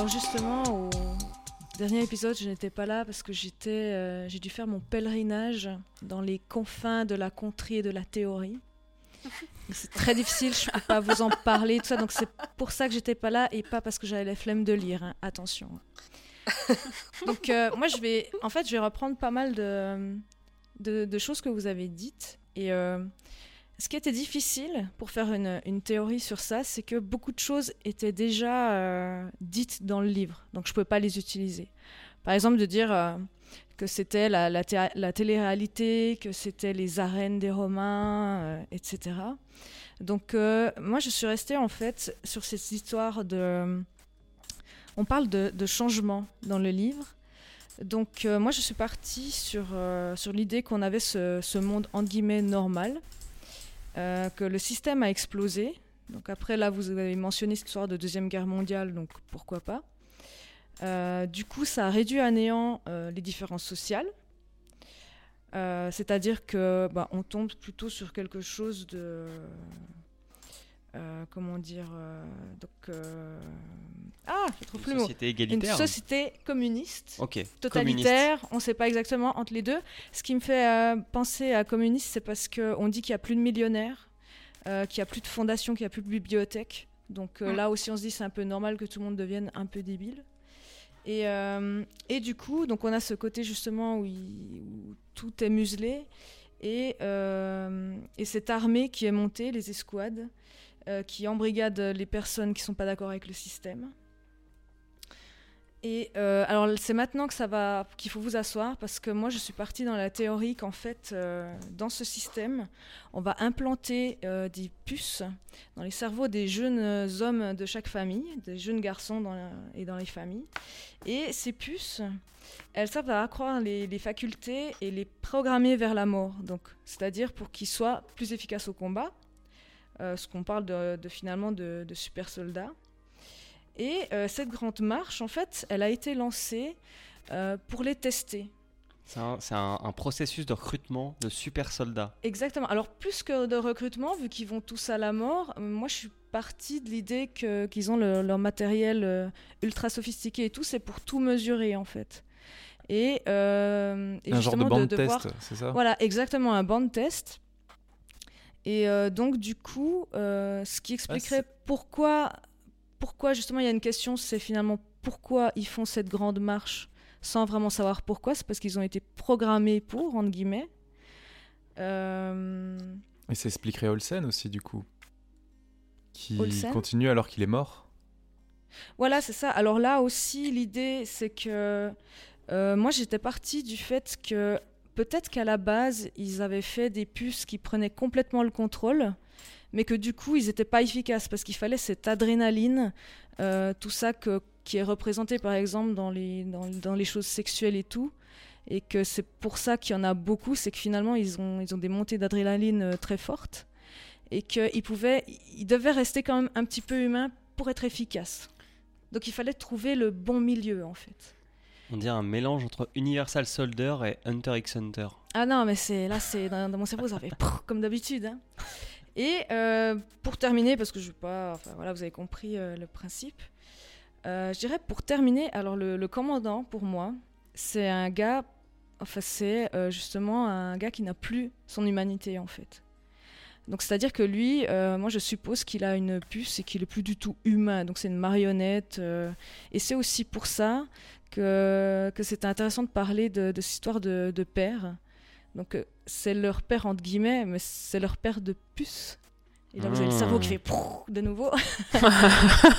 alors justement, au dernier épisode, je n'étais pas là parce que euh, j'ai dû faire mon pèlerinage dans les confins de la contrée et de la théorie. C'est très difficile, je ne peux pas vous en parler, tout ça, donc c'est pour ça que j'étais pas là et pas parce que j'avais la flemme de lire, hein, attention. Donc euh, moi je vais, en fait, je vais reprendre pas mal de choses que vous avez dites et euh, ce qui était difficile pour faire une, théorie sur ça, c'est que beaucoup de choses étaient déjà euh, dites dans le livre, donc je ne pouvais pas les utiliser. Par exemple, de dire euh, que c'était la, la, té- la télé-réalité, que c'était les arènes des Romains, euh, etc. Donc moi, je suis restée en fait sur cette histoire de... On parle de, changement dans le livre. Donc moi, je suis partie sur, sur l'idée qu'on avait ce, ce monde entre guillemets normal, euh, que le système a explosé. Donc après, là, vous avez mentionné cette histoire de Deuxième Guerre mondiale, donc pourquoi pas. Euh, du coup, ça a réduit à néant euh, les différences sociales. C'est-à-dire que bah, on tombe plutôt sur quelque chose de euh, comment dire euh, donc euh, ah je trouve plus Une le mot société une égalitaire société communiste totalitaire, on ne sait pas exactement entre les deux. Ce qui me fait euh, penser à communiste, c'est parce qu'on dit qu'il n'y a plus de millionnaires, euh, qu'il n'y a plus de fondations, qu'il n'y a plus de bibliothèques. Donc euh, Mm. là aussi, on se dit c'est un peu normal que tout le monde devienne un peu débile. Et, euh, et du coup, donc on a ce côté justement où, il- où tout est muselé et, euh, et cette armée qui est montée, les escouades, euh, qui embrigade les personnes qui sont pas d'accord avec le système. Et euh, alors c'est maintenant que ça va qu'il faut vous asseoir parce que moi je suis partie dans la théorie qu'en fait euh, dans ce système on va implanter des puces dans les cerveaux des jeunes hommes de chaque famille, des jeunes garçons et dans les familles. Et ces puces, elles servent à accroître les, les facultés et les programmer vers la mort. Donc c'est-à-dire pour qu'ils soient plus efficaces au combat. Euh, ce qu'on parle de, de finalement de, de super soldats. Et euh, cette grande marche, en fait, elle a été lancée euh, pour les tester. C'est un, c'est un- un processus de recrutement de super soldats. Exactement. Alors, plus que de recrutement, vu qu'ils vont tous à la mort, moi, je suis partie de l'idée qu'ils ont le- leur matériel ultra sophistiqué et tout, c'est pour tout mesurer, en fait. Et, euh, et Un genre de bande de test, voir- c'est ça? Voilà, exactement, un band test. Et euh, donc, du coup, euh, ce qui expliquerait pourquoi, pourquoi, justement, il y a une question, c'est finalement pourquoi ils font cette grande marche sans vraiment savoir pourquoi. C'est parce qu'ils ont été programmés pour, entre guillemets. Euh, Et ça expliquerait Olsen aussi, du coup. Qui Olsen continue alors qu'il est mort. Voilà, c'est ça. Alors là aussi, l'idée, c'est que moi, j'étais partie du fait que peut-être qu'à la base, ils avaient fait des puces qui prenaient complètement le contrôle, mais que du coup, ils n'étaient pas efficaces parce qu'il fallait cette adrénaline, euh, tout ça qui est représenté par exemple dans les, choses sexuelles et tout. Et que c'est pour ça qu'il y en a beaucoup, c'est que finalement, ils ont, ils ont des montées d'adrénaline euh, très fortes. et qu'il pouvait, il devait rester quand même un petit peu humain pour être efficace. Donc il fallait trouver le bon milieu en fait. On dirait un mélange entre Universal Soldier et Hunter x Hunter. Ah non, mais c'est là, c'est dans, mon cerveau, ça fait comme d'habitude. hein. Et euh, pour terminer, parce que je vais pas, voilà, vous avez compris euh, le principe. euh, je dirais pour terminer, alors le, le commandant pour moi, c'est un gars, enfin c'est justement un gars qui n'a plus son humanité en fait. Donc c'est-à-dire que lui, euh, moi je suppose qu'il a une puce et qu'il est plus du tout humain. Donc c'est une marionnette. euh, et c'est aussi pour ça que, que c'est intéressant de parler de, de cette histoire de, de père. Donc euh, c'est leur père entre guillemets, mais c'est leur père de puce. Et là vous avez le cerveau qui fait prrr de nouveau.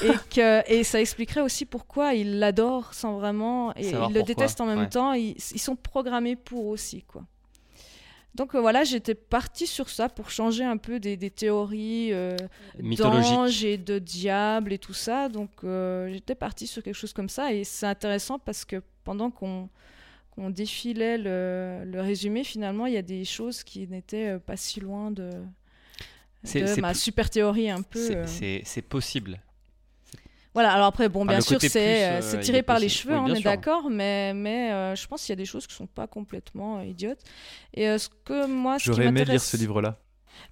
et, que, et ça expliquerait aussi pourquoi il l'adore sans vraiment... Et Savoir il le pourquoi, déteste en même ouais. temps. Ils, ils sont programmés pour aussi, quoi. Donc euh, voilà, j'étais partie sur ça pour changer un peu des, des théories euh, d'anges et de diables et tout ça. Donc euh, j'étais partie sur quelque chose comme ça et c'est intéressant parce que pendant qu'on défilait le, le résumé, finalement, il y a des choses qui n'étaient euh, pas si loin de, de ma plus- super théorie un peu. C'est possible. Voilà, alors après, bon, Enfin, bien sûr, c'est euh, euh, tiré par les cheveux, Oui, on est d'accord, mais, mais euh, je pense qu'il y a des choses qui sont pas complètement euh, idiotes. Et ce que moi, J'aurais aimé lire ce livre-là.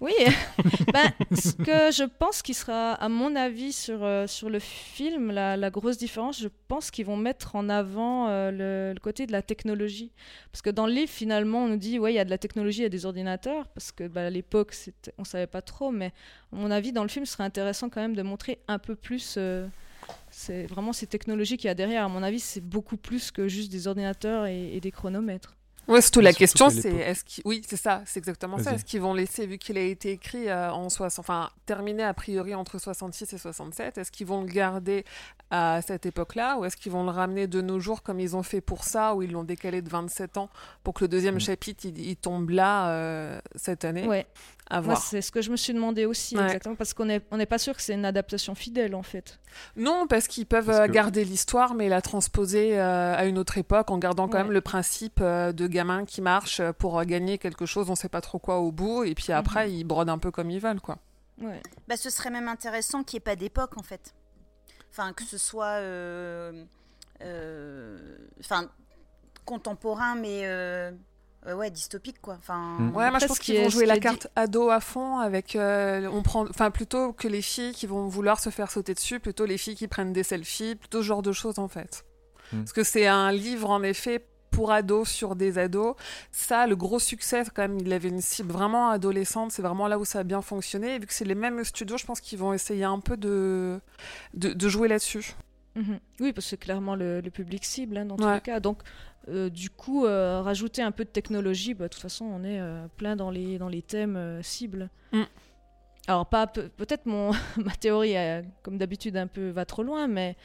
Oui, ben, ce que je pense qui sera, à mon avis, sur, sur le film, la, la grosse différence, je pense qu'ils vont mettre en avant euh, le, le côté de la technologie. Parce que dans le livre, finalement, on nous dit, ouais, il y a de la technologie, il y a des ordinateurs, parce que bah, à l'époque, on savait pas trop, mais à mon avis, dans le film, ce serait intéressant quand même de montrer un peu plus... euh, c'est vraiment ces technologies qu'il y a derrière. À mon avis, c'est beaucoup plus que juste des ordinateurs et, et des chronomètres. Ouais, surtout Mais la surtout question, c'est est-ce qu'ils... Oui, c'est ça, c'est exactement ça. Est-ce qu'ils vont laisser, vu qu'il a été écrit euh, en 60... Enfin, terminé a priori entre 66 et 67, est-ce qu'ils vont le garder à cette époque-là ou est-ce qu'ils vont le ramener de nos jours comme ils ont fait pour ça, où ils l'ont décalé de 27 ans pour que le deuxième Mm. chapitre, il, il tombe là euh, cette année? Ouais. À Moi, voir. c'est ce que je me suis demandé aussi, Ouais. exactement, parce qu'on n'est on pas sûr que c'est une adaptation fidèle, en fait. Non, parce qu'ils peuvent Parce euh, que- garder l'histoire, mais la transposer euh, à une autre époque en gardant quand Ouais. même le principe euh, de gamin qui marche pour gagner quelque chose, on sait pas trop quoi au bout, et puis après Mhm. ils brodent un peu comme ils veulent, quoi. Ouais. Bah, ce serait même intéressant qu'il n'y ait pas d'époque, en fait. Enfin, que ce soit. euh, euh, Enfin, contemporain, mais. Euh, ouais, dystopique, quoi. Enfin. Mm. Ouais, moi je pense qu'ils vont jouer la carte ado à fond avec euh, on prend enfin plutôt que les filles qui vont vouloir se faire sauter dessus, plutôt les filles qui prennent des selfies, plutôt ce genre de choses en fait. Mm. Parce que c'est un livre en effet pour ados sur des ados. Ça, le gros succès, quand même, il avait une cible vraiment adolescente. C'est vraiment là où ça a bien fonctionné. Et vu que c'est les mêmes studios, je pense qu'ils vont essayer un peu de, de, de jouer là-dessus. Mhm. Oui, parce que c'est clairement le, le public cible, hein, dans tous Ouais. les cas. Donc, euh, du coup, euh, rajouter un peu de technologie, bah, de toute façon, on est euh, plein dans les, dans les thèmes euh, cibles. Mm. Alors, pas peu- peut-être mon ma théorie, euh, comme d'habitude, un peu va trop loin, mais,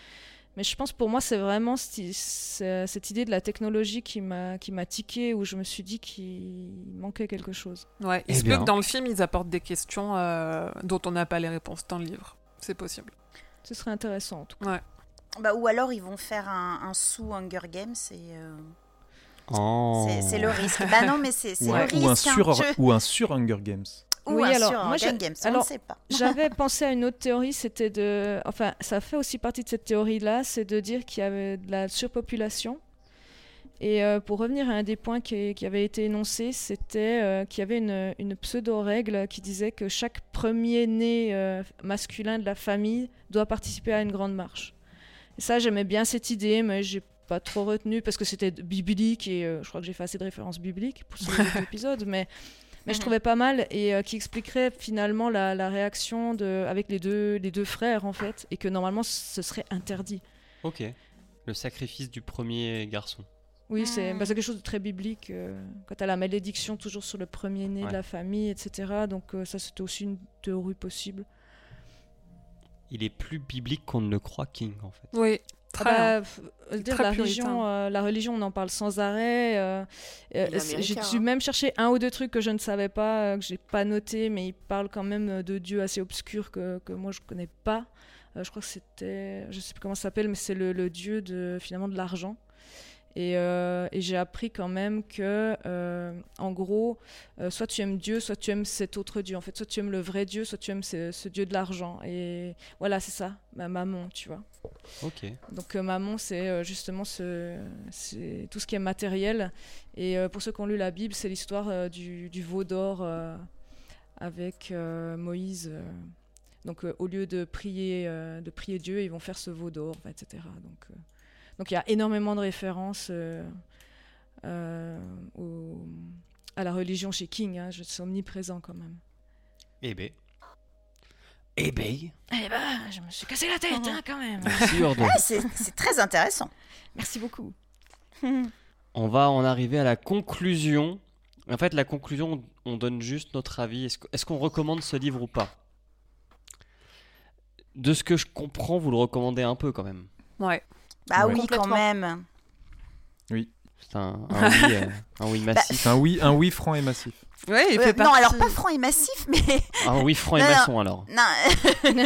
mais je pense pour moi, c'est vraiment cette idée de la technologie qui m'a qui m'a tiqué, où je me suis dit qu'il manquait quelque chose. Ouais. Il Eh se peut que dans le film, ils apportent des questions euh, dont on n'a pas les réponses dans le livre. C'est possible. Ce serait intéressant, en tout cas. Bah, ou alors, ils vont faire un, un sous-Hunger Games et. euh, Oh. c'est- le risque. bah non, mais c'est c'est Ouais, le ou, un hein. sur, Je- ou un sur Hunger Games. Ou Oui, un alors, sur moi, Hunger Games, on alors, ne sait pas. J'avais pensé à une autre théorie, c'était de. Enfin, ça fait aussi partie de cette théorie-là, c'est de dire qu'il y avait de la surpopulation. Et euh, pour revenir à un des points qui, qui avait été énoncé, c'était euh, qu'il y avait une, une pseudo-règle qui disait que chaque premier-né euh, masculin de la famille doit participer à une grande marche. Et ça, j'aimais bien cette idée, mais j'ai pas trop retenu parce que c'était biblique et euh, je crois que j'ai fait assez de références bibliques pour ce épisode, mais mais je Mhm. trouvais pas mal et euh, qui expliquerait finalement la, la réaction de, avec les deux, les deux frères en fait et que normalement ce serait interdit. Ok. Le sacrifice du premier garçon. Oui, c'est Mhm. bah, quelque chose de très biblique. euh, quand t'as la malédiction toujours sur le premier-né Ouais. de la famille, etc. Donc euh, ça c'était aussi une théorie possible. Il est plus biblique qu'on ne le croit, King, en fait. Oui. Ah Très bah, dire Très la, religion, euh, la religion, on en parle sans arrêt. euh, euh, J'ai dû hein. même chercher un ou deux trucs que je ne savais pas, que j'ai pas noté, mais il parle quand même de dieux assez obscurs que, que moi je connais pas. Euh, je crois que c'était, je sais plus comment ça s'appelle, mais c'est le, le dieu de finalement de l'argent. Et, euh, et j'ai appris quand même que, euh, en gros, euh, soit tu aimes Dieu, soit tu aimes cet autre Dieu. En fait, soit tu aimes le vrai Dieu, soit tu aimes ce, ce Dieu de l'argent. Et voilà, c'est ça, ma maman, tu vois. Ok. Donc maman, c'est justement ce, c'est tout ce qui est matériel. Et pour ceux qui ont lu la Bible, c'est l'histoire du, du veau d'or avec Moïse. donc au lieu de prier, de prier Dieu, ils vont faire ce veau d'or, etc. Donc donc il y a énormément de références euh, euh, au- à la religion chez King. Hein, je suis omniprésent quand même. Eh ben. Eh ben. Eh ben, je me suis cassé la tête hein, quand même. Merci Urdo. Ouais, c'est c'est très intéressant. Merci beaucoup. On va en arriver à la conclusion. En fait, la conclusion, on donne juste notre avis. Est-ce qu'on recommande ce livre ou pas? De ce que je comprends, vous le recommandez un peu quand même. Ouais. Bah Ouais. oui, quand même. C'est un, un oui, euh, un oui massif. C'est un oui, un oui franc et massif. Ouais, il Euh, fait non, alors pas franc et massif, mais Un oui franc et Non, non. maçon alors. non.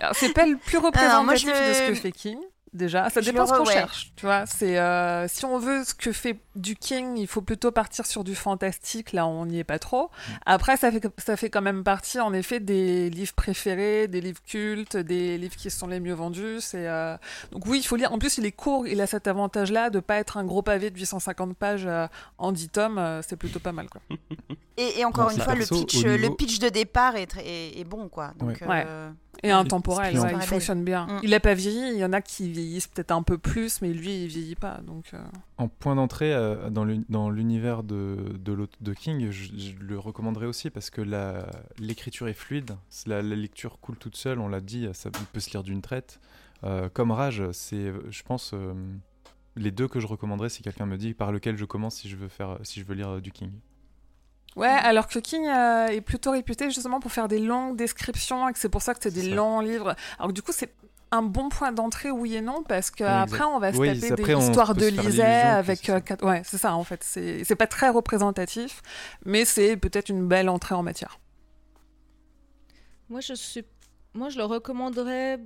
Alors, C'est pas le plus moi, représentatif je de ce que fait King. Déjà, ça dépend ce qu'on ouais. cherche. Tu vois, c'est euh, si on veut ce que fait du King, il faut plutôt partir sur du fantastique. Là, on n'y est pas trop. Après, ça fait ça fait quand même partie, en effet, des livres préférés, des livres cultes, des livres qui sont les mieux vendus. C'est euh, donc oui, il faut lire. En plus, il est court. Il a cet avantage-là de pas être un gros pavé de 850 pages euh, en 10 tomes. euh, c'est plutôt pas mal, quoi. Et, et encore une fois, perso, le, pitch, niveau- le pitch de départ est, très- est, est bon, quoi. Donc, Ouais. euh, Et intemporel, ouais, on- il fonctionne bien. Mm. Il a pas vieilli. Il y en a qui vieillissent peut-être un peu plus, mais lui, il vieillit pas. Donc euh, En point d'entrée euh, dans l'uni- dans l'univers de, de, l'aute- de King, je, je le recommanderais aussi parce que l'écriture est fluide, la, la lecture coule toute seule, on l'a dit, ça peut se lire d'une traite. Euh, comme Rage, c'est, je pense, euh, les deux que je recommanderais si quelqu'un me dit par lequel je commence si je veux, faire, si je veux lire euh, du King. Ouais, alors que King euh, est plutôt réputé justement pour faire des longues descriptions et que c'est pour ça que c'est des ça. longs livres. Alors que du coup, c'est un bon point d'entrée, oui et non, parce qu'après, on va se Oui, taper des histoires de Lisée avec euh, quatre... Ouais, c'est ça, en fait. C'est c'est pas très représentatif, mais c'est peut-être une belle entrée en matière. Moi, je suis, moi, je le recommanderais,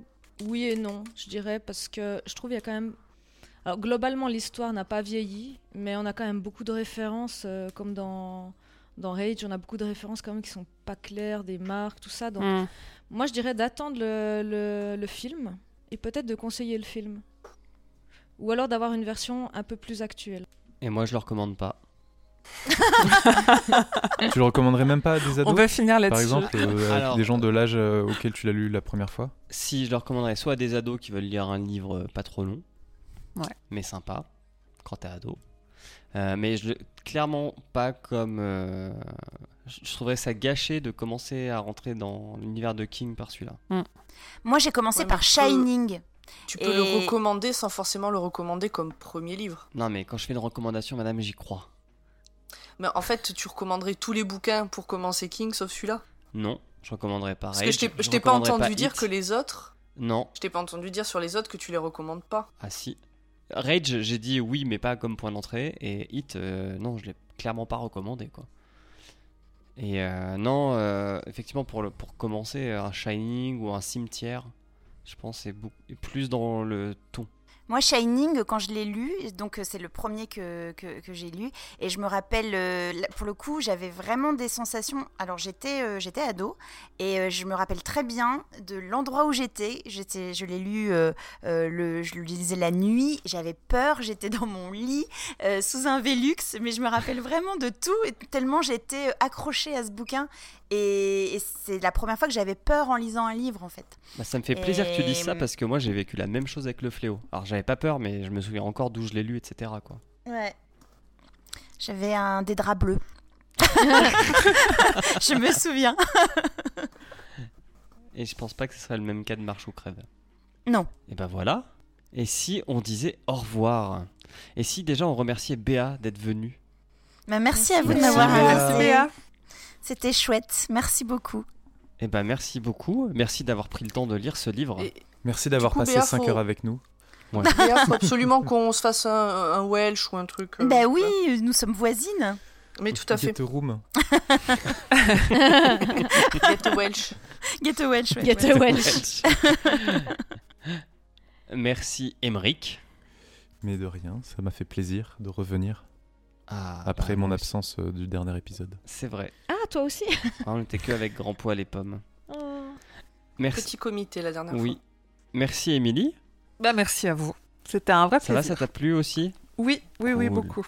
oui et non, je dirais, parce que je trouve qu'il y a quand même. Alors, globalement, l'histoire n'a pas vieilli, mais on a quand même beaucoup de références, euh, comme dans, dans Rage, on a beaucoup de références quand même qui sont pas claires, des marques, tout ça. Donc, Mm. moi, je dirais d'attendre le, le, le film et peut-être de conseiller le film. Ou alors d'avoir une version un peu plus actuelle. Et moi, je le recommande pas. tu le recommanderais même pas à des On ados va finir Par là-dessus. exemple, euh, Alors- des gens de l'âge euh, auquel tu l'as lu la première fois Si, je le recommanderais soit à des ados qui veulent lire un livre euh, pas trop long, Ouais. mais sympa, quand t'es ado. Euh, mais je, clairement pas comme. euh, je je trouverais ça gâché de commencer à rentrer dans l'univers de King par celui-là. Moi, j'ai commencé Ouais, par tu peux- Shining. Tu peux le recommander sans forcément le recommander comme premier livre. Non, mais quand je fais une recommandation, madame, j'y crois. Mais en fait, tu recommanderais tous les bouquins pour commencer King sauf celui-là? Non, je recommanderais pas. Parce que je t'ai- pas entendu dire que les autres. Non, Je t'ai pas entendu dire sur les autres que tu les recommandes pas. ah si. Rage, j'ai dit oui, mais pas comme point d'entrée. Et Hit, euh, non, je l'ai clairement pas recommandé, quoi. Et euh, non, euh, effectivement, pour, pour commencer, un Shining ou un Cimetière, je pense c'est plus dans le ton. Moi, Shining, quand je l'ai lu, donc euh, c'est le premier que, que, j'ai lu, et je me rappelle, euh, pour le coup, j'avais vraiment des sensations. Alors, j'étais euh, ado, et je me rappelle très bien de l'endroit où j'étais. J'étais, Je l'ai lu, le, je le lisais la nuit, j'avais peur, j'étais dans mon lit, sous un Velux, mais je me rappelle vraiment de tout, et tellement j'étais accrochée à ce bouquin. Et, et c'est la première fois que j'avais peur en lisant un livre, en fait. Bah, ça me fait plaisir que tu dises ça parce que moi j'ai vécu la même chose avec le fléau. Alors j'avais pas peur, mais je me souviens encore d'où je l'ai lu, etc. Quoi. Ouais. J'avais un des draps bleus. je me souviens. Et je pense pas que ce serait le même cas de Marche ou Crève. Non. Et ben voilà. Et si on disait au revoir? Et si déjà on remerciait Béa d'être venue? Mais merci à vous de Merci, m'avoir Béa. invité. C'était chouette. Merci beaucoup. Eh ben merci beaucoup. Merci d'avoir pris le temps de lire ce livre. Et- Merci d'avoir passé Béa, 5 faut- heures avec nous. Il faut absolument qu'on se fasse un, un Welsh ou un truc. euh, Ben ouais. oui, nous sommes voisines. Mais tout à fait. Get a room. Get a Welsh. Get a Welsh. ouais. Get a Welsh. Merci Emeric. Mais de rien, ça m'a fait plaisir de revenir Ah, après bah, mon absence euh, du dernier épisode. C'est vrai. Ah, toi aussi Ah, on n'était que avec Grand Poil et Pommes. Oh. Merci. Petit comité la dernière Oui. Merci Émilie. Bah, merci à vous. C'était un vrai Ça va, plaisir. ça t'a plu aussi? Oui, oui, oui, Cool. beaucoup.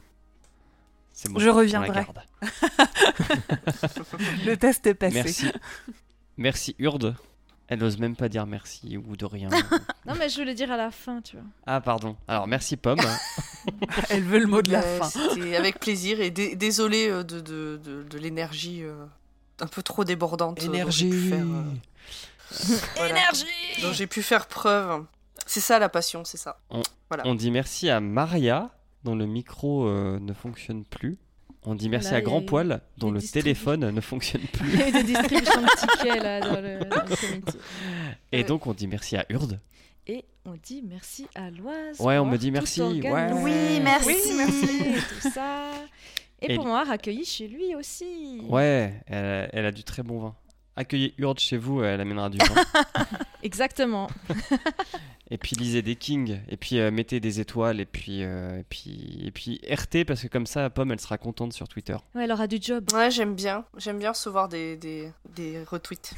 C'est bon. Je reviendrai. garde. Le test est passé. Merci. Merci Urde. Elle n'ose même pas dire merci ou de rien. Non, mais je voulais dire à la fin, tu vois. ah pardon. Alors merci Pomme. Elle veut le mot de la Euh, fin. C'était avec plaisir et dé- désolé euh, de, de, de, de l'énergie euh, un peu trop débordante. euh, dont j'ai pu faire, euh, voilà, Énergie dont j'ai pu faire preuve. C'est ça la passion, c'est ça. Voilà. On dit merci à Maria dont le micro euh, ne fonctionne plus. On dit merci à il Grand Poil dont le téléphone ne fonctionne Il plus. y a eu des distributions de tickets là dans le, dans le. Et Ouais. donc on dit merci à Urde. Et on dit merci à Loise. Ouais, on me dit merci, ouais. Oui, merci. Oui, merci. Tout ça. Et, Et- pour m'avoir accueilli chez lui aussi. Ouais, elle, elle a du très bon vin. Accueillez Urde chez vous, elle amènera du vin. Exactement. Et puis lisez des Kings, et puis euh, mettez des étoiles, et puis, euh, et puis et puis RT parce que comme ça, Pomme, elle sera contente sur Twitter. Ouais, elle aura du job. Ouais, j'aime bien. J'aime bien recevoir des, des, des retweets.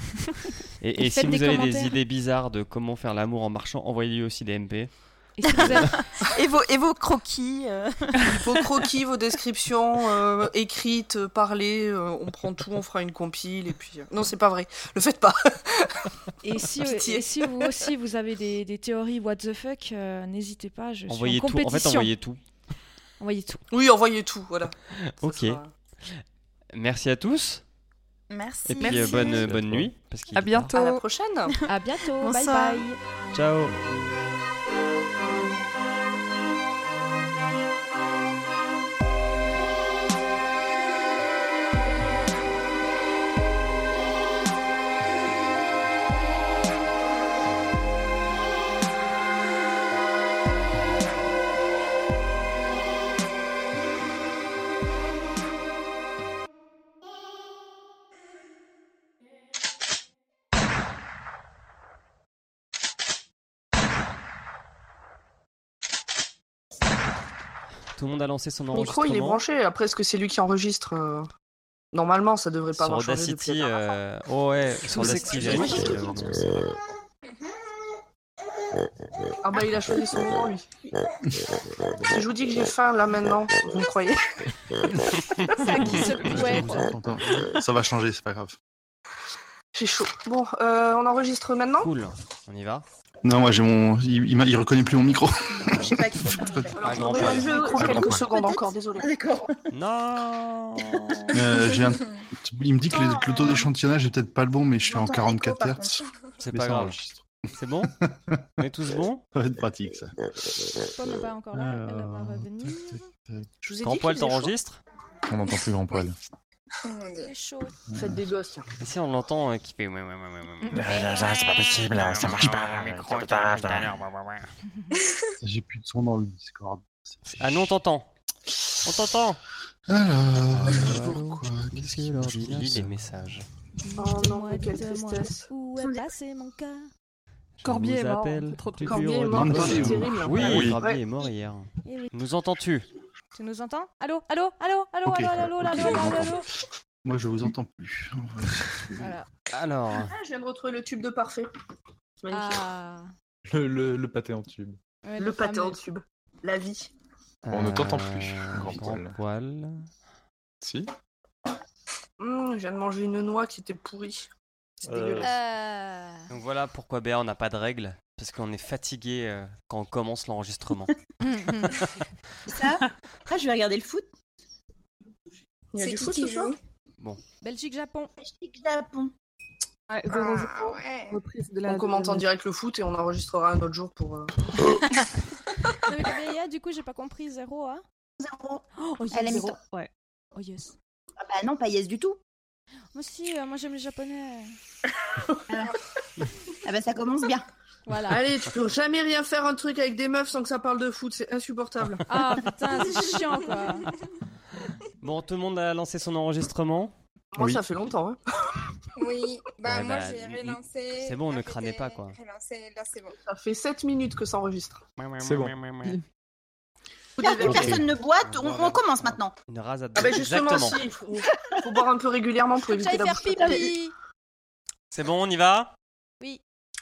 Et, Et et si vous des avez des idées bizarres de comment faire l'amour en marchant, envoyez-lui aussi des MP. Et si vous avez- Et vos, et vos croquis. euh, Vos croquis, vos descriptions euh, écrites, parlées, euh, on prend tout, on fera une compile et puis. euh, Non, c'est pas vrai. Le faites pas. Et si, Pitié. et si vous aussi vous avez des, des théories what the fuck, euh, n'hésitez pas, je Envoyez suis en tout. En fait, envoyez tout. Envoyez tout. Oui, envoyez tout, voilà. Ça Ok. sera- Merci à tous. Merci. Et puis euh, bonne, bonne nuit. Parce À bientôt. À la prochaine. À bientôt. Bye bye. Ciao. Tout le monde a lancé son Le micro, il est branché. Après, est-ce que c'est lui qui enregistre euh, Normalement, ça devrait pas Sur avoir changé Audacity, euh... oh ouais, sur Audacity, euh, c'est- Ah bah, il a choisi son moment, lui. Si je vous dis que j'ai faim, là, maintenant, vous me croyez Ça qui se va changer, c'est pas grave. J'ai chaud. Bon, euh, on enregistre maintenant? Cool, on y va. Non, moi j'ai mon. Il, il, il reconnaît plus mon micro. Je sais pas qui. Ah, Alors, grand je Ah, grand quelques secondes encore, désolé. D'accord. Non Euh, un- Il me dit que le, que le taux d'échantillonnage est peut-être pas le bon, mais je suis en 44 Hz. C'est pas grave. C'est bon On est tous bons Ça va être pratique ça. Paul n'est pas encore là, elle va Alors, revenir. Je vous ai Grand poil t'enregistres On n'entend plus grand poil. C'est chaud. Faites des gosses. Et si on l'entend euh, qui fait ouais ouais ouais ouais ouais. ouais. c'est pas possible, ça marche pas. J'ai plus de son dans le Discord. Ah non, on t'entend. On t'entend. Alors, Allô, pourquoi Qu'est-ce qu'il leur dit lis les messages. Oh non, quelle tristesse. Où est passé mon cœur Corbier est mort. Corbier est mort. Oui, oui. Corbier est mort hier. Nous entends-tu? Tu nous entends? Allô? Allô? Allô? Allô? Ok. Allô? Allô? Allô? Ok, Allô? j'entends. Allô? Moi je vous entends plus. Voilà. Alors, Ah, je viens de retrouver le tube de parfait. C'est magnifique. Ah. Le, le, le pâté en tube. Ouais, le pâté en tube. La vie. On ne t'entend euh, plus, grand Grand poil. poil. Si Hum, je viens de manger une noix qui était pourrie. C'est Euh. dégueulasse. Euh... Donc voilà pourquoi Béa, on n'a pas de règles. Parce qu'on est fatigué euh, quand on commence l'enregistrement. Ça Après, je vais regarder le foot. Il y a C'est du qui foot qui ce soir joue? Belgique-Japon. Japon. Ouais, Ah, 0-0, ouais. reprise de la. On commente en direct le foot et on enregistrera un autre jour pour. euh, Non, mais du coup, j'ai pas compris. Zéro, hein Zéro. Oh, yes. Zéro, mi-temps. Ouais. Oh, yes. Ah bah non, pas yes du tout. Moi aussi, euh, moi j'aime les japonais. Ah bah ça commence bien. Voilà. Allez, tu peux jamais rien faire un truc avec des meufs sans que ça parle de foot, c'est insupportable. Ah putain, c'est chiant quoi. Bon, tout le monde a lancé son enregistrement. Moi, Oui. ça fait longtemps. Hein. Oui, bah Ouais, moi bah, j'ai relancé. c'est bon, ne crânez pas, quoi. relancé, là c'est bon. Ça fait 7 minutes que ça enregistre. C'est bon. Personne ne boite, on, on commence maintenant. Une rasade. Ah bah justement, Exactement. si, il faut, faut boire un peu régulièrement pour éviter la faire pipi. C'est bon, on y va?